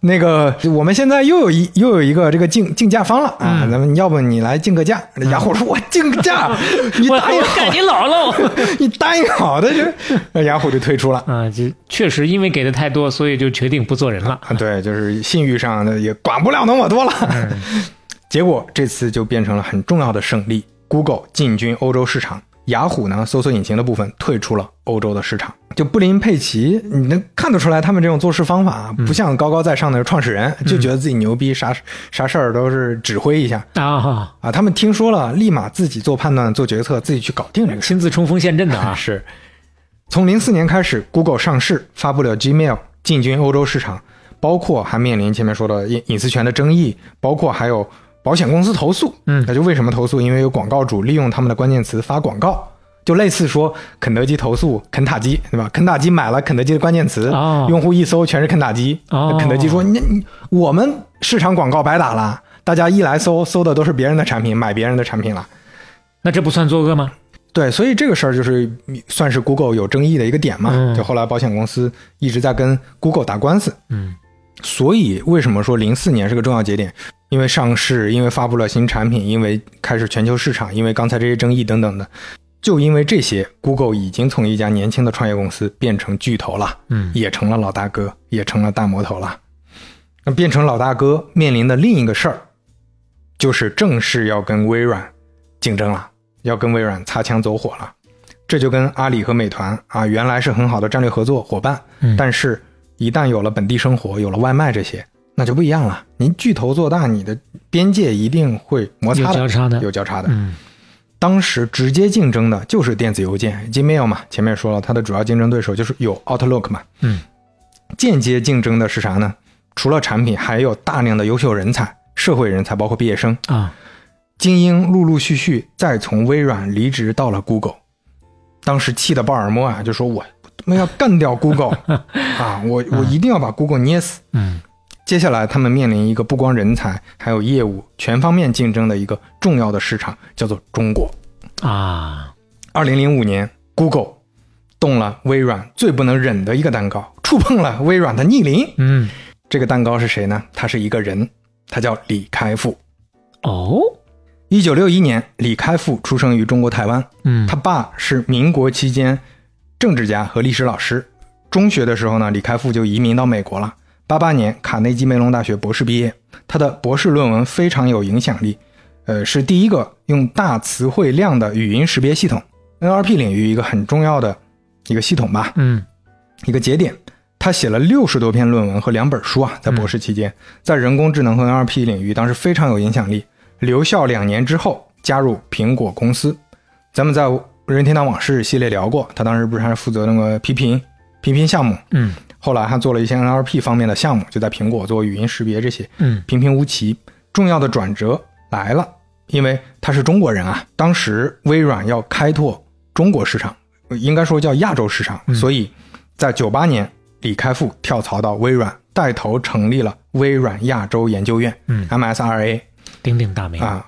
[SPEAKER 1] 那个我们现在又有一又有一个这个竞竞价方了啊，
[SPEAKER 3] 嗯
[SPEAKER 1] 咱们要不你来竞个价？雅虎说：“我竞个价，你答应好
[SPEAKER 3] 我赶，紧老喽。
[SPEAKER 1] 你答应好的就，那雅虎就退出了。”
[SPEAKER 3] 啊，就确实因为给的太多，所以就决定不做人了。
[SPEAKER 1] 啊，对，就是信誉上的也管不了那么多了。结果这次就变成了很重要的胜利，Google 进军欧洲市场，雅虎呢搜索引擎的部分退出了欧洲的市场。就布林佩奇，你能看得出来，他们这种做事方法啊不像高高在上的创始人，就觉得自己牛逼，啥啥事儿都是指挥一下
[SPEAKER 3] 啊哈，
[SPEAKER 1] 啊。他们听说了，立马自己做判断、做决策，自己去搞定这个事。
[SPEAKER 3] 亲自冲锋陷阵的啊。
[SPEAKER 1] 是，从零四年开始，Google 上市，发布了 Gmail，进军欧洲市场，包括还面临前面说的隐隐私权的争议，包括还有保险公司投诉。
[SPEAKER 3] 嗯
[SPEAKER 1] 那就为什么投诉？因为有广告主利用他们的关键词发广告。就类似说肯德基投诉肯塔基，对吧？肯塔基买了肯德基的关键词，
[SPEAKER 3] 哦
[SPEAKER 1] 用户一搜全是肯塔基，
[SPEAKER 3] 哦
[SPEAKER 1] 肯德基说：“你你我们市场广告白打了，大家一来搜搜的都是别人的产品，买别人的产品了。”
[SPEAKER 3] 那这不算作恶吗？
[SPEAKER 1] 对，所以这个事儿就是算是 Google 有争议的一个点嘛。
[SPEAKER 3] 嗯
[SPEAKER 1] 就后来保险公司一直在跟 Google 打官司，
[SPEAKER 3] 嗯
[SPEAKER 1] 所以为什么说零四年是个重要节点？因为上市，因为发布了新产品，因为开始全球市场，因为刚才这些争议等等的，就因为这些，Google 已经从一家年轻的创业公司变成巨头了，
[SPEAKER 3] 嗯
[SPEAKER 1] 也成了老大哥，也成了大魔头了。那变成老大哥面临的另一个事儿，就是正式要跟微软竞争了，要跟微软擦枪走火了。这就跟阿里和美团啊，原来是很好的战略合作伙伴，
[SPEAKER 3] 嗯
[SPEAKER 1] 但是一旦有了本地生活，有了外卖这些，那就不一样了。您巨头做大，你的边界一定会摩擦
[SPEAKER 3] 有
[SPEAKER 1] 的，
[SPEAKER 3] 交叉的
[SPEAKER 1] 有交叉的。
[SPEAKER 3] 嗯
[SPEAKER 1] 当时直接竞争的就是电子邮件 Gmail 嘛，前面说了，它的主要竞争对手就是有 Outlook 嘛。
[SPEAKER 3] 嗯，
[SPEAKER 1] 间接竞争的是啥呢？除了产品，还有大量的优秀人才、社会人才，包括毕业生。
[SPEAKER 3] 啊，
[SPEAKER 1] 精英陆陆续续再从微软离职到了 Google，当时气的鲍尔默啊，就说我他妈要干掉 Google 啊，我我一定要把 Google 捏死。
[SPEAKER 3] 嗯
[SPEAKER 1] 接下来他们面临一个不光人才，还有业务全方面竞争的一个重要的市场，叫做中国。
[SPEAKER 3] 啊，
[SPEAKER 1] 二零零五年，Google 动了微软最不能忍的一个蛋糕，触碰了微软的逆鳞。
[SPEAKER 3] 嗯
[SPEAKER 1] 这个蛋糕是谁呢？他是一个人，他叫李开复。
[SPEAKER 3] 哦，
[SPEAKER 1] 一九六一年，李开复出生于中国台湾，
[SPEAKER 3] 嗯
[SPEAKER 1] 他爸是民国期间政治家和历史老师。中学的时候呢，李开复就移民到美国了。八八年，卡内基梅隆大学博士毕业，他的博士论文非常有影响力，呃，是第一个用大词汇量的语音识别系统 NLP 领域一个很重要的一个系统吧，
[SPEAKER 3] 嗯
[SPEAKER 1] 一个节点。他写了六十多篇论文和两本书啊，在博士期间，在人工智能和 NLP 领域当时非常有影响力。留校两年之后，加入苹果公司。咱们在《任天堂往事》系列聊过，他当时不是还是负责那个批评批评项目，
[SPEAKER 3] 嗯
[SPEAKER 1] 后来还做了一些 NLP 方面的项目，就在苹果做语音识别这些，
[SPEAKER 3] 嗯
[SPEAKER 1] 平平无奇。重要的转折来了，因为他是中国人啊。当时微软要开拓中国市场，应该说叫亚洲市场，所以在九八年，李开复跳槽到微软，带头成立了微软亚洲研究院，
[SPEAKER 3] 嗯
[SPEAKER 1] ，MSRA
[SPEAKER 3] 鼎鼎大名。
[SPEAKER 1] 啊。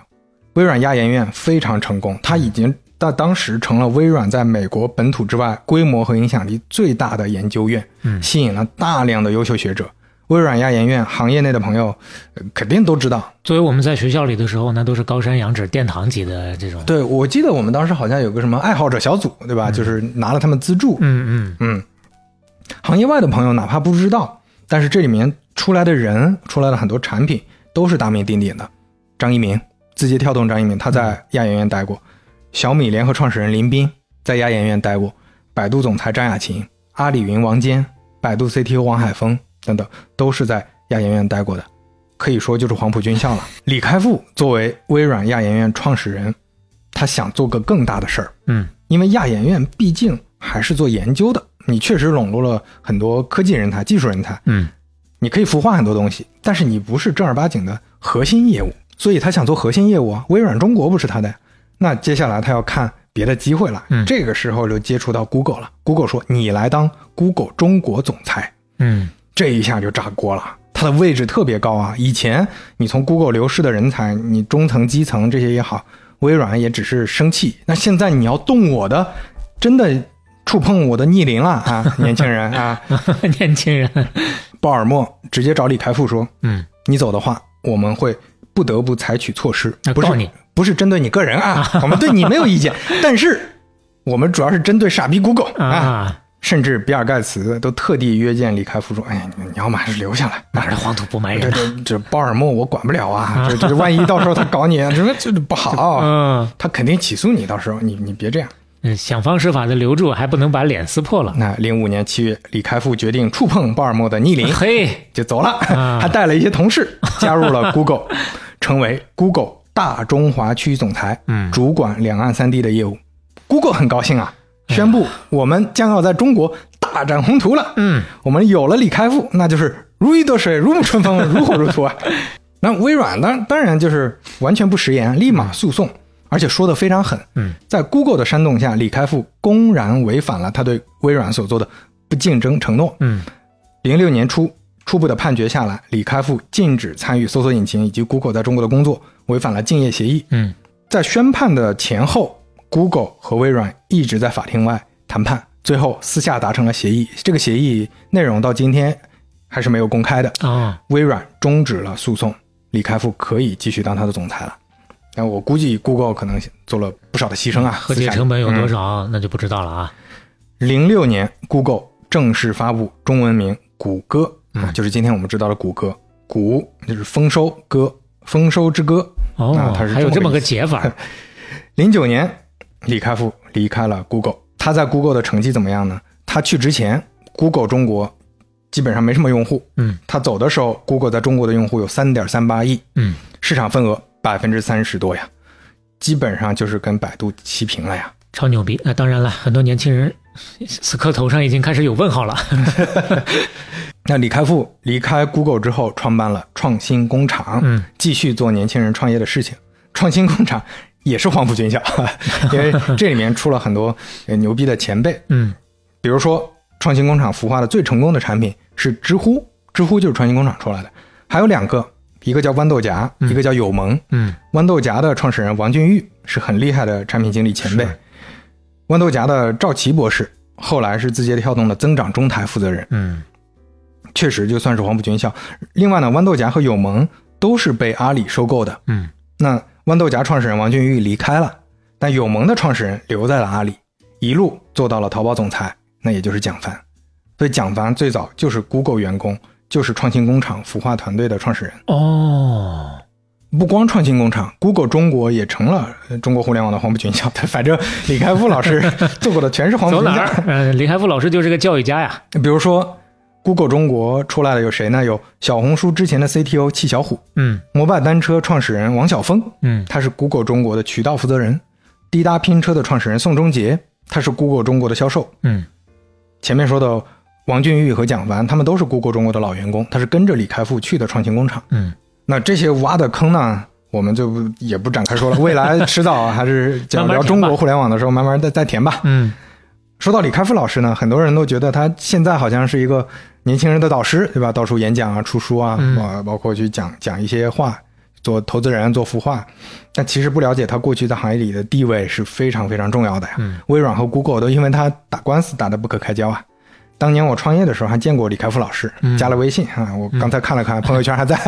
[SPEAKER 1] 微软亚研院非常成功，他已经在当时成了微软在美国本土之外规模和影响力最大的研究院，
[SPEAKER 3] 嗯
[SPEAKER 1] 吸引了大量的优秀学者。微软亚研院行业内的朋友、呃肯定都知道。
[SPEAKER 3] 作为我们在学校里的时候，那都是高山仰止、殿堂级的这种。
[SPEAKER 1] 对，我记得我们当时好像有个什么爱好者小组，对吧？就是拿了他们资助。
[SPEAKER 3] 嗯嗯
[SPEAKER 1] 嗯，行业外的朋友哪怕不知道，但是这里面出来的人、出来的很多产品都是大名鼎鼎的。张一鸣，字节跳动张一鸣，他在亚研院待过；小米联合创始人林斌在亚研院待过；百度总裁张亚勤、阿里云王坚、百度 CTO 王海峰等等，都是在亚研院待过的。可以说就是黄埔军校了。李开复作为微软亚研院创始人，他想做个更大的事儿，
[SPEAKER 3] 嗯
[SPEAKER 1] 因为亚研院毕竟还是做研究的，你确实笼络了很多科技人才、技术人才，
[SPEAKER 3] 嗯
[SPEAKER 1] 你可以孵化很多东西，但是你不是正儿八经的核心业务，所以他想做核心业务啊。微软中国不是他的呀，那接下来他要看别的机会了。
[SPEAKER 3] 嗯
[SPEAKER 1] 这个时候就接触到 Google 了，Google 说你来当 Google 中国总裁，
[SPEAKER 3] 嗯
[SPEAKER 1] 这一下就炸锅了。他的位置特别高啊！以前你从 Google 流失的人才，你中层、基层这些也好，微软也只是生气。那现在你要动我的，真的触碰我的逆鳞了啊！年轻人啊，
[SPEAKER 3] 年轻人。
[SPEAKER 1] 鲍尔默直接找李开复说
[SPEAKER 3] 嗯：“
[SPEAKER 1] 你走的话，我们会不得不采取措施，不是
[SPEAKER 3] 告你
[SPEAKER 1] 不是针对你个人啊，我们对你没有意见，但是我们主要是针对傻逼 Google 啊。”
[SPEAKER 3] 啊，
[SPEAKER 1] 甚至比尔盖茨都特地约见李开复说：“哎呀，你你要么还是留下来。”
[SPEAKER 3] 哪儿的黄土不埋
[SPEAKER 1] 这
[SPEAKER 3] 人呐。
[SPEAKER 1] 这这鲍尔默我管不了啊，这这万一到时候他搞你，这这不好，
[SPEAKER 3] 嗯
[SPEAKER 1] 他肯定起诉你，到时候你你别这样。
[SPEAKER 3] 嗯，想方设法的留住，还不能把脸撕破了。
[SPEAKER 1] 那零五年七月，李开复决定触碰鲍尔默的逆鳞，
[SPEAKER 3] 嘿，
[SPEAKER 1] 就走了，
[SPEAKER 3] 啊
[SPEAKER 1] 还带了一些同事加入了 Google，成为 Google 大中华区总裁，
[SPEAKER 3] 嗯
[SPEAKER 1] 主管两岸三地的业务。Google 很高兴啊，宣布我们将要在中国大展宏图了。
[SPEAKER 3] 嗯
[SPEAKER 1] 我们有了李开复，那就是如鱼得水、如沐春风、如火如荼啊。那微软当当然就是完全不食言，立马诉讼，而且说的非常狠。
[SPEAKER 3] 嗯，
[SPEAKER 1] 在 Google 的煽动下，李开复公然违反了他对微软所做的不竞争承诺。
[SPEAKER 3] 嗯
[SPEAKER 1] 零六年初，初步的判决下来，李开复禁止参与搜索引擎以及 Google 在中国的工作，违反了竞业协议。
[SPEAKER 3] 嗯
[SPEAKER 1] 在宣判的前后，Google 和微软一直在法庭外谈判，最后私下达成了协议。这个协议内容到今天还是没有公开的。
[SPEAKER 3] 啊，
[SPEAKER 1] 微软终止了诉讼，李开复可以继续当他的总裁了。但我估计 Google 可能做了不少的牺牲啊，
[SPEAKER 3] 和解成本有多
[SPEAKER 1] 少？
[SPEAKER 3] 少，那就不知道了啊。
[SPEAKER 1] 零六、年，Google 正式发布中文名谷歌啊，
[SPEAKER 3] 嗯
[SPEAKER 1] 就是今天我们知道的谷歌。谷就是丰收，歌丰收之歌。
[SPEAKER 3] 哦
[SPEAKER 1] 啊它是，
[SPEAKER 3] 还有这么个解法。
[SPEAKER 1] 零九年，李开复离开了 Google。他在 Google 的成绩怎么样呢？他去之前，Google 中国基本上没什么用户。
[SPEAKER 3] 嗯
[SPEAKER 1] 他走的时候，Google 在中国的用户有三点三八亿，
[SPEAKER 3] 嗯，
[SPEAKER 1] 市场份额百分之三十多呀，基本上就是跟百度齐平了呀。
[SPEAKER 3] 超牛逼。那当然了，很多年轻人 此刻头上已经开始有问号了。
[SPEAKER 1] 那李开复离开 Google 之后，创办了创新工厂，
[SPEAKER 3] 嗯，
[SPEAKER 1] 继续做年轻人创业的事情。创新工厂也是黄埔军校，因为这里面出了很多呃牛逼的前辈，
[SPEAKER 3] 嗯
[SPEAKER 1] 比如说创新工厂孵化的最成功的产品是知乎，知乎就是创新工厂出来的。还有两个，一个叫豌豆荚，一个叫友盟。
[SPEAKER 3] 嗯
[SPEAKER 1] 豌豆荚的创始人王俊玉是很厉害的产品经理前辈，豌豆荚的赵琦博士后来是字节跳动的增长中台负责人。
[SPEAKER 3] 嗯
[SPEAKER 1] 确实就算是黄埔军校。另外呢，豌豆荚和友盟都是被阿里收购的。
[SPEAKER 3] 嗯
[SPEAKER 1] 那豌豆荚创始人王俊玉离开了，但友盟的创始人留在了阿里，一路做到了淘宝总裁，那也就是蒋凡。所以蒋凡最早就是 Google 员工，就是创新工厂孵化团队的创始人。
[SPEAKER 3] 哦，
[SPEAKER 1] 不光创新工厂，Google 中国也成了呃中国互联网的黄埔军校。反正李开复老师做过的全是黄埔军校。
[SPEAKER 3] 走哪儿？呃，李开复老师就是个教育家呀。
[SPEAKER 1] 比如说，Google 中国出来的有谁呢？有小红书之前的 CTO 戚小虎，
[SPEAKER 3] 嗯
[SPEAKER 1] 摩拜单车创始人王晓峰，
[SPEAKER 3] 嗯
[SPEAKER 1] 他是 Google 中国的渠道负责人；滴答拼车的创始人宋忠杰，他是 Google 中国的销售。
[SPEAKER 3] 嗯
[SPEAKER 1] 前面说的王俊玉和蒋凡，他们都是 Google 中国的老员工，他是跟着李开复去的创新工厂。
[SPEAKER 3] 嗯
[SPEAKER 1] 那这些挖的坑呢，我们就也不展开说了。未来迟早还是 讲聊中国互联网的时候，慢慢再再填吧。
[SPEAKER 3] 嗯
[SPEAKER 1] 说到李开复老师呢，很多人都觉得他现在好像是一个年轻人的导师，对吧？到处演讲啊、出书啊，
[SPEAKER 3] 啊
[SPEAKER 1] 包包括去讲讲一些话，做投资人、做孵化。但其实不了解他过去在行业里的地位是非常非常重要的呀。
[SPEAKER 3] 嗯
[SPEAKER 1] 微软和 Google 都因为他打官司打得不可开交啊。当年我创业的时候还见过李开复老师，
[SPEAKER 3] 嗯
[SPEAKER 1] 加了微信啊，我刚才看了看，朋友圈还在。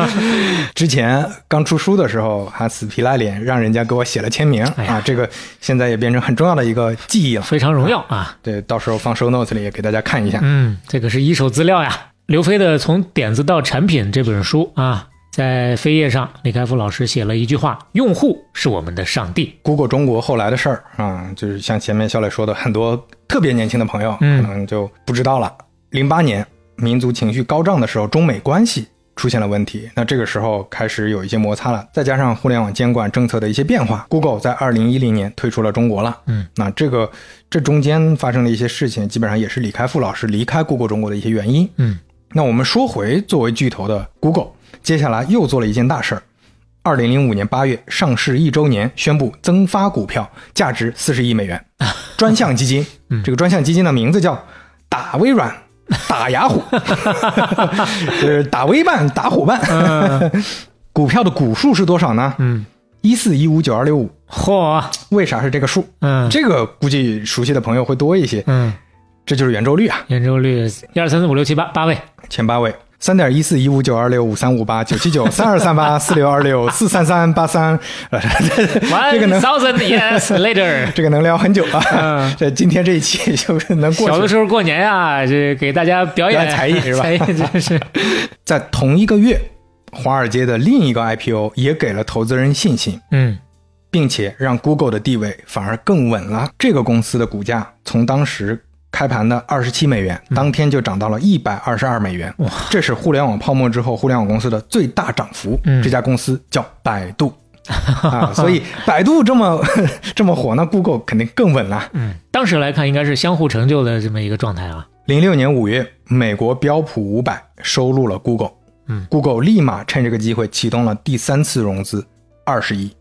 [SPEAKER 1] 之前刚出书的时候还死皮赖脸让人家给我写了签名
[SPEAKER 3] 哎
[SPEAKER 1] 啊，这个现在也变成很重要的一个记忆了。
[SPEAKER 3] 非常荣耀啊。
[SPEAKER 1] 对，到时候放 show notes 里也给大家看一下。
[SPEAKER 3] 嗯，这个是一手资料呀。刘飞的《从点子到产品》这本书啊，在扉页上，李开复老师写了一句话：“用户是我们的上帝。
[SPEAKER 1] Google 中国后来的事儿啊，就是像前面肖磊说的，很多特别年轻的朋友
[SPEAKER 3] 嗯
[SPEAKER 1] 可能就不知道了。零八年民族情绪高涨的时候，中美关系出现了问题，那这个时候开始有一些摩擦了，再加上互联网监管政策的一些变化，Google 在二零一零年退出了中国了。
[SPEAKER 3] 嗯，
[SPEAKER 1] 那这个这中间发生的一些事情，基本上也是李开复老师离开 Google 中国的一些原因。
[SPEAKER 3] 嗯，
[SPEAKER 1] 那我们说回作为巨头的 Google，接下来又做了一件大事儿。二零零五年八月上市一周年，宣布增发股票，价值四十亿美元，专项基金。这个专项基金的名字叫“打微软，打雅虎”，就是打微办，打虎办。股票的股数是多少呢？
[SPEAKER 3] 嗯，
[SPEAKER 1] 一四一五九二六五。
[SPEAKER 3] 嚯，
[SPEAKER 1] 为啥是这个数？
[SPEAKER 3] 嗯
[SPEAKER 1] 这个估计熟悉的朋友会多一些。
[SPEAKER 3] 嗯，
[SPEAKER 1] 这就是圆周率啊，
[SPEAKER 3] 圆周率一二三四五六七八八位。
[SPEAKER 1] 前八位。三点一四一五九二六五三五八九七九三二三八四六二六四三三八三，呃 这个能
[SPEAKER 3] thousand years later。
[SPEAKER 1] 这个能聊很久啊。
[SPEAKER 3] 嗯
[SPEAKER 1] 这今天这一期就是能过去。
[SPEAKER 3] 小的时候过年呀，这给大家表演
[SPEAKER 1] 表演才艺是吧
[SPEAKER 3] 才艺真是。
[SPEAKER 1] 在同一个月，华尔街的另一个 IPO 也给了投资人信心，
[SPEAKER 3] 嗯
[SPEAKER 1] 并且让 Google 的地位反而更稳了。这个公司的股价从当时开盘的二十七美元，当天就涨到了一百二十二美元。哇，这是互联网泡沫之后互联网公司的最大涨幅。
[SPEAKER 3] 嗯
[SPEAKER 1] 这家公司叫百度。啊，所以百度这么 这么火，那 Google 肯定更稳了。
[SPEAKER 3] 嗯，当时来看应该是相互成就的这么一个状态啊。
[SPEAKER 1] 零六年五月，美国标普五百收录了 Google，
[SPEAKER 3] 嗯
[SPEAKER 1] ，Google 立马趁这个机会启动了第三次融资，二十亿，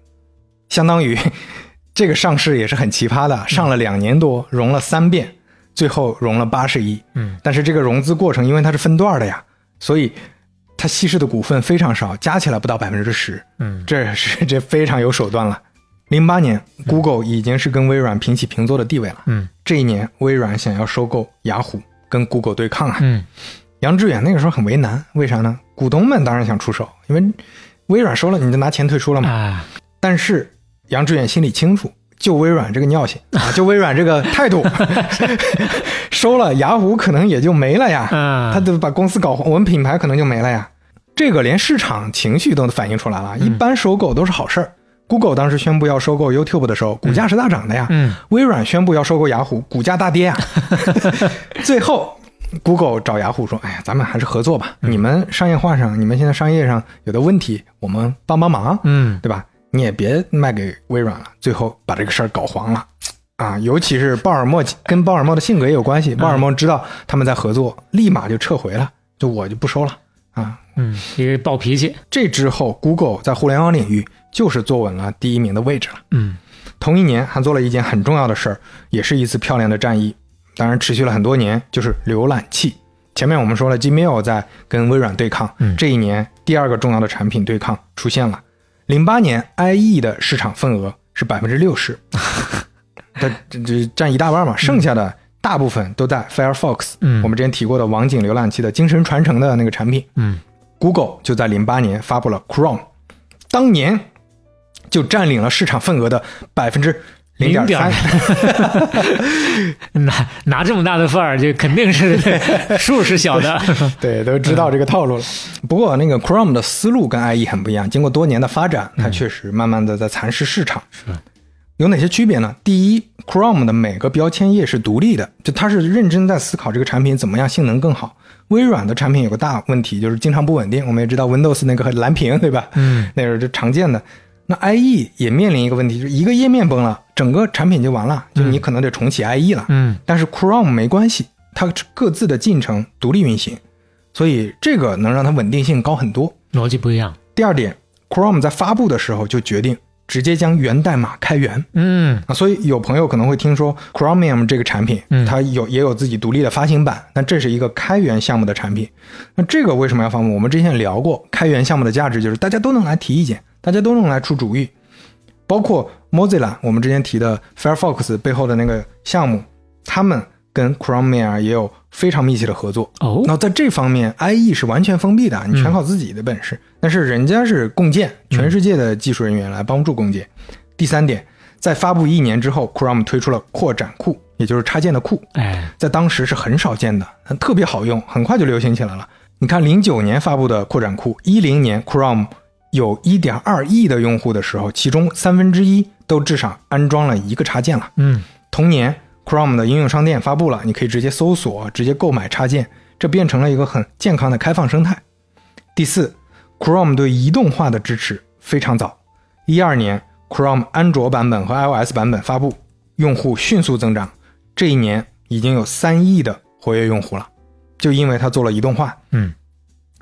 [SPEAKER 1] 相当于 这个上市也是很奇葩的，上了两年多，融了三遍，最后融了八十亿，
[SPEAKER 3] 嗯，
[SPEAKER 1] 但是这个融资过程因为它是分段的呀，所以它稀释的股份非常少，加起来不到百分之十，
[SPEAKER 3] 嗯
[SPEAKER 1] 这是这非常有手段了。零八年，Google 已经是跟微软平起平坐的地位了。
[SPEAKER 3] 嗯
[SPEAKER 1] 这一年，微软想要收购雅虎，跟 Google 对抗啊。
[SPEAKER 3] 嗯
[SPEAKER 1] 杨致远那个时候很为难，为啥呢？股东们当然想出手，因为微软收了你就拿钱退出了嘛。
[SPEAKER 3] 啊，
[SPEAKER 1] 但是杨致远心里清楚，就微软这个尿性 啊，就微软这个态度，收了雅虎可能也就没了呀。
[SPEAKER 3] 啊
[SPEAKER 1] 他就把公司搞黄，我们品牌可能就没了呀。这个连市场情绪都反映出来了。一般收购都是好事儿。Google 当时宣布要收购 YouTube 的时候，股价是大涨的呀。
[SPEAKER 3] 嗯
[SPEAKER 1] 微软宣布要收购雅虎，股价大跌呀。最后，Google 找雅虎说：“哎呀，咱们还是合作吧。你们商业化上，你们现在商业上有的问题，我们帮帮忙，
[SPEAKER 3] 嗯
[SPEAKER 1] 对吧？你也别卖给微软了。”最后把这个事儿搞黄了。啊，尤其是鲍尔默跟鲍尔默的性格也有关系。鲍尔默知道他们在合作，立马就撤回了，就我就不收了啊。
[SPEAKER 3] 嗯，因为暴脾气。
[SPEAKER 1] 这之后，Google 在互联网领域就是坐稳了第一名的位置了。
[SPEAKER 3] 嗯
[SPEAKER 1] 同一年还做了一件很重要的事儿，也是一次漂亮的战役，当然持续了很多年，就是浏览器。前面我们说了，Gmail 在跟微软对抗，
[SPEAKER 3] 嗯
[SPEAKER 1] 这一年第二个重要的产品对抗出现了。零八年 IE 的市场份额是百分之六十，它这这占一大半嘛，剩下的大部分都在 Firefox，
[SPEAKER 3] 嗯。
[SPEAKER 1] 我们之前提过的网景浏览器的精神传承的那个产品。
[SPEAKER 3] 嗯。
[SPEAKER 1] Google 就在零八年发布了 Chrome，当年就占领了市场份额的百分之零点三。
[SPEAKER 3] 拿拿这么大的份儿，就肯定是 数是小的。
[SPEAKER 1] 对，都知道这个套路了。不过那个 Chrome 的思路跟 IE 很不一样，经过多年的发展，它确实慢慢的在蚕食市场。
[SPEAKER 3] 是
[SPEAKER 1] 有哪些区别呢？第一，Chrome 的每个标签页是独立的，就它是认真在思考这个产品怎么样性能更好。微软的产品有个大问题，就是经常不稳定。我们也知道 Windows 那个蓝屏，对吧？
[SPEAKER 3] 嗯，
[SPEAKER 1] 那是这常见的。那 IE 也面临一个问题，就是一个页面崩了，整个产品就完了，就你可能得重启 IE 了。
[SPEAKER 3] 嗯
[SPEAKER 1] 但是 Chrome 没关系，它各自的进程独立运行，所以这个能让它稳定性高很多。
[SPEAKER 3] 逻辑不一样。
[SPEAKER 1] 第二点 Chrome 在发布的时候就决定直接将源代码开源
[SPEAKER 3] 嗯
[SPEAKER 1] 啊，所以有朋友可能会听说 Chromium 这个产品，
[SPEAKER 3] 嗯
[SPEAKER 1] 它有也有自己独立的发行版，那这是一个开源项目的产品。那这个为什么要发布？我们之前聊过，开源项目的价值就是大家都能来提意见，大家都能来出主意，包括 Mozilla，我们之前提的 Firefox 背后的那个项目，他们跟 Chromium 也有非常密切的合作。
[SPEAKER 3] 哦
[SPEAKER 1] 那在这方面，IE 是完全封闭的，你全靠自己的本事。但是人家是共建，全世界的技术人员来帮助共建。第三点，在发布一年之后，Chrome 推出了扩展库，也就是插件的库，
[SPEAKER 3] 哎
[SPEAKER 1] 在当时是很少见的，特别好用，很快就流行起来了。你看，零九年发布的扩展库，一零年 Chrome 有一点二亿的用户的时候，其中三分之一都至少安装了一个插件了。
[SPEAKER 3] 嗯
[SPEAKER 1] 同年，Chrome 的应用商店发布了，你可以直接搜索、直接购买插件，这变成了一个很健康的开放生态。第四，Chrome 对移动化的支持非常早，一二年 Chrome 安卓版本和 iOS 版本发布，用户迅速增长，这一年已经有三亿的活跃用户了，就因为它做了移动化。
[SPEAKER 3] 嗯，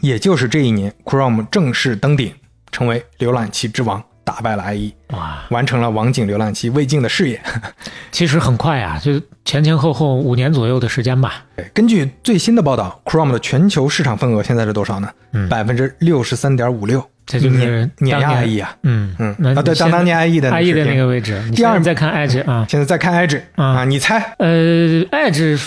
[SPEAKER 1] 也就是这一年，Chrome 正式登顶，成为浏览器之王，打败了 IE，
[SPEAKER 3] 哇，
[SPEAKER 1] 完成了网景浏览器未竟的事业。
[SPEAKER 3] 其实很快啊，就前前后后五年左右的时间吧。
[SPEAKER 1] 根据最新的报道，Chrome 的全球市场份额现在是多少呢？
[SPEAKER 3] 嗯。
[SPEAKER 1] 百分之六十三点五六，
[SPEAKER 3] 这就是
[SPEAKER 1] 碾碾压 IE 啊。
[SPEAKER 3] 嗯。
[SPEAKER 1] 嗯。啊，对，当当年 IE 的
[SPEAKER 3] IE 的那个位置，
[SPEAKER 1] 第二
[SPEAKER 3] 现在再看 Edge 啊，
[SPEAKER 1] 现在再看 Edge
[SPEAKER 3] 啊。
[SPEAKER 1] 啊，你猜？
[SPEAKER 3] 呃，Edge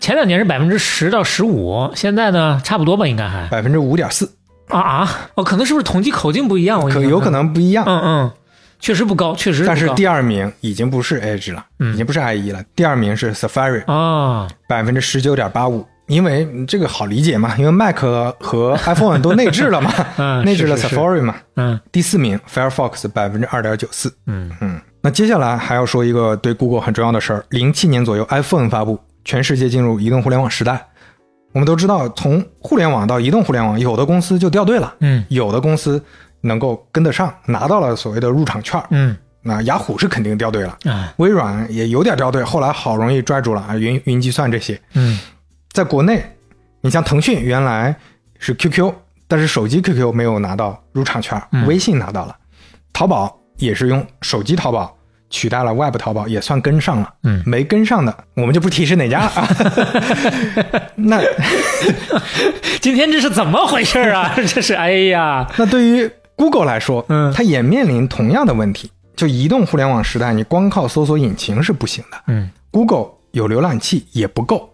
[SPEAKER 3] 前两年是百分之十到十五，现在呢差不多吧，应该还。
[SPEAKER 1] 百分之五点四，
[SPEAKER 3] 啊啊哦，可能是不是统计口径不一样？
[SPEAKER 1] 可有可能不一样。
[SPEAKER 3] 嗯嗯，确实不高，确实。
[SPEAKER 1] 但是第二名已经不是 Edge 了，
[SPEAKER 3] 嗯
[SPEAKER 1] 已经不是 IE 了，第二名是 Safari，
[SPEAKER 3] 啊，
[SPEAKER 1] 百分之十九点八五。因为这个好理解嘛，因为 Mac 和 iPhone 都内置了嘛，
[SPEAKER 3] 嗯
[SPEAKER 1] 内置了 Safari 嘛。
[SPEAKER 3] 嗯
[SPEAKER 1] 第四名 Firefox 百分之二点九四，
[SPEAKER 3] 嗯
[SPEAKER 1] 嗯，那接下来还要说一个对 Google 很重要的事儿。零七年左右，iPhone 发布，全世界进入移动互联网时代。我们都知道，从互联网到移动互联网，有的公司就掉队了，
[SPEAKER 3] 嗯
[SPEAKER 1] 有的公司能够跟得上，拿到了所谓的入场券。
[SPEAKER 3] 嗯
[SPEAKER 1] 那雅虎是肯定掉队了，
[SPEAKER 3] 啊
[SPEAKER 1] 微软也有点掉队，后来好容易拽住了啊，云云计算这些。
[SPEAKER 3] 嗯
[SPEAKER 1] 在国内，你像腾讯原来是 QQ，但是手机 QQ 没有拿到入场券，
[SPEAKER 3] 嗯
[SPEAKER 1] 微信拿到了，淘宝也是用手机淘宝取代了 Web 淘宝，也算跟上了。
[SPEAKER 3] 嗯
[SPEAKER 1] 没跟上的我们就不提是哪家了啊。那
[SPEAKER 3] 今天这是怎么回事啊？这是哎呀，
[SPEAKER 1] 那对于 Google 来说，
[SPEAKER 3] 嗯
[SPEAKER 1] 它也面临同样的问题，就移动互联网时代，你光靠搜索引擎是不行的。
[SPEAKER 3] 嗯
[SPEAKER 1] Google 有浏览器也不够，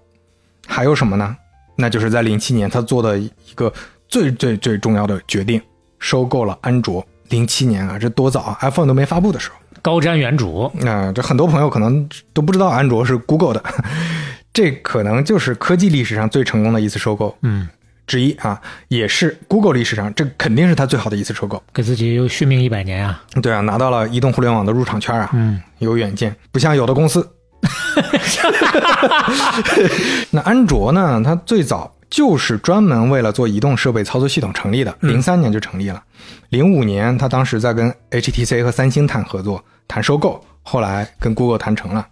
[SPEAKER 1] 还有什么呢？那就是在零七年他做的一个最最最重要的决定，收购了安卓。零七年啊，这多早啊，iPhone 都没发布的时候。
[SPEAKER 3] 高瞻远瞩，
[SPEAKER 1] 那、这很多朋友可能都不知道安卓是 Google 的，这可能就是科技历史上最成功的一次收购
[SPEAKER 3] 嗯，
[SPEAKER 1] 之一啊，也是 Google 历史上这肯定是他最好的一次收购。
[SPEAKER 3] 给自己又续命一百年啊。
[SPEAKER 1] 对啊，拿到了移动互联网的入场券啊，
[SPEAKER 3] 嗯
[SPEAKER 1] 有远见，不像有的公司。那安卓呢？它最早就是专门为了做移动设备操作系统成立的，零三年就成立了。零五年，它当时在跟 HTC 和三星谈合作、谈收购，后来跟 Google 谈成了。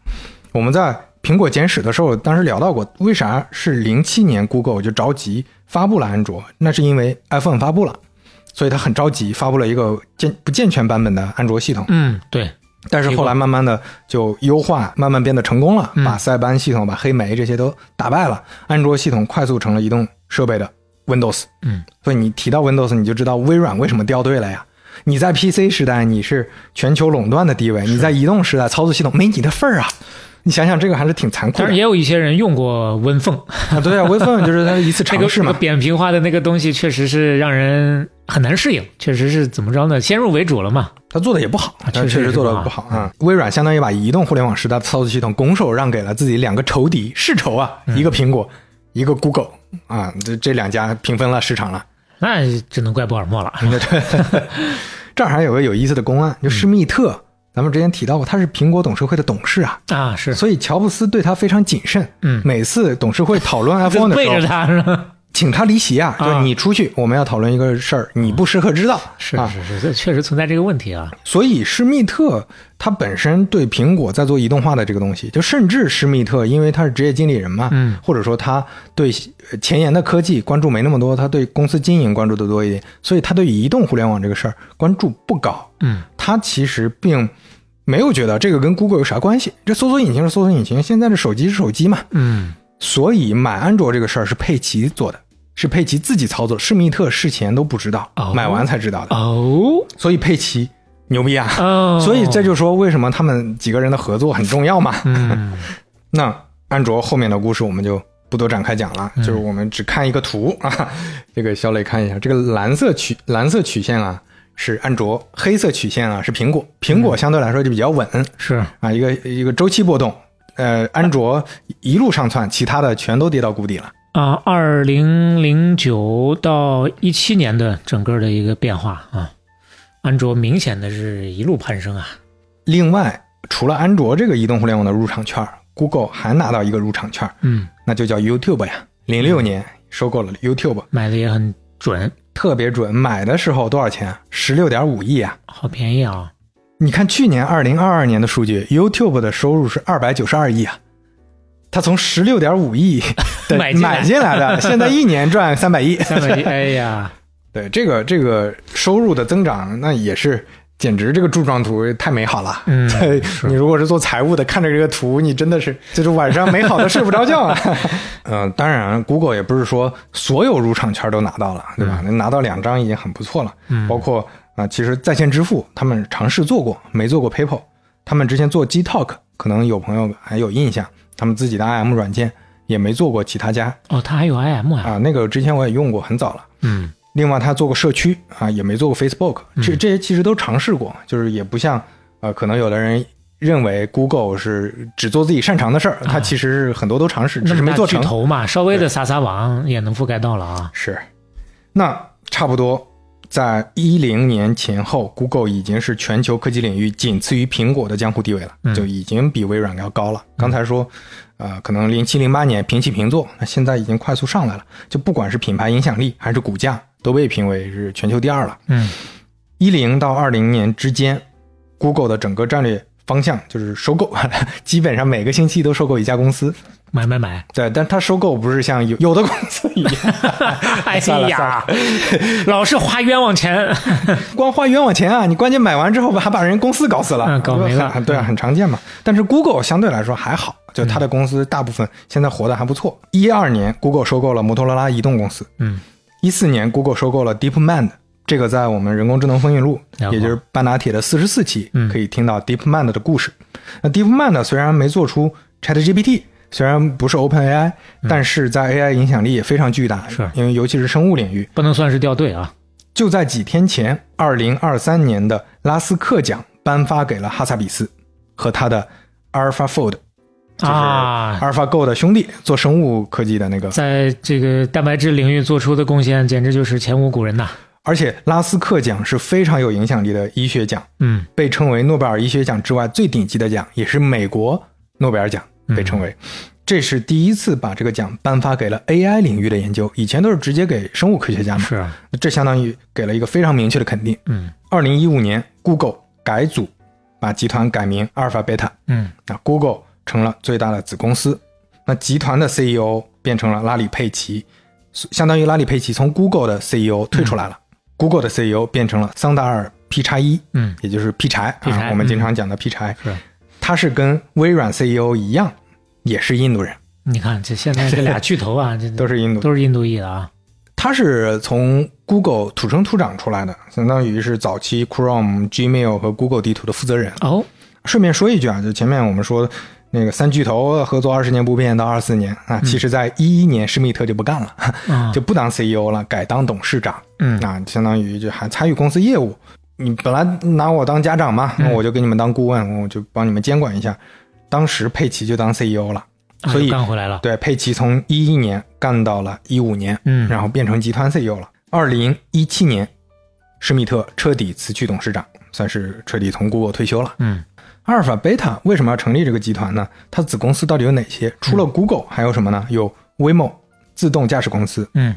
[SPEAKER 1] 我们在苹果简史的时候，当时聊到过，为啥是零七年 Google 就着急发布了安卓？那是因为 iPhone 发布了，所以他很着急发布了一个健不健全版本的安卓系统。
[SPEAKER 3] 嗯，对，
[SPEAKER 1] 但是后来慢慢的就优化，慢慢变得成功了，
[SPEAKER 3] 嗯
[SPEAKER 1] 把塞班系统、把黑莓这些都打败了，安卓系统快速成了移动设备的 Windows。
[SPEAKER 3] 嗯，
[SPEAKER 1] 所以你提到 Windows，你就知道微软为什么掉队了呀？你在 PC 时代你是全球垄断的地位，你在移动时代操作系统没你的份儿啊！你想想这个还是挺残酷的
[SPEAKER 3] 但是也有一些人用过 WinPhone，
[SPEAKER 1] 啊！对啊，微风就是它的一次
[SPEAKER 3] 这个
[SPEAKER 1] 尝试嘛
[SPEAKER 3] 这个。扁平化的那个东西，确实是让人很难适应，确实是怎么着呢？先入为主了嘛。
[SPEAKER 1] 它做的也不好，
[SPEAKER 3] 确实
[SPEAKER 1] 确实做的
[SPEAKER 3] 不好
[SPEAKER 1] 啊。微软相当于把移动互联网时代的操作系统拱手让给了自己两个仇敌，世仇啊，
[SPEAKER 3] 嗯
[SPEAKER 1] 一个苹果，一个 Google 啊，这这两家平分了市场了。
[SPEAKER 3] 那只能怪波尔默了。
[SPEAKER 1] 对这儿还有个有意思的公案，就施密特，咱们之前提到过，他是苹果董事会的董事啊，
[SPEAKER 3] 啊，是，
[SPEAKER 1] 所以乔布斯对他非常谨慎。
[SPEAKER 3] 嗯，
[SPEAKER 1] 每次董事会讨论 iPhone 的
[SPEAKER 3] 背着
[SPEAKER 1] 时候，
[SPEAKER 3] 他是吧？
[SPEAKER 1] 请他离席啊，
[SPEAKER 3] 啊。
[SPEAKER 1] 就是你出去，我们要讨论一个事儿，你不适合知道。啊，
[SPEAKER 3] 是是是，这确实存在这个问题啊。
[SPEAKER 1] 所以施密特他本身对苹果在做移动化的这个东西，就甚至施密特，因为他是职业经理人嘛，
[SPEAKER 3] 嗯，
[SPEAKER 1] 或者说他对呃前沿的科技关注没那么多，他对公司经营关注的多一点，所以他对移动互联网这个事儿关注不高。
[SPEAKER 3] 嗯，
[SPEAKER 1] 他其实并没有觉得这个跟 Google 有啥关系，这搜索引擎是搜索引擎，现在的手机是手机嘛，
[SPEAKER 3] 嗯，
[SPEAKER 1] 所以买安卓这个事儿是佩奇做的，是佩奇自己操作，施密特事前都不知道，
[SPEAKER 3] 哦
[SPEAKER 1] 买完才知道的，
[SPEAKER 3] 哦
[SPEAKER 1] 所以佩奇牛逼啊！
[SPEAKER 3] 哦，
[SPEAKER 1] 所以这就说为什么他们几个人的合作很重要嘛。
[SPEAKER 3] 嗯
[SPEAKER 1] 那安卓后面的故事我们就不多展开讲了，就是我们只看一个图啊。这个小磊看一下，这个蓝色曲蓝色曲线啊是安卓，黑色曲线啊是苹果。苹果相对来说就比较稳
[SPEAKER 3] 是
[SPEAKER 1] 啊，一个一个周期波动。呃，安卓一路上窜，其他的全都跌到谷底了。
[SPEAKER 3] 啊，二零零九到一七年的整个的一个变化啊，安卓明显的是一路攀升啊。
[SPEAKER 1] 另外，除了安卓这个移动互联网的入场券，Google 还拿到一个入场券，
[SPEAKER 3] 嗯，
[SPEAKER 1] 那就叫 YouTube 呀。零六年收购了 YouTube，
[SPEAKER 3] 买的也很准，
[SPEAKER 1] 特别准。买的时候多少钱啊？十六点五亿啊！
[SPEAKER 3] 好便宜啊。
[SPEAKER 1] 你看去年二零二二年的数据，YouTube 的收入是二百九十二亿啊，他从十六点五亿 的
[SPEAKER 3] 买进来
[SPEAKER 1] 买进来的，现在一年赚三百亿。
[SPEAKER 3] 三百亿，哎呀，
[SPEAKER 1] 对这个这个收入的增长，那也是简直这个柱状图太美好了。
[SPEAKER 3] 嗯
[SPEAKER 1] 对你如果是做财务的，看着这个图，你真的是就是晚上美好的睡不着觉啊。嗯、当然，Google 也不是说所有入场券都拿到了，对吧？能拿到两张已经很不错了。
[SPEAKER 3] 嗯
[SPEAKER 1] 包括啊、其实在线支付他们尝试做过，没做过 PayPal。他们之前做 Gtalk，可能有朋友还有印象，他们自己的 IM 软件也没做过其他家
[SPEAKER 3] 哦，它还有 IM 啊。
[SPEAKER 1] 啊。那个之前我也用过，很早了。
[SPEAKER 3] 嗯
[SPEAKER 1] 另外，他做过社区啊，也没做过 Facebook，这这些其实都尝试过，就是也不像呃，可能有的人认为 Google 是只做自己擅长的事儿，它其实是很多都尝试，只
[SPEAKER 3] 那
[SPEAKER 1] 是没做成。
[SPEAKER 3] 巨头嘛，稍微的撒撒网也能覆盖到了啊。
[SPEAKER 1] 是，那差不多在一零年前后，Google 已经是全球科技领域仅次于苹果的江湖地位了，
[SPEAKER 3] 嗯
[SPEAKER 1] 就已经比微软要高了。刚才说，呃，可能零七零八年平起平坐，那现在已经快速上来了。就不管是品牌影响力还是股价，都被评为是全球第二了。
[SPEAKER 3] 嗯
[SPEAKER 1] 一零到二零年之间，Google 的整个战略方向就是收购，基本上每个星期都收购一家公司。
[SPEAKER 3] 买买买！
[SPEAKER 1] 对，但他收购不是像有有的公司一样，
[SPEAKER 3] 哎呀，老是花冤枉钱。
[SPEAKER 1] 光花冤枉钱啊！你关键买完之后还把人公司搞死了，
[SPEAKER 3] 嗯搞没了
[SPEAKER 1] 对啊，很常见嘛。但是 Google 相对来说还好，就他的公司大部分现在活得还不错。一二年，Google 收购了摩托罗拉移动公司。
[SPEAKER 3] 嗯，
[SPEAKER 1] 一四年，Google 收购了 DeepMind，这个在我们人工智能风云录，也就是半打铁的四十四期
[SPEAKER 3] 嗯，
[SPEAKER 1] 可以听到 DeepMind 的故事。那 DeepMind 虽然没做出 ChatGPT，虽然不是 OpenAI，但是在 AI 影响力也非常巨大，
[SPEAKER 3] 嗯是
[SPEAKER 1] 因为尤其是生物领域。
[SPEAKER 3] 不能算是掉队啊。
[SPEAKER 1] 就在几天前，二零二三年的拉斯克奖颁发给了哈萨比斯和他的 AlphaFold，就是
[SPEAKER 3] 啊
[SPEAKER 1] ，AlphaGo 的兄弟，做生物科技的那个。
[SPEAKER 3] 在这个蛋白质领域做出的贡献，简直就是前无古人呐。
[SPEAKER 1] 而且拉斯克奖是非常有影响力的医学奖，
[SPEAKER 3] 嗯
[SPEAKER 1] 被称为诺贝尔医学奖之外最顶级的奖，也是美国诺贝尔奖被称为。这是第一次把这个奖颁发给了 AI 领域的研究，以前都是直接给生物科学家嘛。
[SPEAKER 3] 是啊，
[SPEAKER 1] 这相当于给了一个非常明确的肯定。
[SPEAKER 3] 嗯
[SPEAKER 1] 二零一五年，Google 改组，把集团改名阿尔法贝塔，
[SPEAKER 3] 嗯
[SPEAKER 1] 那 Google 成了最大的子公司。那集团的 CEO 变成了拉里佩奇，相当于拉里佩奇从 Google 的 CEO 退出来了、g o o g l e 的 CEO 变成了桑达尔 P 叉一，
[SPEAKER 3] 嗯，
[SPEAKER 1] 也就是 P 柴
[SPEAKER 3] 劈柴
[SPEAKER 1] 啊，我们经常讲的 P 柴，
[SPEAKER 3] 是。
[SPEAKER 1] 他是跟微软 CEO 一样，也是印度人，
[SPEAKER 3] 你看这现在这俩 巨头啊，这
[SPEAKER 1] 都是印度。
[SPEAKER 3] 都是印度裔的啊。
[SPEAKER 1] 他是从 Google 土生土长出来的，相当于是早期 Chrome、Gmail 和 Google 地图的负责人。
[SPEAKER 3] 哦，
[SPEAKER 1] 顺便说一句啊，就前面我们说那个三巨头合作二十年不变到二四年啊，其实在一一年施密特就不干了，
[SPEAKER 3] 啊，
[SPEAKER 1] 就不当 CEO 了，改当董事长
[SPEAKER 3] 嗯
[SPEAKER 1] 啊，相当于就还参与公司业务。你本来拿我当家长嘛，那我就给你们当顾问，我就帮你们监管一下。当时佩奇就当 CEO 了，
[SPEAKER 3] 啊
[SPEAKER 1] 所以
[SPEAKER 3] 又干回来了。
[SPEAKER 1] 对，佩奇从一一年干到了一五年，
[SPEAKER 3] 嗯
[SPEAKER 1] 然后变成集团 CEO 了。二零一七年，施密特彻底辞去董事长，算是彻底从 Google 退休了。
[SPEAKER 3] 嗯
[SPEAKER 1] 阿尔法贝塔为什么要成立这个集团呢？它子公司到底有哪些？除了 Google，还有什么呢？有 Waymo，自动驾驶公司，
[SPEAKER 3] 嗯，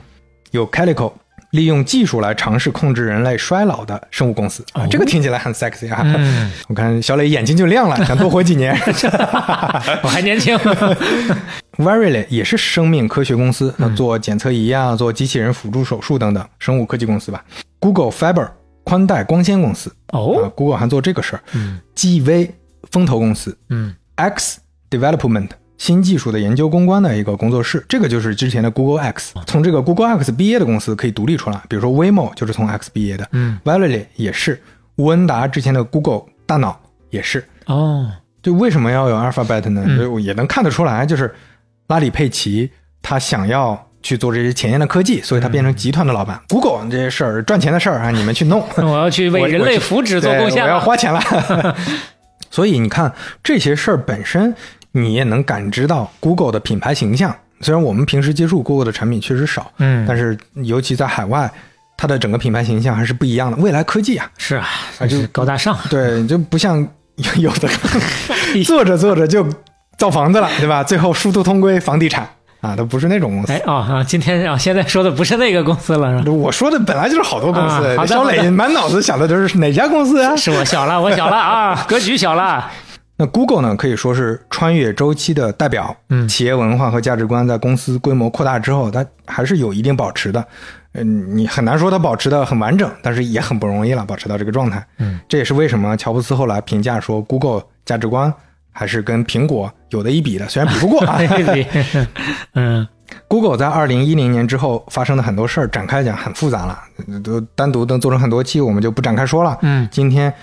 [SPEAKER 1] 有 Calico，利用技术来尝试控制人类衰老的生物公司。啊，这个听起来很 sexy 啊！
[SPEAKER 3] 嗯
[SPEAKER 1] 我看小磊眼睛就亮了，想多活几年。
[SPEAKER 3] 我还年轻。
[SPEAKER 1] Verily 也是生命科学公司，那做检测仪啊，做机器人辅助手术等等，生物科技公司吧。Google Fiber 宽带光纤公司啊
[SPEAKER 3] 哦
[SPEAKER 1] ，，Google 还做这个事儿。
[SPEAKER 3] 嗯
[SPEAKER 1] GV 风投公司
[SPEAKER 3] 嗯
[SPEAKER 1] ，X Development 新技术的研究攻关的一个工作室，这个就是之前的 Google X。从这个 Google X 毕业的公司可以独立出来，比如说 Waymo 就是从 X 毕业的
[SPEAKER 3] 嗯
[SPEAKER 1] ，，Verily 也是，吴恩达之前的 Google 大脑也是。
[SPEAKER 3] 哦，
[SPEAKER 1] 就为什么要有 Alphabet 呢？
[SPEAKER 3] 嗯
[SPEAKER 1] 就也能看得出来，就是拉里·佩奇他想要去做这些前沿的科技，所以他变成集团的老板。Google 这些事儿赚钱的事儿啊，你们去弄，
[SPEAKER 3] 那 我要去为人类福祉做贡献了。
[SPEAKER 1] 我要花钱了。所以你看这些事儿本身，你也能感知到 Google 的品牌形象。虽然我们平时接触 Google 的产品确实少，
[SPEAKER 3] 嗯，
[SPEAKER 1] 但是尤其在海外，它的整个品牌形象还是不一样的。未来科技啊，
[SPEAKER 3] 是啊，
[SPEAKER 1] 啊就
[SPEAKER 3] 是高大上。
[SPEAKER 1] 对，就不像有的 做着做着就造房子了，对吧？最后殊途同归房地产啊，都不是那种公司。
[SPEAKER 3] 哎啊啊！今天啊，现在说的不是那个公司了，是吧
[SPEAKER 1] 我说的本来就是好多公司，小磊满脑子想的都是哪家公司啊？
[SPEAKER 3] 是我小了，我小了啊，格局小了。
[SPEAKER 1] 那 Google 呢，可以说是穿越周期的代表。
[SPEAKER 3] 嗯
[SPEAKER 1] 企业文化和价值观在公司规模扩大之后，它还是有一定保持的。嗯，你很难说它保持的很完整，但是也很不容易了，保持到这个状态。
[SPEAKER 3] 嗯，
[SPEAKER 1] 这也是为什么乔布斯后来评价说，Google 价值观还是跟苹果有的一比的，虽然比不过啊。
[SPEAKER 3] 嗯
[SPEAKER 1] Google 在二零一零年之后发生的很多事儿，展开讲很复杂了，都单独能做成很多期，我们就不展开说了。
[SPEAKER 3] 嗯
[SPEAKER 1] 今天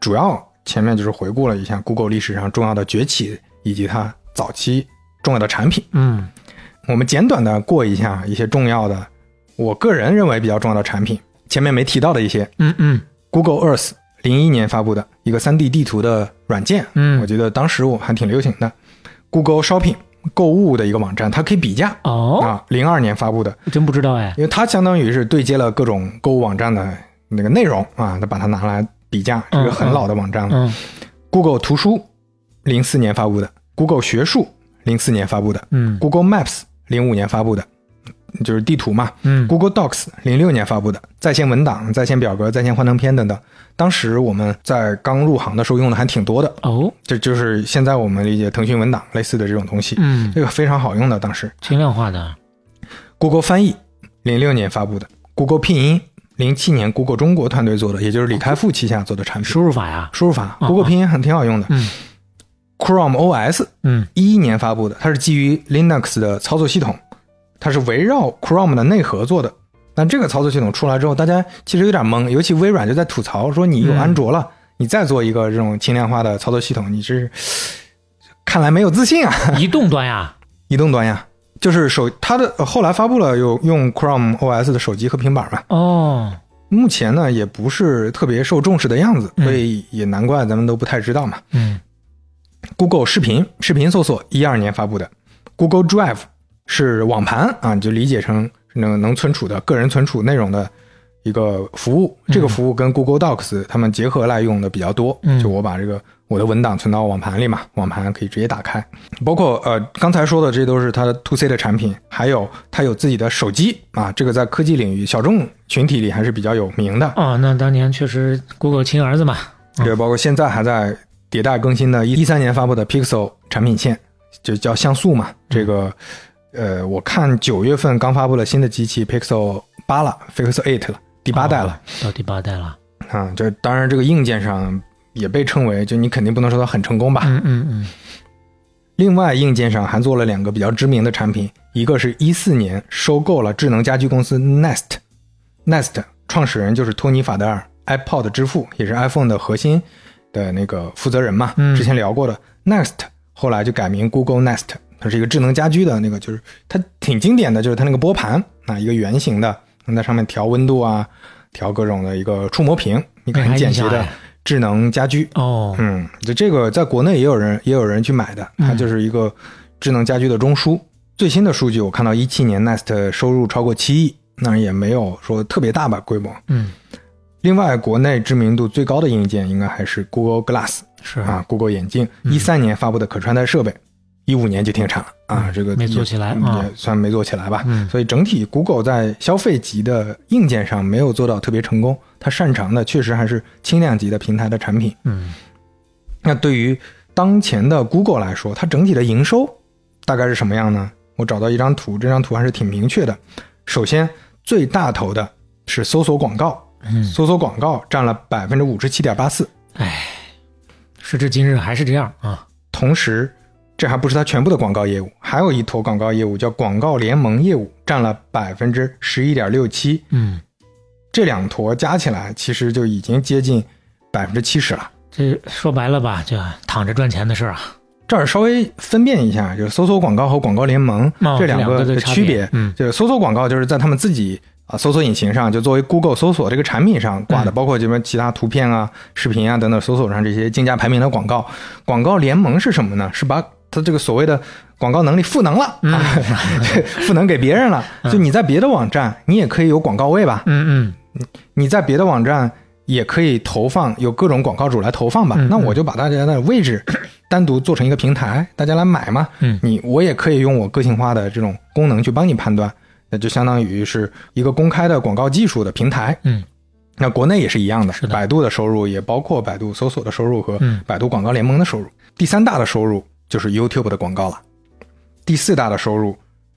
[SPEAKER 1] 主要前面就是回顾了一下 Google 历史上重要的崛起以及它早期重要的产品。
[SPEAKER 3] 嗯
[SPEAKER 1] 我们简短的过一下一些重要的，我个人认为比较重要的产品，前面没提到的一些
[SPEAKER 3] 嗯嗯
[SPEAKER 1] Google Earth 零一年发布的一个 3D 地图的软件，
[SPEAKER 3] 嗯
[SPEAKER 1] 我觉得当时我还挺流行的。Google Shopping 购物的一个网站，它可以比价
[SPEAKER 3] 哦，
[SPEAKER 1] 啊，零二年发布的，
[SPEAKER 3] 真不知道哎。
[SPEAKER 1] 因为它相当于是对接了各种购物网站的那个内容啊，它把它拿来比价，是个很老的网站了。
[SPEAKER 3] 嗯。
[SPEAKER 1] Google 图书零四年发布的，Google 学术零四年发布的。
[SPEAKER 3] 嗯
[SPEAKER 1] ，Google Maps 零五年发布的，就是地图嘛。
[SPEAKER 3] 嗯。
[SPEAKER 1] Google Docs 零六年发布的，在线文档、在线表格、在线幻灯片等等。当时我们在刚入行的时候用的还挺多的，
[SPEAKER 3] 哦。
[SPEAKER 1] 这就是现在我们理解腾讯文档类似的这种东西，
[SPEAKER 3] 嗯，
[SPEAKER 1] 这个非常好用的。当时。
[SPEAKER 3] 轻量化的。
[SPEAKER 1] Google 翻译零六年发布的，Google 拼音零七年 Google 中国团队做的，也就是李开复旗下做的产品。
[SPEAKER 3] 输入法呀。
[SPEAKER 1] 输入法
[SPEAKER 3] 哦
[SPEAKER 1] ，Google 拼音很挺好用的。
[SPEAKER 3] 嗯
[SPEAKER 1] Chrome OS
[SPEAKER 3] 嗯
[SPEAKER 1] 一一年发布的，它是基于 Linux 的操作系统，它是围绕 Chrome 的内核做的。但这个操作系统出来之后，大家其实有点懵，尤其微软就在吐槽说，你有
[SPEAKER 3] 嗯
[SPEAKER 1] 安卓了，你再做一个这种轻量化的操作系统，你是看来没有自信啊。
[SPEAKER 3] 移动端呀。
[SPEAKER 1] 移动端呀，就是手它的呃后来发布了有用 Chrome OS 的手机和平板嘛，
[SPEAKER 3] 哦，
[SPEAKER 1] 目前呢也不是特别受重视的样子，
[SPEAKER 3] 嗯。
[SPEAKER 1] 所以也难怪咱们都不太知道嘛。
[SPEAKER 3] 嗯。
[SPEAKER 1] Google 视频视频搜索一二年发布的，Google Drive 是网盘啊，你就理解成能能存储的个人存储内容的一个服务。这个服务跟 Google Docs 他们结合来用的比较多。
[SPEAKER 3] 嗯
[SPEAKER 1] 就我把这个我的文档存到网盘里嘛，网盘可以直接打开。包括呃刚才说的，这都是它的 To C 的产品，还有它有自己的手机啊，这个在科技领域小众群体里还是比较有名的。
[SPEAKER 3] 哦，那当年确实 Google 亲儿子嘛。
[SPEAKER 1] 对，包括现在还在迭代更新的，一三年发布的 Pixel 产品线，就叫像素嘛。这个，呃，我看九月份刚发布了新的机器 Pixel 八了，Pixel Eight 了，第八代了
[SPEAKER 3] 哦，到第八代了。
[SPEAKER 1] 啊。这当然这个硬件上也被称为，就你肯定不能说它很成功吧。
[SPEAKER 3] 嗯嗯嗯。
[SPEAKER 1] 另外，硬件上还做了两个比较知名的产品，一个是一四年收购了智能家居公司 Nest，Nest 创始人就是托尼·法德尔，iPod 之父，也是 iPhone 的核心的那个负责人嘛。
[SPEAKER 3] 嗯
[SPEAKER 1] 之前聊过的 Nest，后来就改名 Google Nest，它是一个智能家居的那个，就是它挺经典的，就是它那个拨盘啊，一个圆形的，能在上面调温度啊，调各种的一个触摸屏，一个很简洁的智能家居。
[SPEAKER 3] 哦，
[SPEAKER 1] 嗯，就这个在国内也有人也有人去买的，它就是一个智能家居的中枢。最新的数据我看到一七年 Nest 收入超过七亿，那也没有说特别大吧规模。
[SPEAKER 3] 嗯，
[SPEAKER 1] 另外，国内知名度最高的硬件应该还是 Google Glass
[SPEAKER 3] 是
[SPEAKER 1] 啊，Google 眼镜，一三年发布的可穿戴设备，一五年就停产了啊，这个
[SPEAKER 3] 没做起来啊
[SPEAKER 1] 也算没做起来吧。
[SPEAKER 3] 嗯
[SPEAKER 1] 所以整体 Google 在消费级的硬件上没有做到特别成功，它擅长的确实还是轻量级的平台的产品。
[SPEAKER 3] 嗯
[SPEAKER 1] 那对于当前的 Google 来说，它整体的营收大概是什么样呢？我找到一张图，这张图还是挺明确的。首先，最大头的是搜索广告，
[SPEAKER 3] 嗯，
[SPEAKER 1] 搜索广告占了百分之五十七点八四。
[SPEAKER 3] 哎，时至今日还是这样啊。
[SPEAKER 1] 同时，这还不是它全部的广告业务，还有一坨广告业务叫广告联盟业务，占了百分之十一点六七。
[SPEAKER 3] 嗯，
[SPEAKER 1] 这两坨加起来，其实就已经接近百分之七十了。
[SPEAKER 3] 这说白了吧，就躺着赚钱的事儿啊。
[SPEAKER 1] 这儿稍微分辨一下，就是搜索广告和广告联盟、
[SPEAKER 3] 哦
[SPEAKER 1] 这两个
[SPEAKER 3] 的
[SPEAKER 1] 区别。
[SPEAKER 3] 别嗯
[SPEAKER 1] 就是搜索广告就是在他们自己啊搜索引擎上，就作为 Google 搜索这个产品上挂的，
[SPEAKER 3] 嗯
[SPEAKER 1] 包括这边其他图片啊、视频啊等等搜索上这些竞价排名的广告。广告联盟是什么呢？是把它这个所谓的广告能力赋能了，
[SPEAKER 3] 嗯
[SPEAKER 1] 啊，赋能给别人了。就你在别的网站，你也可以有广告位吧？
[SPEAKER 3] 嗯嗯
[SPEAKER 1] 你在别的网站也可以投放，有各种广告主来投放吧。
[SPEAKER 3] 嗯
[SPEAKER 1] 那我就把大家的位置 单独做成一个平台，大家来买嘛。
[SPEAKER 3] 嗯
[SPEAKER 1] 你我也可以用我个性化的这种功能去帮你判断，那就相当于是一个公开的广告技术的平台。
[SPEAKER 3] 嗯
[SPEAKER 1] 那国内也是一样的，百度的收入也包括百度搜索的收入和
[SPEAKER 3] 嗯
[SPEAKER 1] 百度广告联盟的收入。第三大的收入就是 YouTube 的广告了，第四大的收入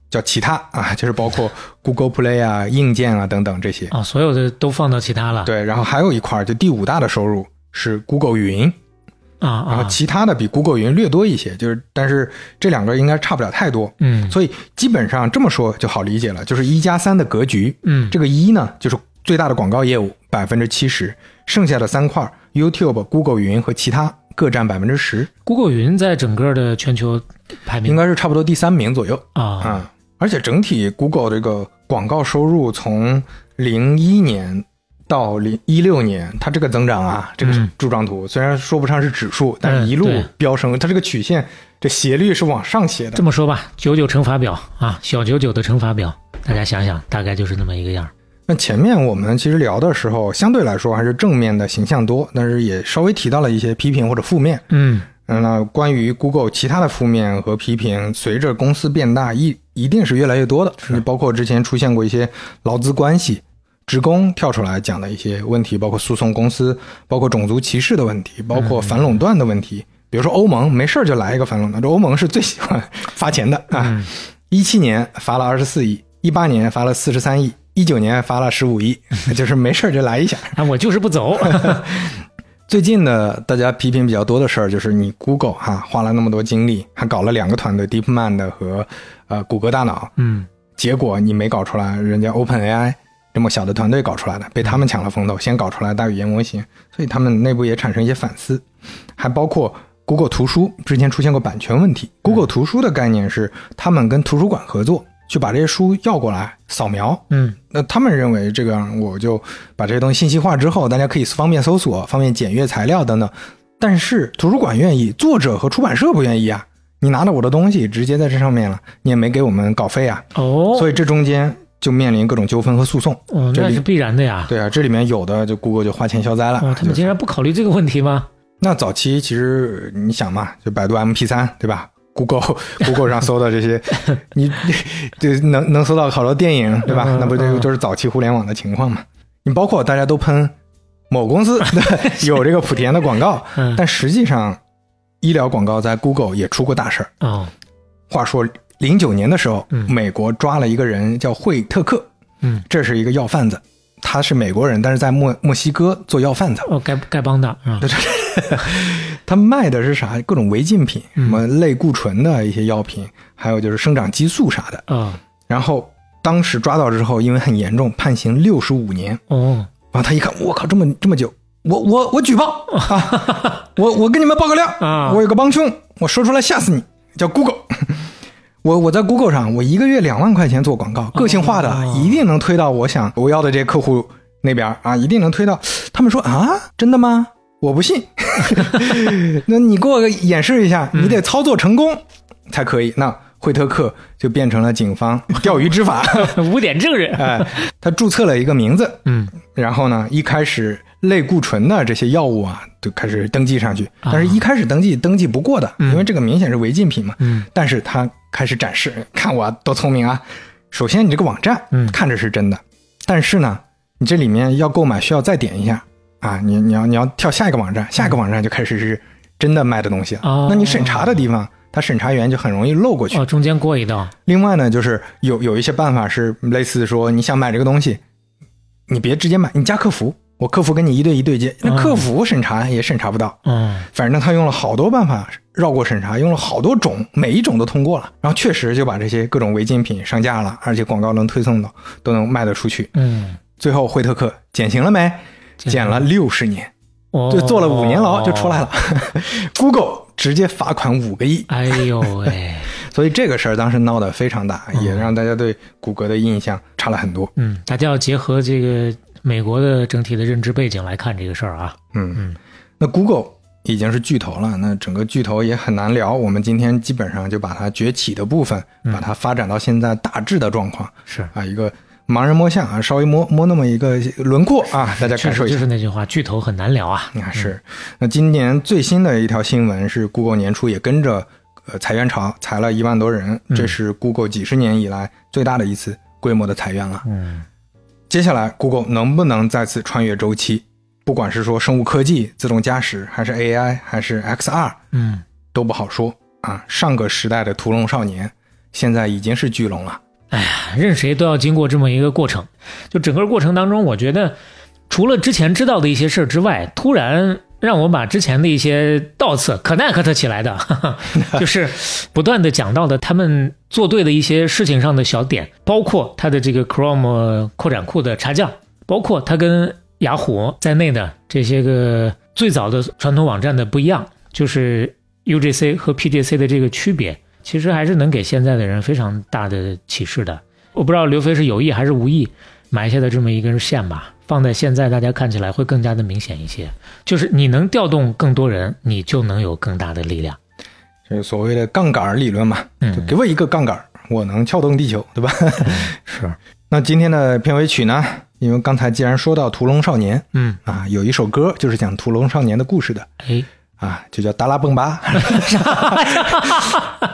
[SPEAKER 1] 叫其他啊，就是包括 Google Play 啊、硬件啊等等这些。
[SPEAKER 3] 啊，所有的都放到其他了。
[SPEAKER 1] 对，然后还有一块儿就第五大的收入是 Google 云，
[SPEAKER 3] 啊
[SPEAKER 1] 然后
[SPEAKER 3] 啊，
[SPEAKER 1] 其他的比 Google 云略多一些，就是但是这两个应该差不了太多。
[SPEAKER 3] 嗯
[SPEAKER 1] 所以基本上这么说就好理解了，就是一加三的格局。
[SPEAKER 3] 嗯
[SPEAKER 1] 这个一呢，就是最大的广告业务百分之七十，剩下的三块 YouTube、Google 云和其他各占百分之十
[SPEAKER 3] ，，Google 云在整个的全球排名
[SPEAKER 1] 应该是差不多第三名左右。
[SPEAKER 3] 啊，
[SPEAKER 1] 啊、而且整体 Google 这个广告收入从零一年到零一六年，它这个增长啊，这个
[SPEAKER 3] 嗯
[SPEAKER 1] 柱状图、虽然说不上是指数，但是一路飙升，它这个曲线这斜率是往上斜的。
[SPEAKER 3] 这。么说吧，九九乘法表啊，小九九的乘法表，大家想想，大概就是那么一个样儿。
[SPEAKER 1] 那前面我们其实聊的时候，相对来说还是正面的形象多，但是也稍微提到了一些批评或者负面。
[SPEAKER 3] 嗯
[SPEAKER 1] 嗯，那关于 Google 其他的负面和批评，随着公司变大，一一定是越来越多的。你包括之前出现过一些劳资关系、职工跳出来讲的一些问题，包括诉讼公司，包括种族歧视的问题，包括反垄断的问题。比如说欧盟没事儿就来一个反垄断，这欧盟是最喜欢发钱的啊。
[SPEAKER 3] 嗯
[SPEAKER 1] 一七年罚了二十四亿，一八年罚了四十三亿，一九年发了十五亿，就是没事儿就来一下。
[SPEAKER 3] 啊，我就是不走。
[SPEAKER 1] 最近的大家批评比较多的事儿，就是你 Google 哈、花了那么多精力，还搞了两个团队，DeepMind 和呃谷歌大脑，
[SPEAKER 3] 嗯
[SPEAKER 1] 结果你没搞出来，人家 OpenAI 这么小的团队搞出来的，被他们抢了风头，先搞出来大语言模型，所以他们内部也产生一些反思，还包括 Google 图书之前出现过版权问题。Google 图书的概念是他们跟图书馆合作，去把这些书要过来扫描，
[SPEAKER 3] 嗯
[SPEAKER 1] 那他们认为这个样我就把这些东西信息化之后，大家可以方便搜索、方便检阅材料等等。但是图书馆愿意，作者和出版社不愿意啊。你拿着我的东西直接在这上面了，你也没给我们稿费啊，
[SPEAKER 3] 哦，
[SPEAKER 1] 所以这中间就面临各种纠纷和诉讼。
[SPEAKER 3] 哦，
[SPEAKER 1] 这里
[SPEAKER 3] 那是必然的呀。
[SPEAKER 1] 对啊，这里面有的就 Google 就花钱消灾了。
[SPEAKER 3] 哦，他们竟然不考虑这个问题吗？
[SPEAKER 1] 那早期其实你想嘛，就百度 MP 3对吧？Google Google 上搜的这些，你对能能搜到好多电影对吧？
[SPEAKER 3] 嗯
[SPEAKER 1] 那不就
[SPEAKER 3] 嗯
[SPEAKER 1] 就是早期互联网的情况嘛？你包括大家都喷某公司对 有这个莆田的广告，
[SPEAKER 3] 嗯
[SPEAKER 1] 但实际上医疗广告在 Google 也出过大事儿。
[SPEAKER 3] 啊，
[SPEAKER 1] 话说零九年的时候，
[SPEAKER 3] 嗯
[SPEAKER 1] 美国抓了一个人叫惠特克，
[SPEAKER 3] 嗯，
[SPEAKER 1] 这是一个药贩子，他是美国人，但是在墨墨西哥做药贩子。
[SPEAKER 3] 哦，丐丐帮的啊，
[SPEAKER 1] 他卖的是啥？各种违禁品，什
[SPEAKER 3] 嗯
[SPEAKER 1] 么类固醇的一些药品，还有就是生长激素啥的。
[SPEAKER 3] 啊，
[SPEAKER 1] 然后当时抓到之后，因为很严重，判刑六十五年。
[SPEAKER 3] 哦，
[SPEAKER 1] 然后他一看，我靠，这么这么久，我我我举报 啊！我我跟你们爆个料
[SPEAKER 3] 啊
[SPEAKER 1] 我有个帮凶，我说出来吓死你，叫 Google。我我在 Google 上，我一个月两万块钱做广告，个性化的，
[SPEAKER 3] 哦
[SPEAKER 1] 一定能推到我想我要的这些客户那边啊，一定能推到。他们说啊，真的吗？我不信。那你给我演示一下，你得操作成功才可以。那惠特克就变成了警方 钓鱼执法。
[SPEAKER 3] 污点证人，
[SPEAKER 1] 哎，他注册了一个名字，
[SPEAKER 3] 嗯
[SPEAKER 1] 然后呢，一开始类固醇的这些药物啊，就开始登记上去。
[SPEAKER 3] 啊
[SPEAKER 1] 但是一开始登记登记不过的，因为这个明显是违禁品嘛。
[SPEAKER 3] 嗯
[SPEAKER 1] 但是他开始展示，看我多聪明啊！首先，你这个网站，
[SPEAKER 3] 嗯
[SPEAKER 1] 看着是真的，但是呢，你这里面要购买需要再点一下啊，你你要你要跳下一个网站，下一个网站就开始是真的卖的东西了。
[SPEAKER 3] 哦
[SPEAKER 1] 那你审查的地方，他审查员就很容易漏过去。
[SPEAKER 3] 哦，中间过一道，
[SPEAKER 1] 另外呢，就是有有一些办法是类似说，你想买这个东西，你别直接买，你加客服，我客服跟你一对一对接，那
[SPEAKER 3] 嗯
[SPEAKER 1] 客服审查也审查不到。
[SPEAKER 3] 嗯
[SPEAKER 1] 反正他用了好多办法绕过审查，用了好多种，每一种都通过了，然后确实就把这些各种违禁品上架了，而且广告能推送到，都能卖得出去。
[SPEAKER 3] 嗯，
[SPEAKER 1] 最后惠特克减刑了没？减了六十年，
[SPEAKER 3] 哦
[SPEAKER 1] 就坐了五年牢就出来了。Google 直接罚款五个亿，
[SPEAKER 3] 哎呦喂，
[SPEAKER 1] 所以这个事儿当时闹得非常大，也让大家对谷歌的印象差了很多。
[SPEAKER 3] 嗯，大家要结合这个美国的整体的认知背景来看这个事儿啊。
[SPEAKER 1] 嗯
[SPEAKER 3] 嗯，
[SPEAKER 1] 那 Google 已经是巨头了，那整个巨头也很难聊。我们今天基本上就把它崛起的部分，
[SPEAKER 3] 嗯
[SPEAKER 1] 把它发展到现在大致的状况
[SPEAKER 3] 是，
[SPEAKER 1] 啊，一个盲人摸象啊，稍微摸摸那么一个轮廓啊，大家感受一下。
[SPEAKER 3] 就是那句话，巨头很难聊啊。
[SPEAKER 1] 啊，是。那今年最新的一条新闻是，Google 年初也跟着呃裁员潮，裁了一万多人，这是 Google 几十年以来最大的一次规模的裁员了。
[SPEAKER 3] 嗯
[SPEAKER 1] 接下来，Google 能不能再次穿越周期？不管是说生物科技、自动驾驶，还是 AI，还是 XR，
[SPEAKER 3] 嗯，
[SPEAKER 1] 都不好说啊。上个时代的屠龙少年，现在已经是巨龙了。
[SPEAKER 3] 哎呀，任谁都要经过这么一个过程。就整个过程当中，我觉得除了之前知道的一些事儿之外，突然让我把之前的一些倒刺 connect 起来的，哈 哈就是不断的讲到的他们做对的一些事情上的小点，包括它的这个 Chrome 扩展库的插件，包括它跟雅虎在内的这些个最早的传统网站的不一样，就是 UGC 和 PGC 的这个区别，其实还是能给现在的人非常大的启示的。我不知道刘飞是有意还是无意埋下的这么一根线吧，放在现在大家看起来会更加的明显一些。就是你能调动更多人，你就能有更大的力量。
[SPEAKER 1] 这所谓的杠杆理论嘛，
[SPEAKER 3] 嗯
[SPEAKER 1] 就给我一个杠杆，我能撬动地球，对吧？
[SPEAKER 3] 是，
[SPEAKER 1] 那今天的片尾曲呢？因为刚才既然说到屠龙少年
[SPEAKER 3] 嗯，
[SPEAKER 1] 啊，有一首歌就是讲屠龙少年的故事的
[SPEAKER 3] 哎，
[SPEAKER 1] 啊，就叫《达拉崩吧》。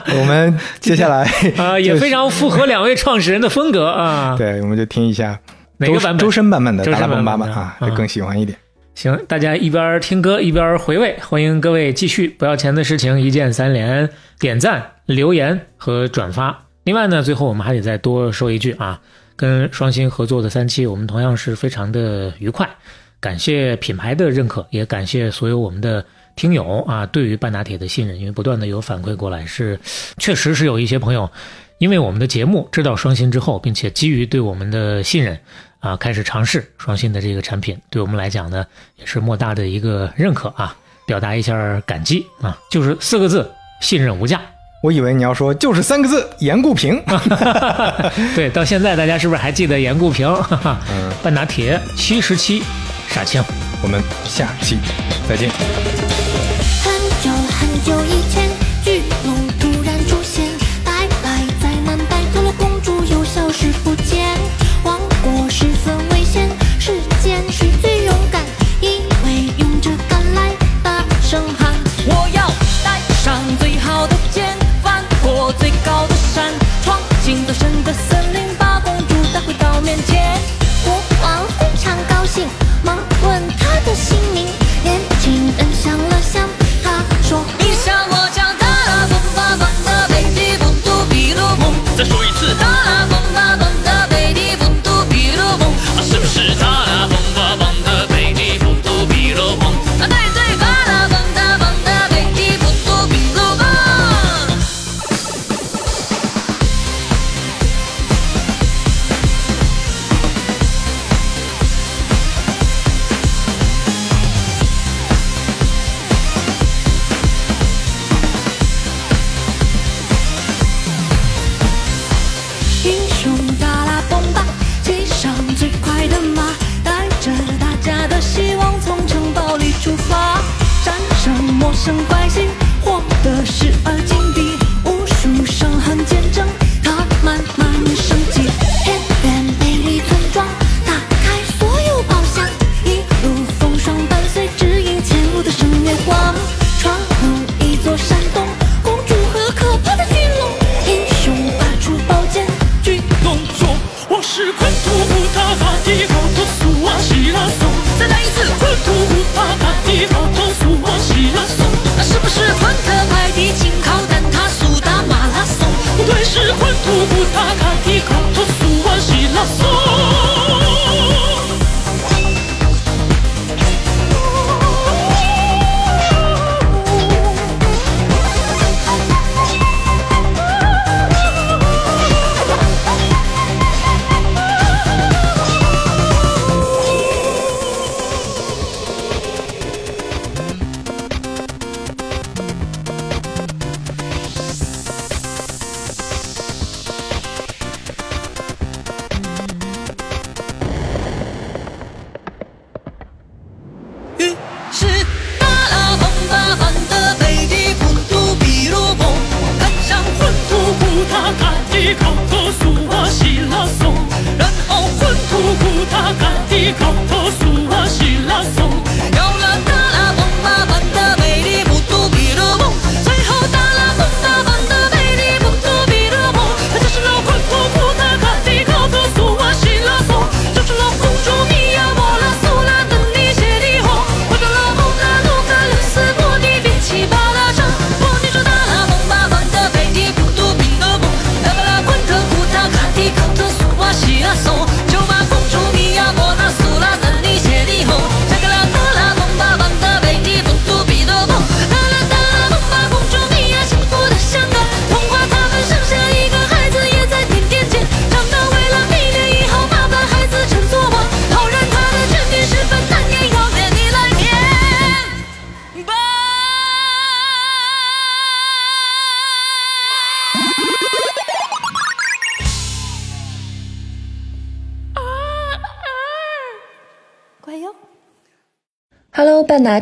[SPEAKER 1] 我们接下来
[SPEAKER 3] 啊、也非常符合两位创始人的风格啊。
[SPEAKER 1] 对，我们就听一下周
[SPEAKER 3] 哪个版本
[SPEAKER 1] 周深版本的《达拉崩吧》吧啊，
[SPEAKER 3] 嗯
[SPEAKER 1] 就更喜欢一点。
[SPEAKER 3] 行，大家一边听歌一边回味，欢迎各位继续不要钱的事情一键三连，点赞、留言和转发。另外呢，最后我们还得再多说一句啊，跟双星合作的三期，我们同样是非常的愉快，感谢品牌的认可，也感谢所有我们的听友啊对于半打铁的信任，因为不断的有反馈过来，是确实是有一些朋友因为我们的节目知道双星之后，并且基于对我们的信任。啊，开始尝试双星的这个产品，对我们来讲呢，也是莫大的一个认可啊，表达一下感激啊，就是四个字：信任无价。
[SPEAKER 1] 我以为你要说就是三个字：严固平。
[SPEAKER 3] 对，到现在大家是不是还记得严固平？哈哈
[SPEAKER 1] 嗯，
[SPEAKER 3] 半打铁七十七，杀青。
[SPEAKER 1] 我们下期再见。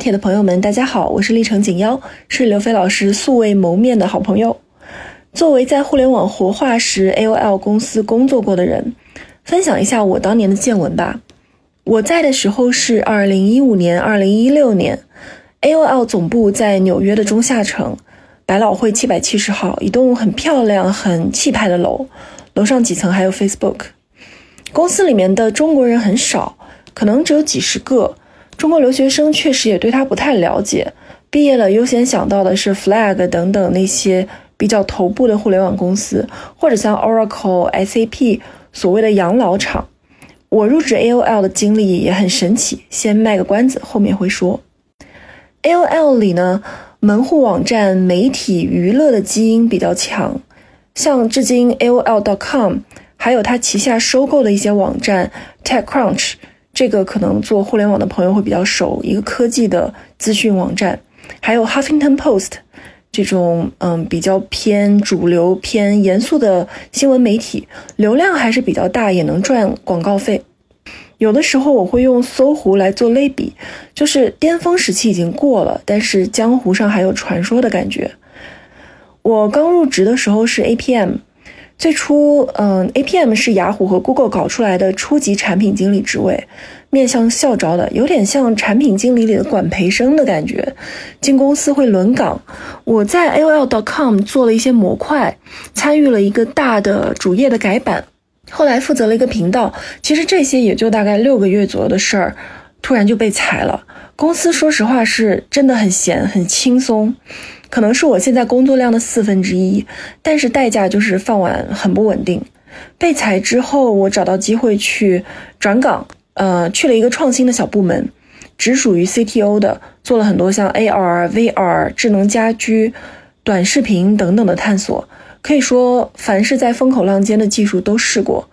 [SPEAKER 4] 铁的朋友们，大家好，我是历程锦妖，是刘飞老师素未谋面的好朋友。作为在互联网活化石 AOL 公司工作过的人，分享一下我当年的见闻吧。我在的时候是二零一五年、二零一六年，AOL 总部在纽约的中下城，百老汇七百七十号，一栋很漂亮、很气派的楼，楼上几层还有 Facebook。公司里面的中国人很少，可能只有几十个。中国留学生确实也对他不太了解，毕业了优先想到的是 Flag 等等那些比较头部的互联网公司，或者像 Oracle、SAP 所谓的养老厂。我入职 AOL 的经历也很神奇，先卖个关子，后面会说。AOL 里呢，门户网站、媒体、娱乐的基因比较强，像至今 AOL.com，还有它旗下收购的一些网站 TechCrunch。这个可能做互联网的朋友会比较熟，一个科技的资讯网站，还有 Huffington Post 这种嗯比较偏主流、偏严肃的新闻媒体，流量还是比较大，也能赚广告费。有的时候我会用搜狐来做类比，就是巅峰时期已经过了，但是江湖上还有传说的感觉。我刚入职的时候是 APM。最初，嗯，APM 是雅虎和 Google 搞出来的初级产品经理职位，面向校招的，有点像产品经理里的管培生的感觉。进公司会轮岗，我在 A O L .dot com 做了一些模块，参与了一个大的主页的改版，后来负责了一个频道。其实这些也就大概六个月左右的事儿，突然就被裁了。公司说实话是真的很闲，很轻松。可能是我现在工作量的四分之一，但是代价就是饭碗很不稳定。被裁之后，我找到机会去转岗，呃，去了一个创新的小部门，只属于 CTO 的，做了很多像 AR、VR、智能家居、短视频等等的探索。可以说，凡是在风口浪尖的技术都试过，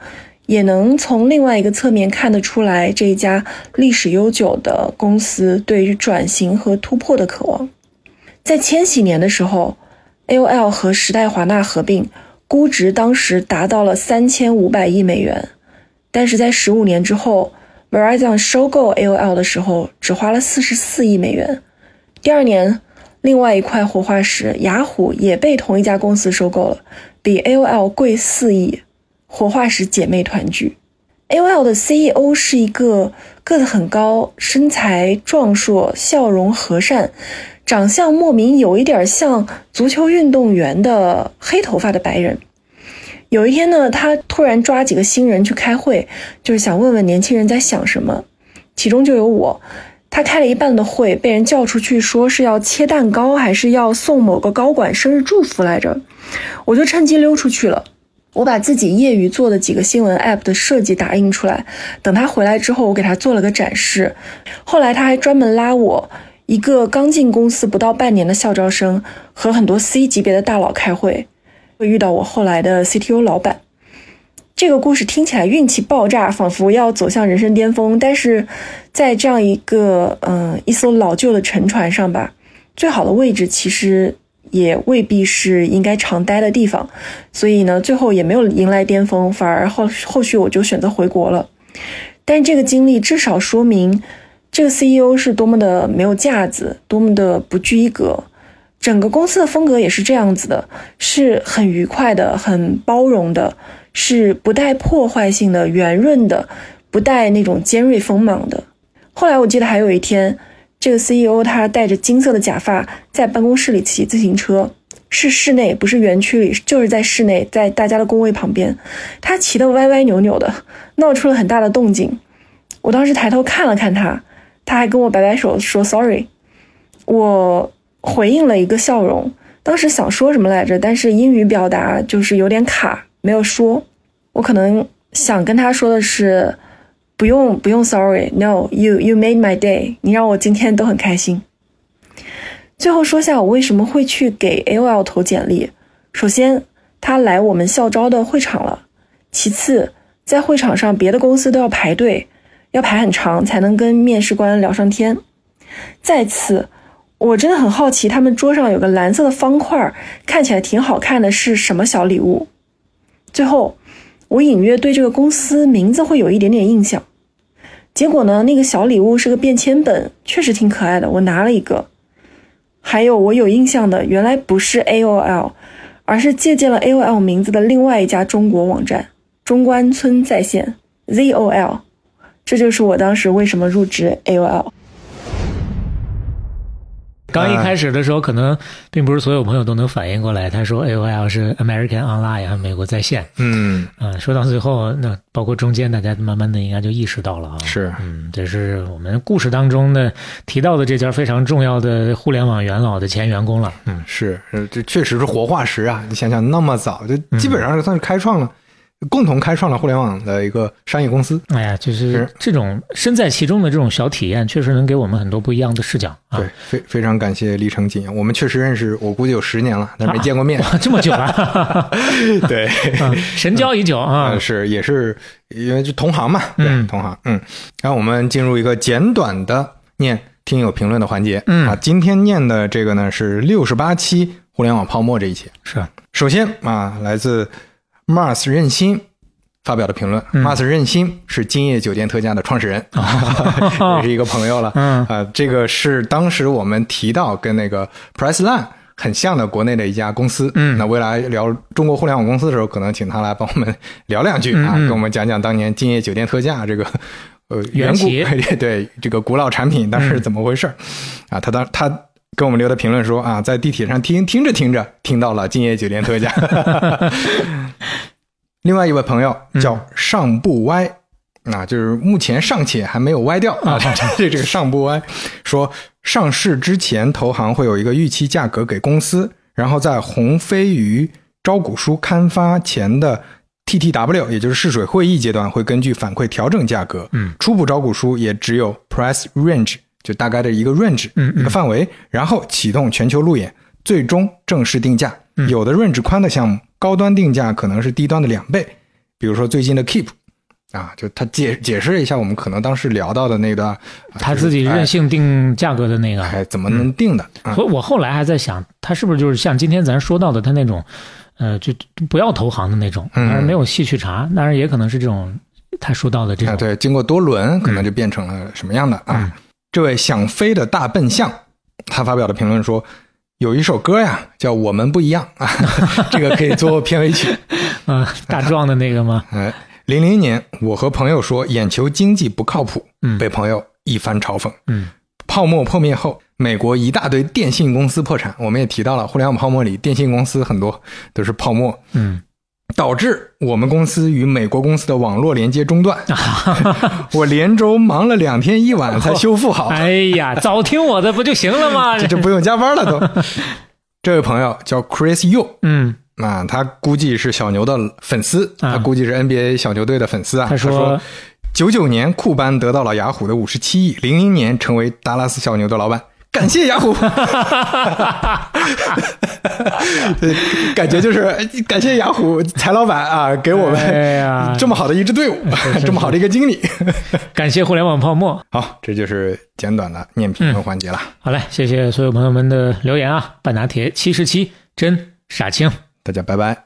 [SPEAKER 4] 也能从另外一个侧面看得出来这一家历史悠久的公司对于转型和突破的渴望。在千禧年的时候，AOL 和时代华纳合并，估值当时达到了三千五百亿美元。但是在十五年之后，Verizon 收购 AOL 的时候，只花了四十四亿美元。第二年，另外一块活化石雅虎也被同一家公司收购了，比 AOL 贵四亿。活化石姐妹团聚。AOL 的 CEO 是一个个子很高、身材壮硕、笑容和善。长相莫名有一点像足球运动员的黑头发的白人。有一天呢，他突然抓几个新人去开会，就是想问问年轻人在想什么。其中就有我。他开了一半的会，被人叫出去说是要切蛋糕，还是要送某个高管生日祝福来着。我就趁机溜出去了。我把自己业余做的几个新闻 app 的设计打印出来，等他回来之后，我给他做了个展示。后来他还专门拉我。一个刚进公司不到半年的校招生，和很多 C 级别的大佬开会，会遇到我后来的 CTO 老板。这个故事听起来运气爆炸，仿佛要走向人生巅峰。但是在这样一个嗯一艘老旧的沉船上吧，最好的位置其实也未必是应该常待的地方。所以呢，最后也没有迎来巅峰，反而后后续我就选择回国了。但这个经历至少说明。这个 CEO 是多么的没有架子，多么的不拘一格，整个公司的风格也是这样子的，是很愉快的，很包容的，是不带破坏性的，圆润的，不带那种尖锐锋芒的。后来我记得还有一天，这个 CEO 他戴着金色的假发在办公室里骑自行车，是室内，不是园区里，就是在室内，在大家的工位旁边，他骑得歪歪扭扭的，闹出了很大的动静。我当时抬头看了看他。他还跟我摆摆手说 “sorry”，我回应了一个笑容。当时想说什么来着，但是英语表达就是有点卡，没有说。我可能想跟他说的是：“不用，不用 sorry，no，you you made my day，你让我今天都很开心。”最后说下我为什么会去给 AOL 投简历。首先，他来我们校招的会场了；其次，在会场上别的公司都要排队。要排很长才能跟面试官聊上天。再次，我真的很好奇，他们桌上有个蓝色的方块，看起来挺好看的，是什么小礼物？最后，我隐约对这个公司名字会有一点点印象。结果呢，那个小礼物是个便签本，确实挺可爱的，我拿了一个。还有我有印象的，原来不是 AOL，而是借鉴了 AOL 名字的另外一家中国网站——中关村在线 （ZOL）。这就是我当时为什么入职 AOL。
[SPEAKER 3] 刚一开始的时候，可能并不是所有朋友都能反应过来。他说 AOL 是 American Online 啊，美国在线。
[SPEAKER 1] 嗯，
[SPEAKER 3] 嗯，说到最后，那包括中间，大家慢慢的应该就意识到了啊。
[SPEAKER 1] 是
[SPEAKER 3] 嗯，这是我们故事当中的提到的这家非常重要的互联网元老的前员工了。嗯，
[SPEAKER 1] 是，呃这确实是活化石啊！你想想，那么早就基本上是算是开创了，共同开创了互联网的一个商业公司。
[SPEAKER 3] 哎呀，就是
[SPEAKER 1] 是
[SPEAKER 3] 这种身在其中的这种小体验，确实能给我们很多不一样的视角啊。
[SPEAKER 1] 对，非非常感谢李成锦，我们确实认识，我估计有十年了，但是没见过面。
[SPEAKER 3] 哇，这么久了，
[SPEAKER 1] 对，
[SPEAKER 3] 啊神交已久啊
[SPEAKER 1] 呃，。是也是因为就同行嘛，对，
[SPEAKER 3] 嗯
[SPEAKER 1] 同行，嗯。然后我们进入一个简短的念听友评论的环节，
[SPEAKER 3] 嗯
[SPEAKER 1] 啊，今天念的这个呢是六十八期互联网泡沫这一期。
[SPEAKER 3] 是，
[SPEAKER 1] 首先啊，来自 Mars 任心发表的评论。
[SPEAKER 3] 嗯
[SPEAKER 1] Mars 任心是今夜酒店特价的创始人，也是一个朋友了。啊，这个是当时我们提到跟那个 Priceline 很像的国内的一家公司。
[SPEAKER 3] 嗯
[SPEAKER 1] 那未来聊中国互联网公司的时候，可能请他来帮我们聊两句啊，
[SPEAKER 3] 嗯嗯
[SPEAKER 1] 跟我们讲讲当年今夜酒店特价这个。呃，
[SPEAKER 3] 缘
[SPEAKER 1] 远古
[SPEAKER 3] 起
[SPEAKER 1] 对这个古老产品当时是怎么回事儿、啊？他当他跟我们留的评论说啊，在地铁上听听着听着，听到了今夜酒店特价。另外一位朋友叫上不歪，啊，就是目前尚且还没有歪掉啊，这这个上不歪说上市之前，投行会有一个预期价格给公司，然后在鸿飞鱼招股书刊发前的 TTW，也就是试水会议阶段，会根据反馈调整价格。
[SPEAKER 3] 嗯，
[SPEAKER 1] 初步招股书也只有 price range，就大概的一个 range，
[SPEAKER 3] 嗯嗯
[SPEAKER 1] 一个范围，然后启动全球路演，最终正式定价。
[SPEAKER 3] 嗯
[SPEAKER 1] 有的 range 宽的项目，高端定价可能是低端的两倍，比如说最近的 Keep。啊，就他解解释一下我们可能当时聊到的那段，啊
[SPEAKER 3] 他自己任性定价格的那个。
[SPEAKER 1] 哎，哎怎么能定的、啊？
[SPEAKER 3] 我我后来还在想，他是不是就是像今天咱说到的他那种，呃，就不要投行的那种，没有细去查，当然也可能是这种他说到的这
[SPEAKER 1] 啊，
[SPEAKER 3] 种。
[SPEAKER 1] 对，经过多轮，可能就变成了什么样的啊？
[SPEAKER 3] 嗯
[SPEAKER 1] 这位想飞的大笨象，他发表的评论说，有一首歌呀，叫《我们不一样》啊，这个可以做片尾曲。
[SPEAKER 3] 啊，大壮的那个吗？
[SPEAKER 1] 哎，零零年，我和朋友说眼球经济不靠谱，
[SPEAKER 3] 嗯
[SPEAKER 1] 被朋友一番嘲讽。
[SPEAKER 3] 嗯
[SPEAKER 1] 泡沫破灭后，美国一大堆电信公司破产，我们也提到了，互联网泡沫里电信公司很多都是泡沫，
[SPEAKER 3] 嗯，
[SPEAKER 1] 导致我们公司与美国公司的网络连接中断。我连轴忙了两天一晚才修复好，
[SPEAKER 3] 哎呀，早听我的不就行了吗？
[SPEAKER 1] 这就不用加班了都。这位朋友叫 Chris Yu
[SPEAKER 3] 嗯，
[SPEAKER 1] 啊，他估计是小牛的粉丝，
[SPEAKER 3] 啊
[SPEAKER 1] 他估计是 NBA 小牛队的粉丝啊。
[SPEAKER 3] 他说
[SPEAKER 1] 九九年库班得到了雅虎的五十七亿，零零年成为达拉斯小牛的老板。感谢雅虎，对 感觉就是感谢雅虎财老板啊，给我
[SPEAKER 3] 哎
[SPEAKER 1] 们
[SPEAKER 3] 呀，
[SPEAKER 1] 这么好的一支队伍，这么好的一个经理。
[SPEAKER 3] 感谢互联网泡沫。
[SPEAKER 1] 好，这就是简短的念评论环节了。
[SPEAKER 3] 好嘞，谢谢所有朋友们的留言啊！半拿铁七十七，真傻青。
[SPEAKER 1] 大家拜拜。